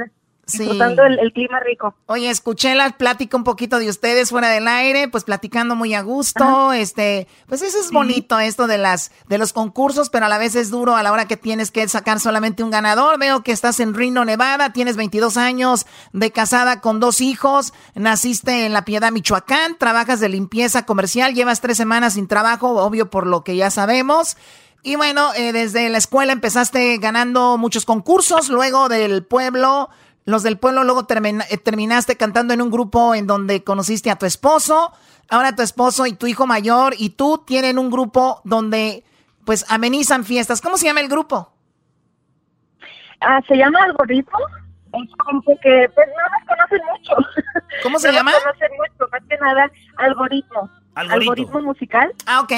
Disfrutando el, el clima rico. Oye, escuché la plática un poquito de ustedes fuera del aire, pues platicando muy a gusto, este, pues eso es bonito esto de las de los concursos, pero a la vez es duro a la hora que tienes que sacar solamente un ganador. Veo que estás en Reno, Nevada, tienes 22 años de casada con dos hijos, naciste en La Piedad, Michoacán, trabajas de limpieza comercial, llevas tres semanas sin trabajo, obvio por lo que ya sabemos. Y bueno, eh, desde la escuela empezaste ganando muchos concursos, luego del pueblo, los del pueblo, luego termina- eh, terminaste cantando en un grupo en donde conociste a tu esposo. Ahora tu esposo y tu hijo mayor y tú tienen un grupo donde pues amenizan fiestas. ¿Cómo se llama el grupo? Ah, se llama algoritmo. Es como que, pues no nos conocen mucho. ¿Cómo se No nos llama? conocen mucho, más que nada, algoritmo. Algoritmo. musical. Ah, ok.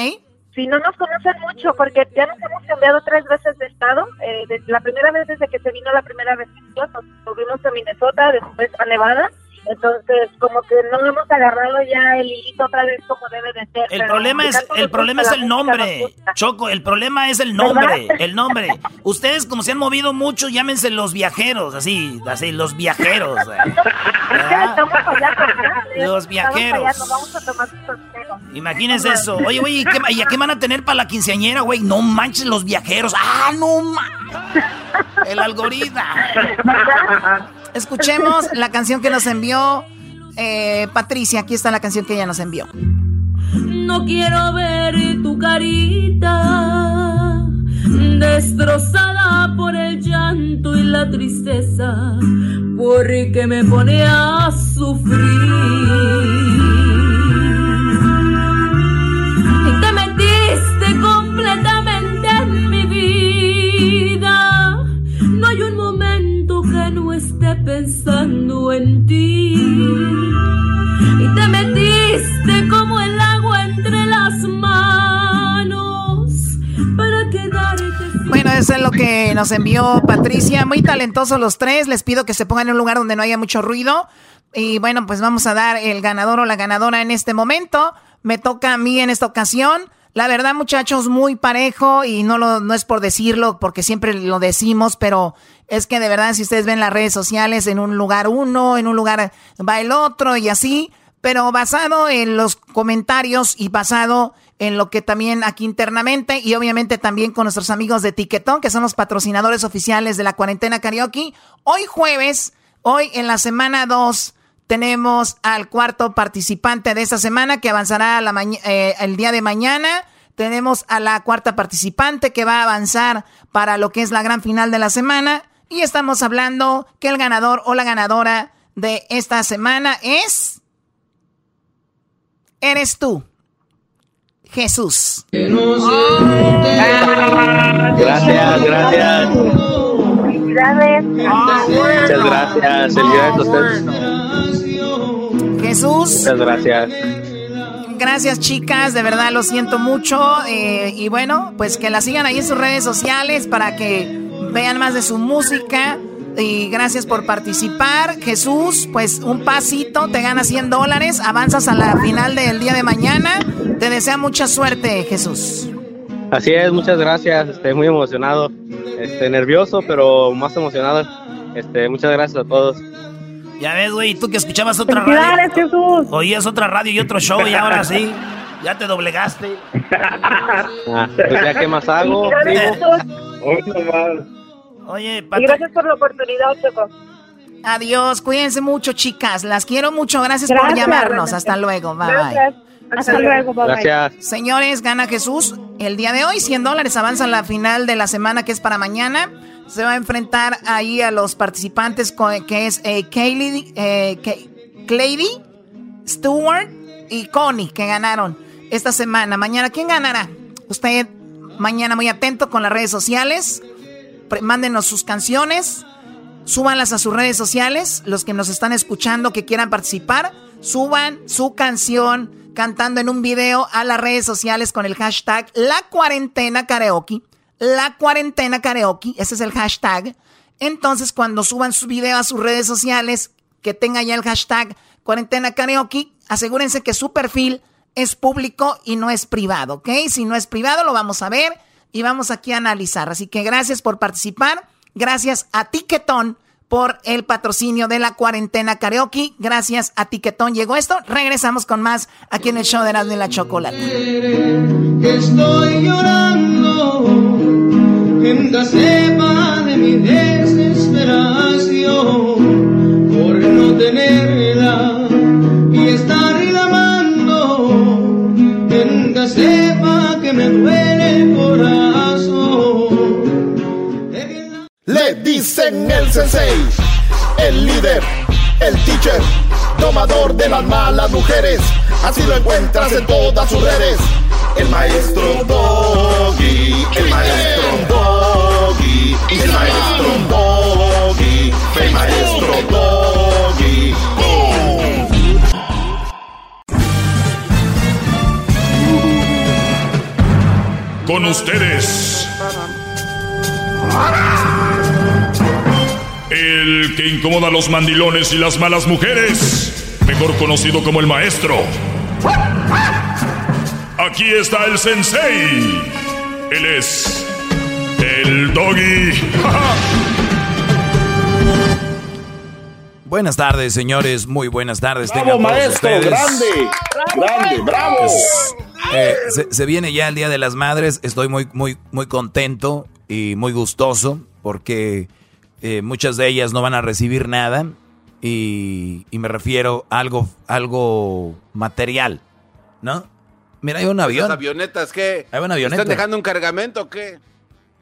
Sí, no nos conocen mucho porque ya nos hemos cambiado tres veces de estado. Eh, la primera vez desde que se vino la primera vez, nos movimos a Minnesota, después a Nevada. Entonces, como que no hemos agarrado ya el hilito otra vez como debe de ser. El problema es, el problema es el nombre. Choco, el problema es el nombre, ¿Verdad? el nombre. Ustedes como se han movido mucho, llámense los viajeros, así, así, los viajeros. eh. Estamos. Los viajeros. Estamos vamos a tomar. Imagínense eso. Oye, oye, ¿y, qué, y a qué van a tener para la quinceañera, güey? No manches los viajeros. Ah, no manches. El algoritmo. Escuchemos la canción que nos envió eh, Patricia. Aquí está la canción que ella nos envió. No quiero ver tu carita destrozada por el llanto y la tristeza, porque me pone a sufrir. Pensando en ti. Y te metiste como el agua entre las manos para quedarte. Bueno, eso es lo que nos envió Patricia. Muy talentosos los tres. Les pido que se pongan en un lugar donde no haya mucho ruido. Y bueno, pues vamos a dar el ganador o la ganadora en este momento. Me toca a mí en esta ocasión. La verdad, muchachos, muy parejo y no, lo, no es por decirlo, porque siempre lo decimos, pero es que de verdad, si ustedes ven las redes sociales, en un lugar uno, en un lugar va el otro y así, pero basado en los comentarios y basado en lo que también aquí internamente y obviamente también con nuestros amigos de Tiquetón, que son los patrocinadores oficiales de la cuarentena karaoke. Hoy jueves, hoy en la semana 2, tenemos al cuarto participante de esta semana que avanzará la eh, el día de mañana. Tenemos a la cuarta participante que va a avanzar para lo que es la gran final de la semana. Y estamos hablando que el ganador o la ganadora de esta semana es... Eres tú. Jesús. Gracias, gracias. Muchas gracias. Felicidades a ustedes. Jesús. Muchas gracias. Gracias chicas, de verdad lo siento mucho. eh, y bueno, pues que la sigan ahí en sus redes sociales para que vean más de su música. Y gracias por participar. Jesús, pues un pasito, te gana 100 dólares, avanzas a la final del día de mañana. Te desea mucha suerte, Jesús. Así es, muchas gracias. Estoy muy emocionado. Este, nervioso, pero más emocionado. Este, muchas gracias a todos. Ya ves, güey, tú que escuchabas otra radio. Jesús. Oías otra radio y otro show y ahora sí. Ya te doblegaste. Ah, pues ya, ¿qué más hago? Oye, Y gracias por la oportunidad, Choco. Adiós, cuídense mucho, chicas. Las quiero mucho. Gracias, por Gracias, llamarnos. Renata. Hasta luego. Bye Gracias. bye. Hasta luego, bye, bye. Gracias. Señores, gana Jesús el día de hoy. 100 dólares avanza la final de la semana que es para mañana. Se va a enfrentar ahí a los participantes que es eh, Kaylee, eh, Stewart y Connie que ganaron esta semana. Mañana, ¿quién ganará? Usted mañana muy atento con las redes sociales. Mándenos sus canciones. Súbanlas a sus redes sociales. Los que nos están escuchando que quieran participar, suban su canción cantando en un video a las redes sociales con el hashtag La Cuarentena Karaoke. La Cuarentena Karaoke, ese es el hashtag. Entonces, cuando suban su video a sus redes sociales, que tenga ya el hashtag Cuarentena Karaoke, asegúrense que su perfil es público y no es privado, ¿ok? Si no es privado, lo vamos a ver y vamos aquí a analizar. Así que gracias por participar. Gracias a Tiquetón por el patrocinio de la cuarentena karaoke. Gracias a Tiquetón llegó esto. Regresamos con más aquí en el show de Erasmo y la Chocolata. estoy llorando, que sepa de mi desesperación por no tenerla y estar reclamando, que sepa que me duele el corazón. Le dicen el sensei, el líder, el teacher, domador de las malas mujeres. Así lo encuentras en todas sus redes. El maestro Doggy, el maestro Doggy, el maestro Doggy, el maestro Doggy. Con ustedes. El que incomoda a los mandilones y las malas mujeres. Mejor conocido como el maestro. Aquí está el sensei. Él es. El doggy. Buenas tardes, señores. Muy buenas tardes. Bravo, tengan todos maestro, ustedes. grande, grande, bravo. Eh, se, se viene ya el Día de las Madres. Estoy muy, muy, muy contento y muy gustoso porque eh, muchas de ellas no van a recibir nada y, y me refiero a algo, algo material, ¿no? Mira, hay un avión. ¿Las avionetas qué? Hay una avioneta. ¿Están dejando un cargamento o qué?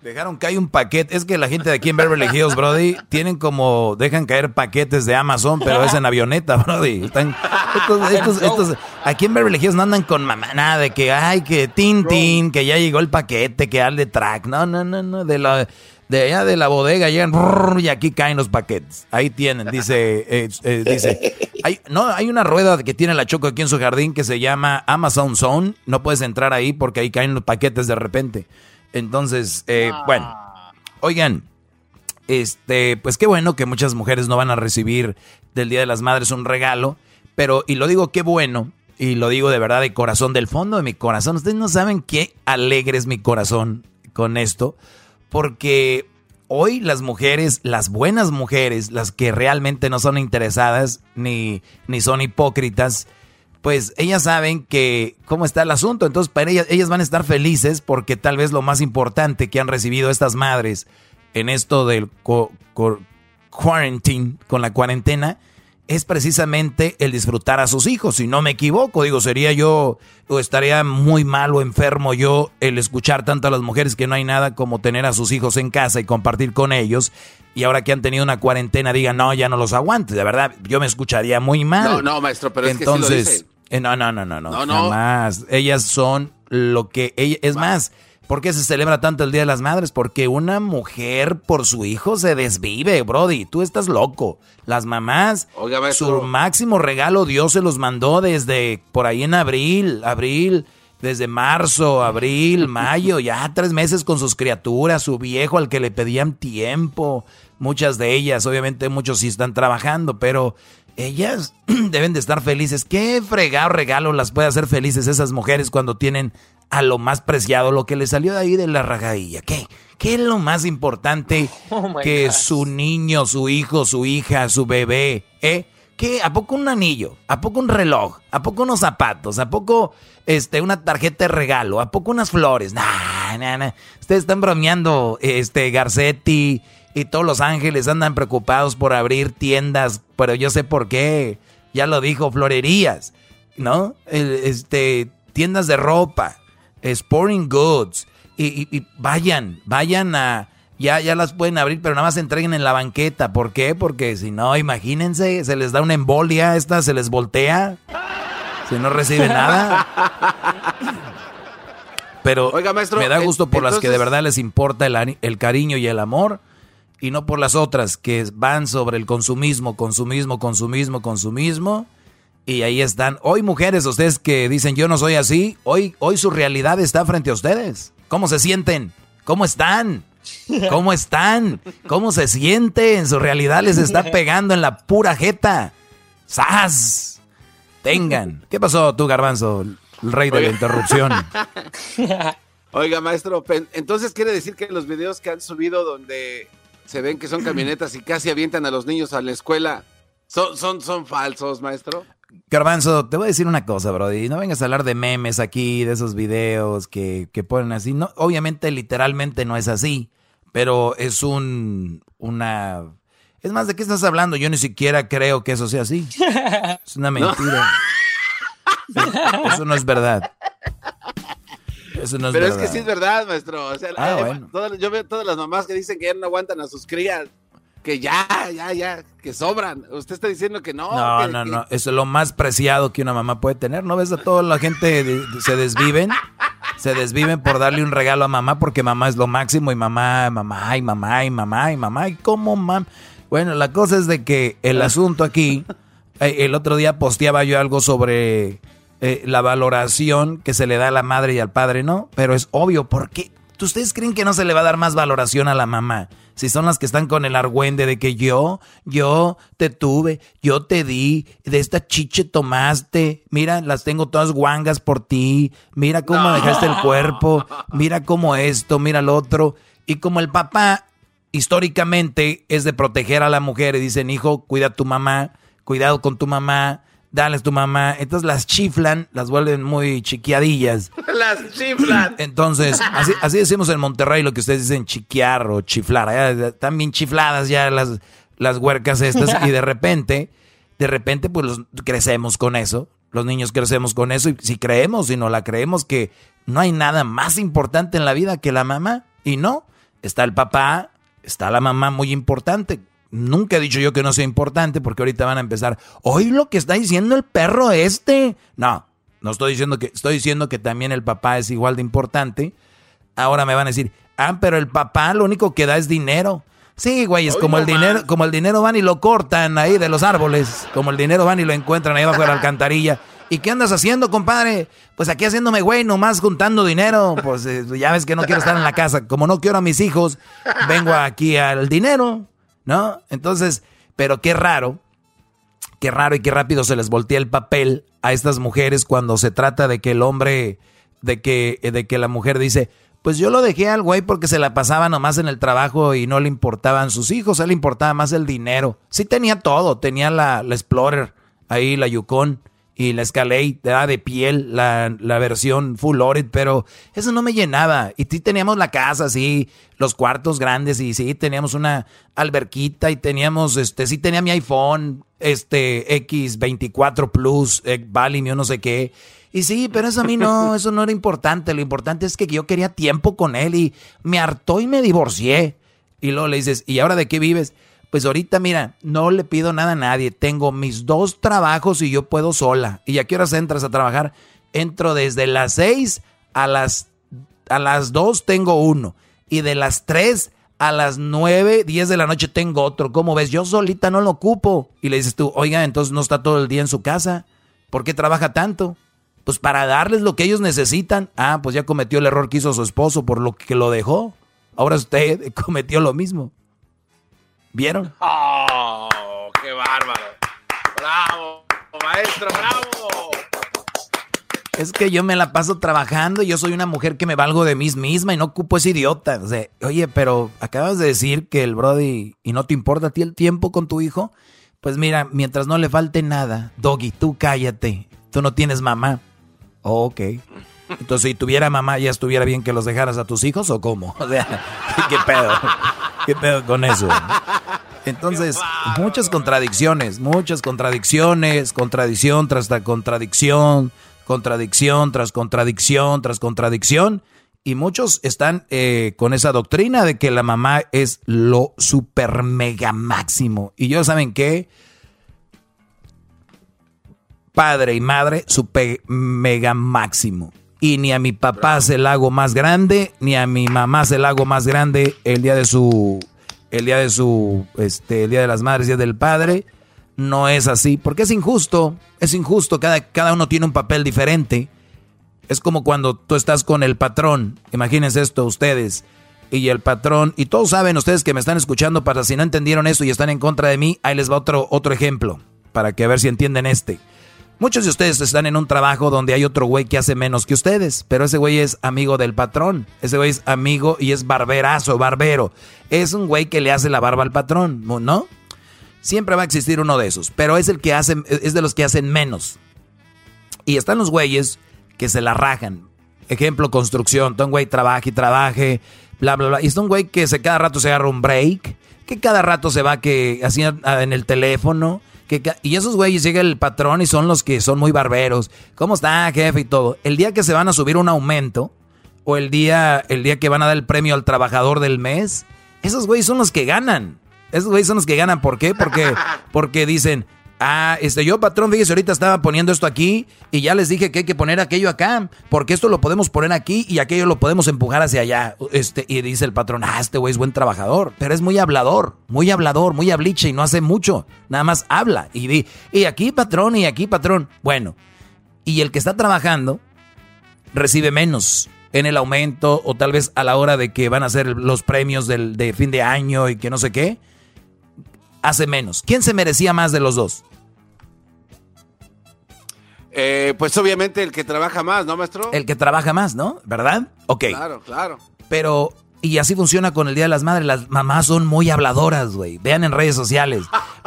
Dejaron caer un paquete. Es que la gente de aquí en Beverly Hills, Brody, tienen como. Dejan caer paquetes de Amazon, pero es en avioneta, Brody. Están, estos, estos- estos- aquí en Beverly Hills no andan con mamá, nada de que, ay, que tin, tin, que ya llegó el paquete, que al de track. No, no, no, no. De la. De allá de la bodega llegan y aquí caen los paquetes. Ahí tienen, dice, eh, eh, dice. Hay, no, hay una rueda que tiene la Choco aquí en su jardín que se llama Amazon Zone. No puedes entrar ahí porque ahí caen los paquetes de repente. Entonces, eh, bueno, oigan, este, pues qué bueno que muchas mujeres no van a recibir del Día de las Madres un regalo, pero, y lo digo qué bueno, y lo digo de verdad de corazón, del fondo de mi corazón. Ustedes no saben qué alegre es mi corazón con esto, porque hoy las mujeres, las buenas mujeres, las que realmente no son interesadas ni, ni son hipócritas, pues ellas saben que cómo está el asunto. Entonces, para ellas, ellas van a estar felices porque tal vez lo más importante que han recibido estas madres en esto del co- quarantine, con la cuarentena, es precisamente el disfrutar a sus hijos. Si no me equivoco, digo, sería yo, o estaría muy mal o enfermo yo el escuchar tanto a las mujeres que no hay nada como tener a sus hijos en casa y compartir con ellos. Y ahora que han tenido una cuarentena, digan, no, ya no los aguantes. De verdad, yo me escucharía muy mal. No, no, maestro, pero es que sí lo Entonces, dicen. eh, no, no, no, no, no, No, no. jamás. Ellas son lo que ella, es más, ¿por qué se celebra tanto el Día de las Madres? Porque una mujer por su hijo se desvive, Brody, tú estás loco. Las mamás, su máximo regalo Dios se los mandó desde por ahí en abril, abril, desde marzo, abril, mayo, ya tres meses con sus criaturas, su viejo al que le pedían tiempo, muchas de ellas, obviamente muchos sí están trabajando, pero ellas deben de estar felices. ¿Qué fregado regalo las puede hacer felices esas mujeres cuando tienen a lo más preciado, lo que le salió de ahí de la rajadilla? ¿Qué? ¿Qué es lo más importante oh que su niño, su hijo, su hija, su bebé, eh? ¿Qué? ¿A poco un anillo? ¿A poco un reloj? ¿A poco unos zapatos? ¿A poco este, una tarjeta de regalo? ¿A poco unas flores? Nah, nah, nah. Ustedes están bromeando, este, Garcetti y todos los ángeles andan preocupados por abrir tiendas, pero yo sé por qué. Ya lo dijo, florerías, ¿no? Este, tiendas de ropa, sporting goods. Y, vayan, vayan a... Ya, ya las pueden abrir, pero nada más entreguen en la banqueta. ¿Por qué? Porque si no, imagínense, se les da una embolia, esta se les voltea. Si no recibe nada. Pero Oiga, maestro, me da gusto por las que de verdad les importa el, el cariño y el amor y no por las otras que van sobre el consumismo, consumismo, consumismo, consumismo. Y ahí están. Hoy mujeres, ustedes que dicen yo no soy así, hoy, hoy su realidad está frente a ustedes. ¿Cómo se sienten? ¿Cómo están? ¿Cómo están? ¿Cómo se sienten? Su realidad les está pegando en la pura jeta. ¡Sas! Tengan. ¿Qué pasó tú, Garbanzo? El rey de la interrupción. Oiga, maestro, entonces quiere decir que los videos que han subido donde se ven que son camionetas y casi avientan a los niños a la escuela. ¿Son, son, son falsos, maestro? Garbanzo, te voy a decir una cosa, Brody. No vengas a hablar de memes aquí, de esos videos que, que ponen así. No, obviamente, literalmente no es así, pero es un, una... Es más, ¿de qué estás hablando? Yo ni siquiera creo que eso sea así. Es una mentira. Eso no es verdad. Pero es que sí es verdad, maestro. Ah, yo veo todas las mamás que dicen que ya no aguantan a sus crías. Que ya, ya, ya, que sobran. Usted está diciendo que no. No, no, no. Eso es lo más preciado que una mamá puede tener. ¿No ves a toda la gente se desviven? Se desviven por darle un regalo a mamá porque mamá es lo máximo y mamá, mamá, y mamá, y mamá, y mamá. ¿Y cómo, mamá? Bueno, la cosa es de que el asunto aquí, eh, el otro día posteaba yo algo sobre eh, la valoración que se le da a la madre y al padre, ¿no? Pero es obvio, ¿por qué? ¿Ustedes creen que no se le va a dar más valoración a la mamá? Si son las que están con el argüende de que yo, yo te tuve, yo te di, de esta chiche tomaste, mira, las tengo todas guangas por ti, mira cómo dejaste el cuerpo, mira cómo esto, mira lo otro. Y como el papá históricamente es de proteger a la mujer y dicen, hijo, cuida a tu mamá, cuidado con tu mamá, dale tu mamá. Entonces las chiflan, las vuelven muy chiquiadillas. las chiflan. Entonces, así, así, decimos en Monterrey lo que ustedes dicen chiquear o chiflar. están bien chifladas ya las, las huercas estas y de repente, de repente pues crecemos con eso. Los niños crecemos con eso y si creemos y no la creemos que no hay nada más importante en la vida que la mamá. Y no, está el papá, está la mamá muy importante Nunca he dicho yo que no sea importante porque ahorita van a empezar, hoy lo que está diciendo el perro este. No, no estoy diciendo que, estoy diciendo que también el papá es igual de importante. Ahora me van a decir, ah, pero el papá lo único que da es dinero. Sí, güey, es como el dinero, como el dinero van y lo cortan ahí de los árboles, como el dinero van y lo encuentran ahí bajo la alcantarilla. ¿Y qué andas haciendo, compadre? Pues aquí haciéndome güey, nomás juntando dinero. Pues eh, ya ves que no quiero estar en la casa. Como no quiero a mis hijos, vengo aquí al dinero. ¿No? Entonces, pero qué raro, qué raro y qué rápido se les voltea el papel a estas mujeres cuando se trata de que el hombre, de que, de que la mujer dice, pues yo lo dejé al güey porque se la pasaba nomás en el trabajo y no le importaban sus hijos, a él le importaba más el dinero. Sí tenía todo, tenía la, la Explorer, ahí la Yukon, y la Escalade era de piel, la, la, versión full loaded, pero eso no me llenaba. Y sí teníamos la casa, sí, los cuartos grandes, y sí teníamos una alberquita, y teníamos, este, sí tenía mi iPhone, este, X24 Plus, eh, yo no sé qué. Y sí, pero eso a mí no, eso no era importante. Lo importante es que yo quería tiempo con él y me hartó y me divorcié. Y luego le dices, ¿y ahora de qué vives? Pues ahorita, mira, no le pido nada a nadie. Tengo mis dos trabajos y yo puedo sola. ¿Y a qué horas entras a trabajar? Entro desde las seis a las, a las 2 tengo uno. Y de las 3 a las 9, 10 de la noche tengo otro. ¿Cómo ves? Yo solita no lo ocupo. Y le dices tú, oiga, entonces no está todo el día en su casa. ¿Por qué trabaja tanto? Pues para darles lo que ellos necesitan. Ah, pues ya cometió el error que hizo su esposo por lo que lo dejó. Ahora usted cometió lo mismo. ¿Vieron? ¡Oh! ¡Qué bárbaro! ¡Bravo! Maestro, bravo. Es que yo me la paso trabajando y yo soy una mujer que me valgo de mí misma y no ocupo ese idiota. O sea, oye, pero acabas de decir que el Brody y no te importa a ti el tiempo con tu hijo. Pues mira, mientras no le falte nada, Doggy, tú cállate. Tú no tienes mamá. Oh, ok. Entonces, si tuviera mamá, ¿ya estuviera bien que los dejaras a tus hijos o cómo? O sea, ¿qué pedo? ¿Qué pedo con eso? Entonces, muchas contradicciones, muchas contradicciones, contradicción tras contradicción contradicción tras contradicción tras contradicción. Y muchos están eh, con esa doctrina de que la mamá es lo super mega máximo. Y yo, ¿saben qué? Padre y madre, super mega máximo. Y ni a mi papá se el hago más grande, ni a mi mamá se el hago más grande el día de su, el día de su, este, el día de las madres, el día del padre no es así, porque es injusto, es injusto, cada, cada uno tiene un papel diferente. Es como cuando tú estás con el patrón, imagínense esto ustedes, y el patrón, y todos saben ustedes que me están escuchando, para si no entendieron eso y están en contra de mí, ahí les va otro, otro ejemplo, para que a ver si entienden este. Muchos de ustedes están en un trabajo donde hay otro güey que hace menos que ustedes, pero ese güey es amigo del patrón, ese güey es amigo y es barberazo, barbero. Es un güey que le hace la barba al patrón, ¿no? Siempre va a existir uno de esos, pero es el que hacen, es de los que hacen menos. Y están los güeyes que se la rajan. Ejemplo, construcción. un güey trabaje y trabaje, bla, bla, bla. Y está un güey que se cada rato se agarra un break, que cada rato se va que así en el teléfono. Que, y esos güeyes llega el patrón y son los que son muy barberos. ¿Cómo está, jefe? Y todo. El día que se van a subir un aumento, o el día, el día que van a dar el premio al trabajador del mes, esos güeyes son los que ganan. Esos güeyes son los que ganan. ¿Por qué? Porque, porque dicen, ah, este, yo patrón, fíjese, ahorita estaba poniendo esto aquí y ya les dije que hay que poner aquello acá, porque esto lo podemos poner aquí y aquello lo podemos empujar hacia allá. Este, y dice el patrón, ah, este güey es buen trabajador, pero es muy hablador, muy hablador, muy habliche y no hace mucho, nada más habla. Y di, y aquí patrón, y aquí patrón. Bueno, y el que está trabajando recibe menos en el aumento o tal vez a la hora de que van a hacer los premios del, de fin de año y que no sé qué hace menos. ¿Quién se merecía más de los dos? Eh, pues obviamente el que trabaja más, ¿no, maestro? El que trabaja más, ¿no? ¿Verdad? Ok. Claro, claro. Pero y así funciona con el Día de las Madres. Las mamás son muy habladoras, güey. Vean en redes sociales.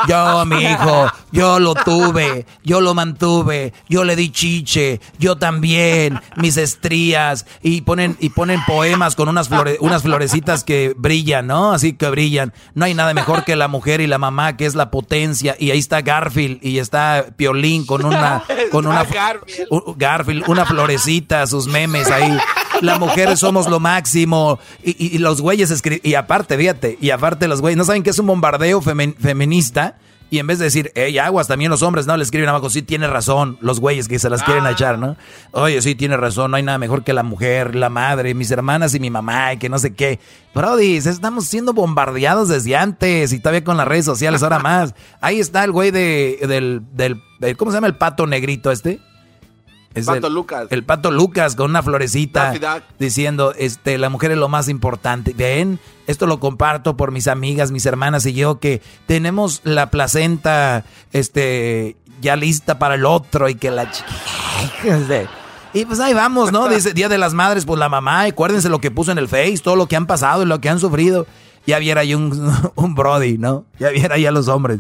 Yo, mi hijo, yo lo tuve, yo lo mantuve, yo le di chiche, yo también, mis estrías. Y ponen, y ponen poemas con unas, unas florecitas que brillan, ¿no? Así que brillan. No hay nada mejor que la mujer y la mamá, que es la potencia. Y ahí está Garfield y está Piolín con una, con una, Garfield, una florecita, sus memes ahí. Las mujeres somos lo máximo. Y, y, los güeyes escriben, y aparte, fíjate, y aparte los güeyes, ¿no saben que es un bombardeo feminista? Y en vez de decir, hey, aguas, también los hombres, ¿no? Le escriben abajo, sí, tiene razón, los güeyes que se las quieren ah. echar, ¿no? Oye, sí, tiene razón, no hay nada mejor que la mujer, la madre, mis hermanas y mi mamá, y que no sé qué. Brody, estamos siendo bombardeados desde antes y todavía con las redes sociales ahora más. Ahí está el güey de, del, del, ¿cómo se llama el pato negrito este? El Pato Lucas. El Pato Lucas con una florecita diciendo, este, la mujer es lo más importante. Ven, esto lo comparto por mis amigas, mis hermanas y yo que tenemos la placenta, este, ya lista para el otro y que la chiquita. Y pues ahí vamos, ¿no? Dice Día de las Madres, pues la mamá, acuérdense lo que puso en el Face, todo lo que han pasado y lo que han sufrido. Ya viera ahí un, un Brody, ¿no? Ya viera ahí a los hombres.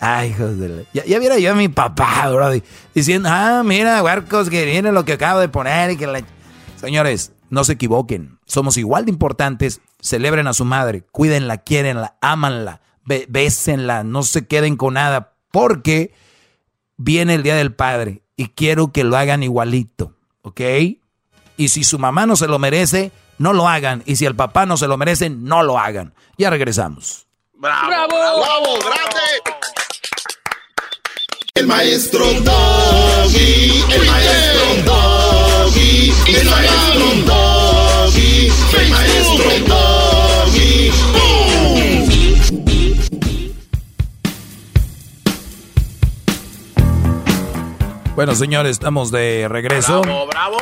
Ay, hijos de la... Ya, ya viera yo a mi papá, bro, diciendo, ah, mira, huercos, que viene lo que acabo de poner y que la... Señores, no se equivoquen. Somos igual de importantes. Celebren a su madre, cuídenla, quierenla, ámanla, bésenla, no se queden con nada, porque viene el Día del Padre y quiero que lo hagan igualito, ¿ok? Y si su mamá no se lo merece, no lo hagan. Y si el papá no se lo merece, no lo hagan. Ya regresamos. ¡Bravo! ¡Bravo! ¡Bravo! maestro Doggy, el maestro Doggy, el maestro Doggy, el maestro Doggy. Bueno, señores, estamos de regreso. ¡Bravo, bravo!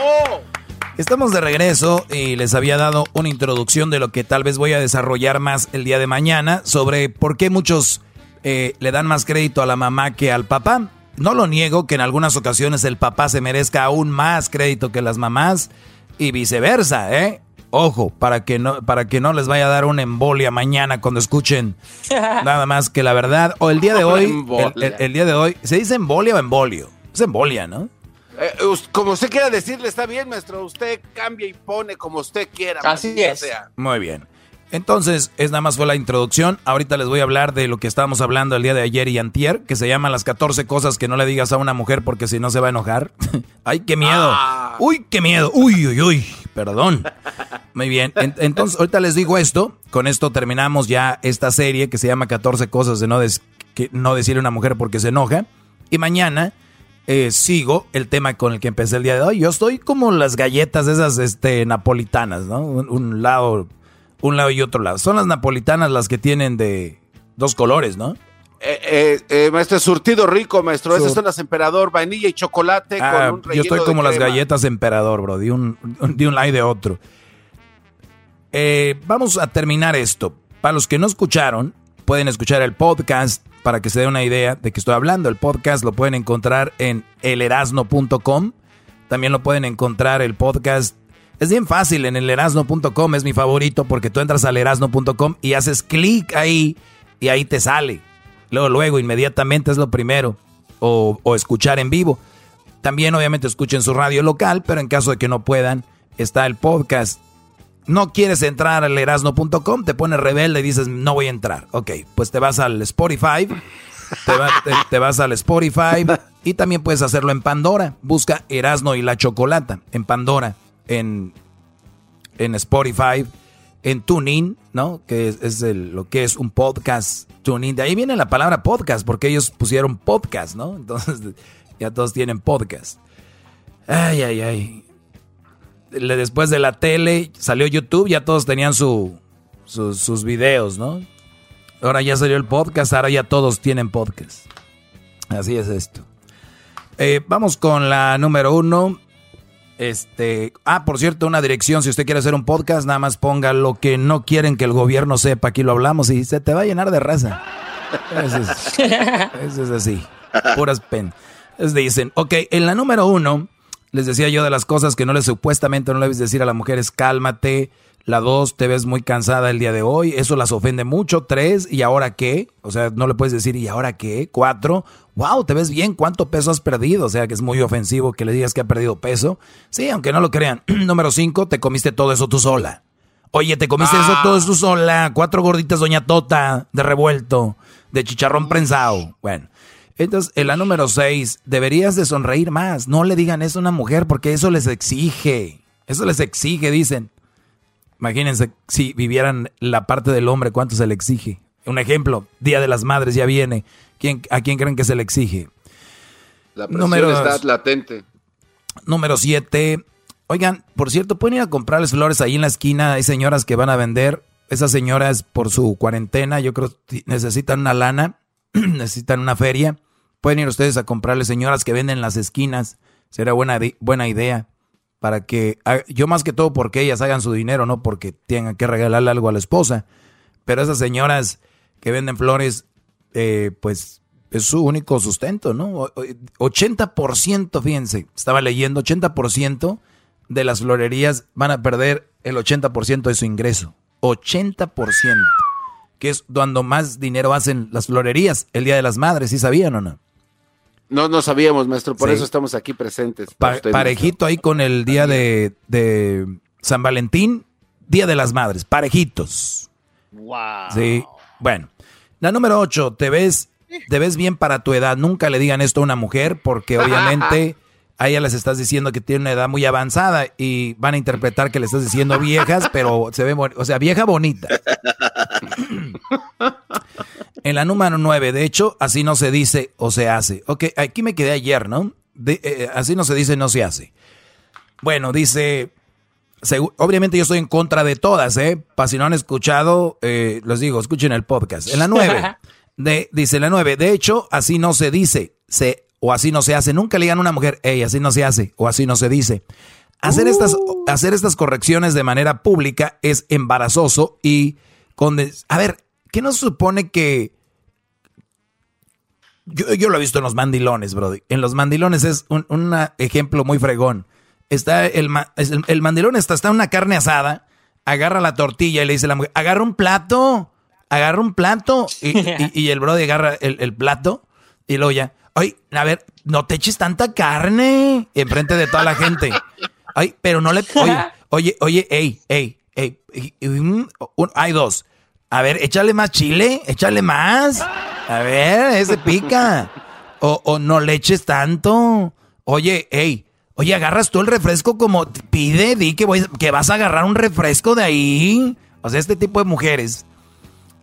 Estamos de regreso y les había dado una introducción de lo que tal vez voy a desarrollar más el día de mañana sobre por qué muchos eh, le dan más crédito a la mamá que al papá. No lo niego que en algunas ocasiones el papá se merezca aún más crédito que las mamás y viceversa, ¿eh? Ojo, para que no, para que no les vaya a dar una embolia mañana cuando escuchen nada más que la verdad. O el día de hoy, el, el- el día de hoy, ¿se dice embolia o embolio? Es embolia, ¿no? Eh, como usted quiera decirle, está bien, maestro. Usted cambia y pone como usted quiera. Así es. sea. Muy bien. Entonces, es nada más fue la introducción. Ahorita les voy a hablar de lo que estábamos hablando el día de ayer y antier, que se llama las 14 cosas que no le digas a una mujer porque si no se va a enojar. ¡Ay, qué miedo! ¡Uy, qué miedo! ¡Uy, uy, uy! Perdón. Muy bien. En- entonces, ahorita les digo esto. Con esto terminamos ya esta serie que se llama 14 cosas de no, des- que no decirle a una mujer porque se enoja. Y mañana eh, sigo el tema con el que empecé el día de hoy. Yo estoy como las galletas esas este, napolitanas, ¿no? Un, un lado, un lado y otro lado. Son las napolitanas las que tienen de dos colores, ¿no? Eh, eh, eh, maestro, surtido rico, maestro. Esas son las emperador, vainilla y chocolate Ah, con un yo estoy de como las crema. galletas emperador, bro, de un, de un lado y de otro. Eh, vamos a terminar esto. Para los que no escucharon, pueden escuchar el podcast para que se dé una idea de que estoy hablando. El podcast lo pueden encontrar en elerasno.com. También lo pueden encontrar el podcast. Es bien fácil en elerasno.com, es mi favorito porque tú entras al erasno.com y haces clic ahí y ahí te sale. Luego, luego, inmediatamente es lo primero. O, o escuchar en vivo. También obviamente escuchen su radio local, pero en caso de que no puedan, está el podcast. No quieres entrar al erasno.com, te pones rebelde y dices, no voy a entrar. Ok, pues te vas al Spotify, te- te vas al Spotify y también puedes hacerlo en Pandora. Busca Erasno y la Chocolata en Pandora, en, en Spotify, en TuneIn, ¿no? Que es, lo que es un podcast TuneIn. De ahí viene la palabra podcast, porque ellos pusieron podcast, ¿no? Entonces ya todos tienen podcast. Ay, ay, ay. Después de la tele salió YouTube, ya todos tenían su- sus videos, ¿no? Ahora ya salió el podcast, ahora ya todos tienen podcast. Así es esto. Eh, vamos con la número uno. Este, ah, por cierto, una dirección, si usted quiere hacer un podcast, nada más ponga lo que no quieren que el gobierno sepa, aquí lo hablamos y se te va a llenar de raza. Eso es, así, puras pen. Es dicen, ok, en la número uno, les decía yo de las cosas que no le supuestamente no le debes decir a las mujeres, cálmate. La dos, te ves muy cansada el día de hoy, eso las ofende mucho. Tres, ¿y ahora qué? O sea, no le puedes decir, ¿y ahora qué? Cuatro, wow, te ves bien, ¿cuánto peso has perdido? O sea, que es muy ofensivo que le digas que ha perdido peso. Sí, aunque no lo crean. Número cinco, te comiste todo eso tú sola. Oye, te comiste eso todo eso sola. Cuatro gorditas Doña Tota de revuelto, de chicharrón prensado. Bueno, entonces en la número seis, deberías de sonreír más. No le digan eso a una mujer porque eso les exige. Eso les exige, dicen. Imagínense si vivieran la parte del hombre, ¿cuánto se le exige? Un ejemplo, Día de las Madres ya viene. ¿Quién, ¿A quién creen que se le exige? La presión Número está dos. latente. Número 7. Oigan, por cierto, pueden ir a comprarles flores ahí en la esquina. Hay señoras que van a vender. Esas señoras, por su cuarentena, yo creo que necesitan una lana, necesitan una feria. Pueden ir ustedes a comprarles señoras que venden en las esquinas. Será buena, buena idea. Para que, yo más que todo porque ellas hagan su dinero, no porque tengan que regalarle algo a la esposa. Pero esas señoras que venden flores, eh, pues es su único sustento, ¿no? O- o- 80%, fíjense, estaba leyendo, 80% de las florerías van a perder el 80% de su ingreso. 80%, que es cuando más dinero hacen las florerías, el Día de las Madres, ¿sí sabían o no? No, no sabíamos, maestro, por Sí. eso estamos aquí presentes. Pa- para usted, parejito ahí con el día de, de San Valentín, Día de las Madres, parejitos. Wow. Sí, bueno. La número 8, te ves, te ves bien para tu edad. Nunca le digan esto a una mujer porque obviamente a ella les estás diciendo que tiene una edad muy avanzada y van a interpretar que le estás diciendo viejas, pero se ve, o sea, vieja bonita. En la número 9, de hecho, así no se dice o se hace. Ok, aquí me quedé ayer, ¿no? De- eh, así no se dice, no se hace. Bueno, dice, obviamente yo estoy en contra de todas, ¿eh? Para si no han escuchado, eh, les digo, escuchen el podcast. En la 9, de, dice la 9, de hecho, así no se dice, se o así no se hace. Nunca le digan a una mujer, hey, así no se hace o así no se dice. Hacer, estas, Uh. hacer estas correcciones de manera pública es embarazoso y con... A ver, ¿qué nos supone que... Yo, yo lo he visto en los mandilones, Brody. En los mandilones es un ejemplo muy fregón. Está el, el, mandilón está, está una carne asada, agarra la tortilla y le dice a la mujer, agarra un plato, agarra un plato. Y, y- el Brody agarra el, el plato y luego ya, ay, a ver, no te eches tanta carne enfrente de toda la gente. Ay, pero no le, oye, oye, oye, ey, ey, y un- un- hay dos. A ver, échale más chile, échale más. A ver, ese pica. O, o no le eches tanto. Oye, ey, oye, agarras tú el refresco como pide, di que, voy, vas a agarrar un refresco de ahí. O sea, este tipo de mujeres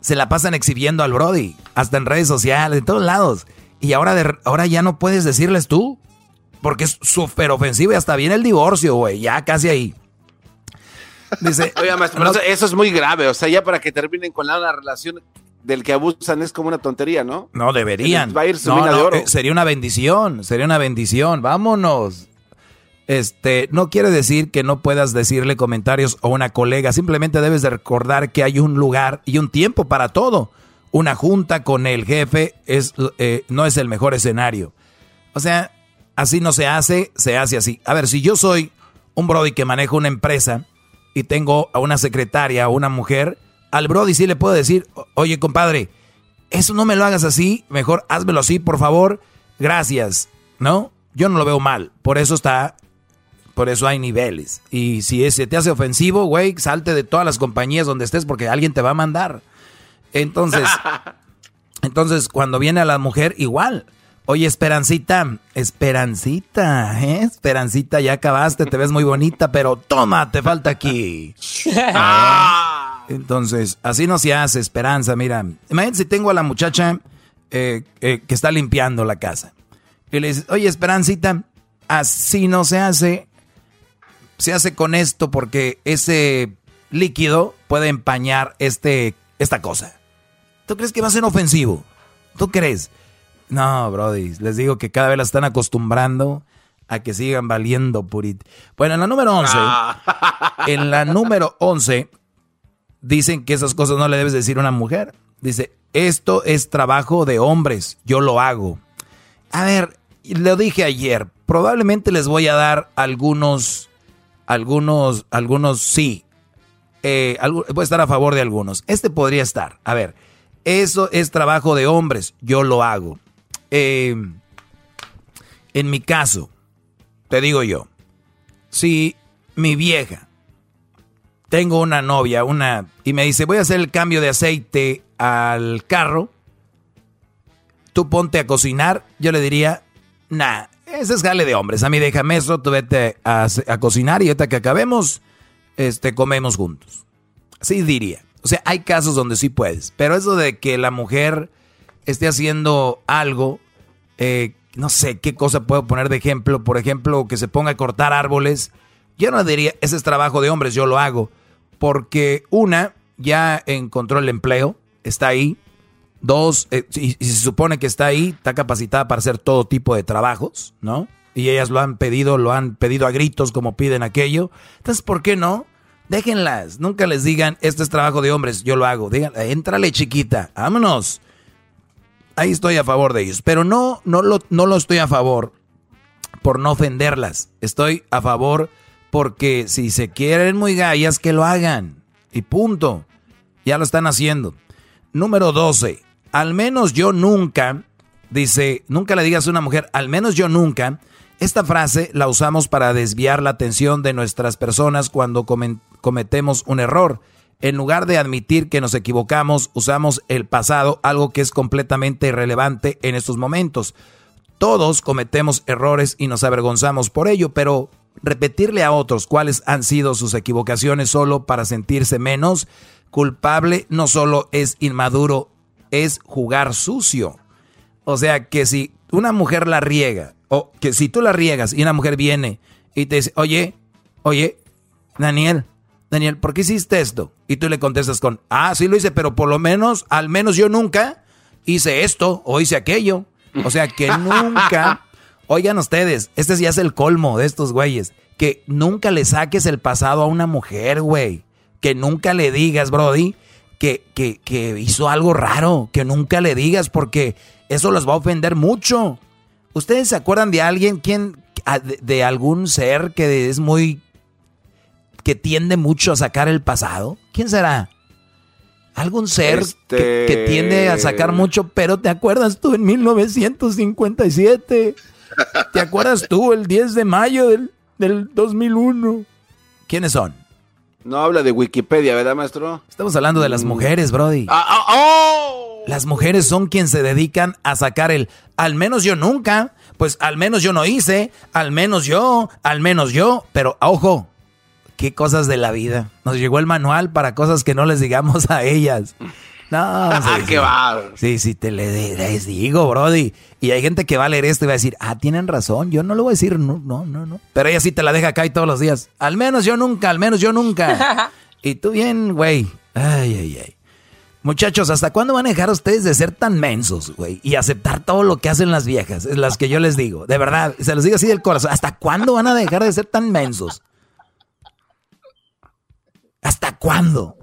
se la pasan exhibiendo al Brody, hasta en redes sociales, en todos lados. Y ahora, ahora ya no puedes decirles tú, porque es súper ofensivo y hasta viene el divorcio, güey, ya casi ahí. Dice, Oiga, maestro, pero eso, eso es muy grave. O sea, ya para que terminen con la, una relación del que abusan es como una tontería, ¿no? No, deberían. Va a ir su No, mina de oro. eh, sería una bendición, sería una bendición. Vámonos. Este, no quiere decir que no puedas decirle comentarios a una colega, simplemente debes de recordar que hay un lugar y un tiempo para todo. Una junta con el jefe es, eh, no es el mejor escenario. O sea, así no se hace, se hace así. A ver, si yo soy un Brody que maneja una empresa y tengo a una secretaria o una mujer, al Brody sí le puedo decir, "O- oye compadre, eso no me lo hagas así, mejor házmelo así, por favor, gracias, ¿no? Yo no lo veo mal, por eso está, por eso hay niveles. Y si ese te hace ofensivo, güey, salte de todas las compañías donde estés porque alguien te va a mandar. Entonces, entonces cuando viene a la mujer, igual. Oye, Esperancita, Esperancita, ¿eh? Esperancita, ya acabaste, te ves muy bonita, pero toma, te falta aquí. Entonces, así no se hace, Esperanza, mira. Imagínate si tengo a la muchacha eh, eh, que está limpiando la casa. Y le dices, oye, Esperancita, así no se hace. Se hace con esto porque ese líquido puede empañar este, esta cosa. ¿Tú crees que va a ser ofensivo? ¿Tú crees? No, Brody, les digo que cada vez la están acostumbrando a que sigan valiendo purit. Bueno, en la número 11, en la número 11, dicen que esas cosas no le debes decir a una mujer. Dice, esto es trabajo de hombres, yo lo hago. A ver, lo dije ayer, probablemente les voy a dar algunos, algunos, algunos sí. Eh, algu- voy a estar a favor de algunos. Este podría estar. A ver, eso es trabajo de hombres, yo lo hago. Eh, en mi caso, te digo yo, si mi vieja, tengo una novia, una, y me dice, voy a hacer el cambio de aceite al carro, tú ponte a cocinar, yo le diría, nah, ese es jale de hombres, a mí déjame eso, tú vete a, a cocinar y ahorita que acabemos, este, comemos juntos. Así diría. O sea, hay casos donde sí puedes, pero eso de que la mujer esté haciendo algo, eh, no sé qué cosa puedo poner de ejemplo, por ejemplo, que se ponga a cortar árboles, yo no diría, ese es trabajo de hombres, yo lo hago, porque una, ya encontró el empleo, está ahí, dos, eh, y, y se supone que está ahí, está capacitada para hacer todo tipo de trabajos, ¿no? Y ellas lo han pedido, lo han pedido a gritos como piden aquello, entonces, ¿por qué no? Déjenlas, nunca les digan, este es trabajo de hombres, yo lo hago, digan, éntrale chiquita, vámonos. Ahí estoy a favor de ellos, pero no, no, lo, no lo estoy a favor por no ofenderlas. Estoy a favor porque si se quieren muy gallas, que lo hagan. Y punto. Ya lo están haciendo. Número 12. Al menos yo nunca, dice, nunca le digas a una mujer, al menos yo nunca. Esta frase la usamos para desviar la atención de nuestras personas cuando cometemos un error. En lugar de admitir que nos equivocamos, usamos el pasado, algo que es completamente irrelevante en estos momentos. Todos cometemos errores y nos avergonzamos por ello, pero repetirle a otros cuáles han sido sus equivocaciones solo para sentirse menos culpable no solo es inmaduro, es jugar sucio. O sea, que si una mujer la riega, o que si tú la riegas y una mujer viene y te dice, oye, oye, Daniel, Daniel, ¿por qué hiciste esto? Y tú le contestas con, ah, sí lo hice, pero por lo menos, al menos yo nunca hice esto o hice aquello. O sea, que nunca, oigan ustedes, este ya es el colmo de estos güeyes, que nunca le saques el pasado a una mujer, güey. Que nunca le digas, Brody, que, que, que hizo algo raro. Que nunca le digas porque eso los va a ofender mucho. ¿Ustedes se acuerdan de alguien, quién, de, de algún ser que es muy, que tiende mucho a sacar el pasado? ¿Quién será? algún ser que, que, tiende a sacar mucho, pero ¿te acuerdas tú en 1957? ¿Te acuerdas tú el 10 de mayo del, del 2001? ¿Quiénes son? No habla de Wikipedia, ¿verdad, maestro? Estamos hablando de las mujeres, Brody. Ah, ah, oh. Las mujeres son quienes se dedican a sacar el al menos yo nunca, pues al menos yo no hice, al menos yo, al menos yo, pero ojo, qué cosas de la vida. Nos llegó el manual para cosas que no les digamos a ellas. No, sí, Ah, qué va. Sí, sí, te le les digo, Brody. Y hay gente que va a leer esto y va a decir, ah, tienen razón, yo no lo voy a decir, no, no, no, no. Pero ella sí te la deja acá y todos los días. Al menos yo nunca, al menos yo nunca. y tú bien, güey. Ay, ay, ay. Muchachos, ¿hasta cuándo van a dejar ustedes de ser tan mensos, güey? Y aceptar todo lo que hacen las viejas, es las que yo les digo. De verdad, se los digo así del corazón. ¿Hasta cuándo van a dejar de ser tan mensos? ¿Hasta cuándo?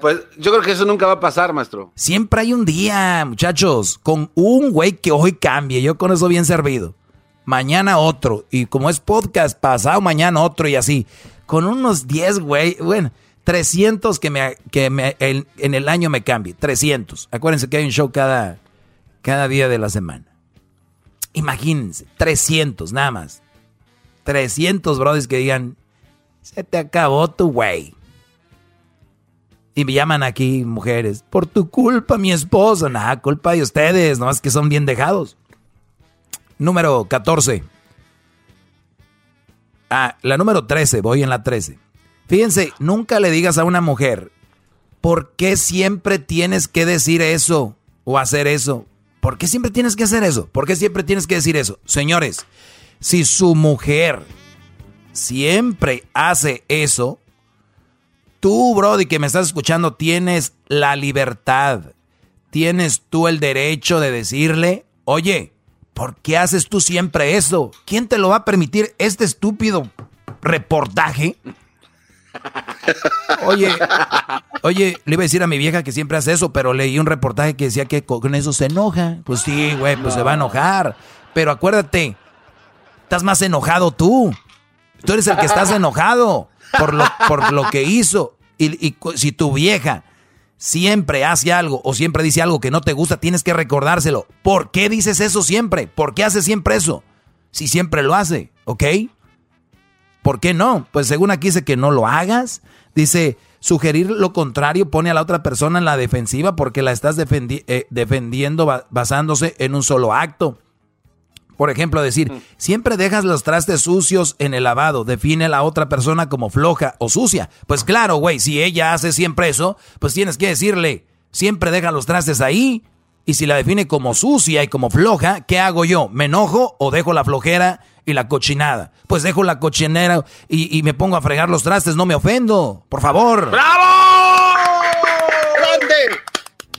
Pues yo creo que eso nunca va a pasar, maestro. Siempre hay un día, muchachos, con un güey que hoy cambie. Yo con eso bien servido. Mañana otro. Y como es podcast, pasado mañana otro y así. Con unos 10, güey. Bueno, 300 que, me, que me, el, en el año me cambie. 300. Acuérdense que hay un show cada, cada día de la semana. Imagínense, 300 nada más. 300 brothers que digan, se te acabó tu güey. Y me llaman aquí mujeres, por tu culpa mi esposo. Nada, culpa de ustedes, nomás que son bien dejados. Número 14. Ah, la número 13, voy en la 13. Fíjense, nunca le digas a una mujer, ¿por qué siempre tienes que decir eso o hacer eso? ¿Por qué siempre tienes que hacer eso? ¿Por qué siempre tienes que decir eso? Señores, si su mujer siempre hace eso, tú, Brody, que me estás escuchando, tienes la libertad, tienes tú el derecho de decirle, oye, ¿por qué haces tú siempre eso? ¿Quién te lo va a permitir este estúpido reportaje? Oye, oye, le iba a decir a mi vieja que siempre hace eso, pero leí un reportaje que decía que con eso se enoja. Pues sí, güey, pues se va a enojar. Pero acuérdate, estás más enojado tú. Tú eres el que estás enojado por lo, por lo que hizo. Y, si tu vieja siempre hace algo o siempre dice algo que no te gusta, tienes que recordárselo. ¿Por qué dices eso siempre? ¿Por qué haces siempre eso? Si siempre lo hace, ¿ok? ¿Por qué no? Pues según aquí dice que no lo hagas. Dice, sugerir lo contrario pone a la otra persona en la defensiva porque la estás eh, defendiendo ba basándose en un solo acto. Por ejemplo, decir, siempre dejas los trastes sucios en el lavado, define a la otra persona como floja o sucia. Pues claro, güey, si ella hace siempre eso, pues tienes que decirle, siempre deja los trastes ahí. Y si la define como sucia y como floja, ¿qué hago yo? ¿Me enojo o dejo la flojera y la cochinada? Pues dejo la cochinera y, y me pongo a fregar los trastes, no me ofendo. Por favor. ¡Bravo! ¡Grande!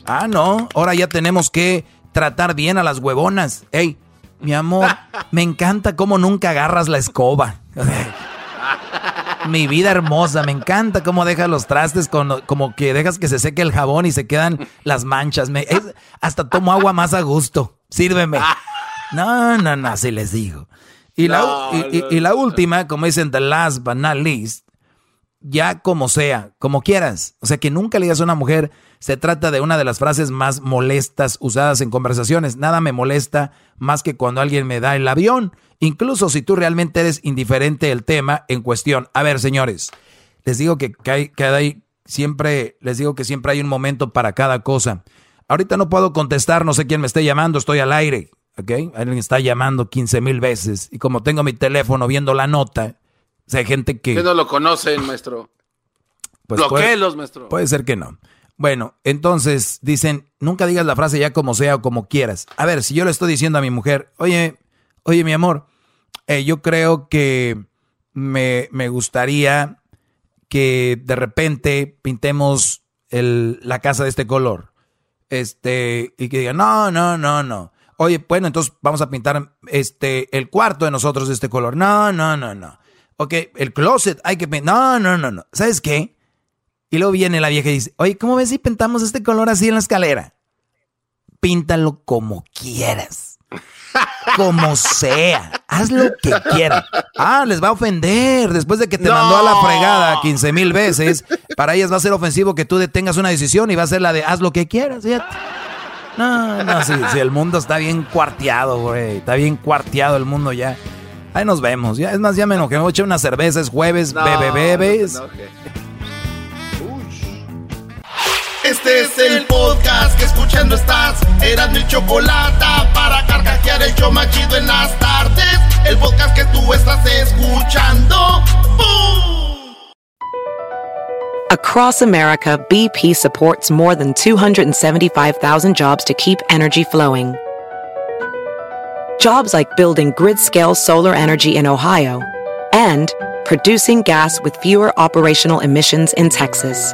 Ah, no, ahora ya tenemos que tratar bien a las huevonas. Ey, mi amor, me encanta cómo nunca agarras la escoba. Mi vida hermosa, me encanta cómo dejas los trastes como que dejas que se seque el jabón y se quedan las manchas. Me, hasta tomo agua más a gusto. Sírveme. No, no, no, así les digo. Y, la, y, y la última, como dicen, the last but not least, ya como sea, como quieras. O sea, que nunca le digas a una mujer, se trata de una de las frases más molestas usadas en conversaciones. Nada me molesta más que cuando alguien me da el avión, incluso si tú realmente eres indiferente del tema en cuestión. A ver, señores, les digo que, hay, que hay siempre, les digo que siempre hay un momento para cada cosa. Ahorita no puedo contestar, no sé quién me esté llamando, estoy al aire, ¿ok? Alguien está llamando 15 mil veces y como tengo mi teléfono viendo la nota, o sea, hay gente que... Que no lo conocen, maestro. Pues Bloqueelos, maestro. Puede ser que no. Bueno, entonces dicen, nunca digas la frase ya como sea o como quieras. A ver, si yo le estoy diciendo a mi mujer, oye, oye, mi amor, eh, yo creo que me, me, gustaría que de repente pintemos el, la casa de este color. este, y que digan, no, no, no, no. Oye, bueno, entonces vamos a pintar este, el cuarto de nosotros de este color. No, no, no, no. Ok, el closet, hay que pintar. No, no, no, no. ¿Sabes qué? Y luego viene la vieja y dice, oye, ¿cómo ves si pintamos este color así en la escalera? Píntalo como quieras. Como sea. Haz lo que quieras. Ah, les va a ofender. Después de que te mandó a la fregada 15 mil veces, para ellas va a ser ofensivo que tú detengas una decisión y va a ser la de haz lo que quieras. No, no, sí, sí, el mundo está bien cuarteado, güey. Está bien cuarteado el mundo ya. Ahí nos vemos. Ya, es más, ya me enojé. Me voy a echar unas cervezas jueves, bebe, bebes. Este es el podcast que escuchando estás. Eran mi chocolate para carcajear el yo machido en las tardes. El podcast que tú estás escuchando. ¡Bum! Across America, BP supports more than 275,000 jobs to keep energy flowing. Jobs like building grid-scale solar energy in Ohio and producing gas with fewer operational emissions in Texas.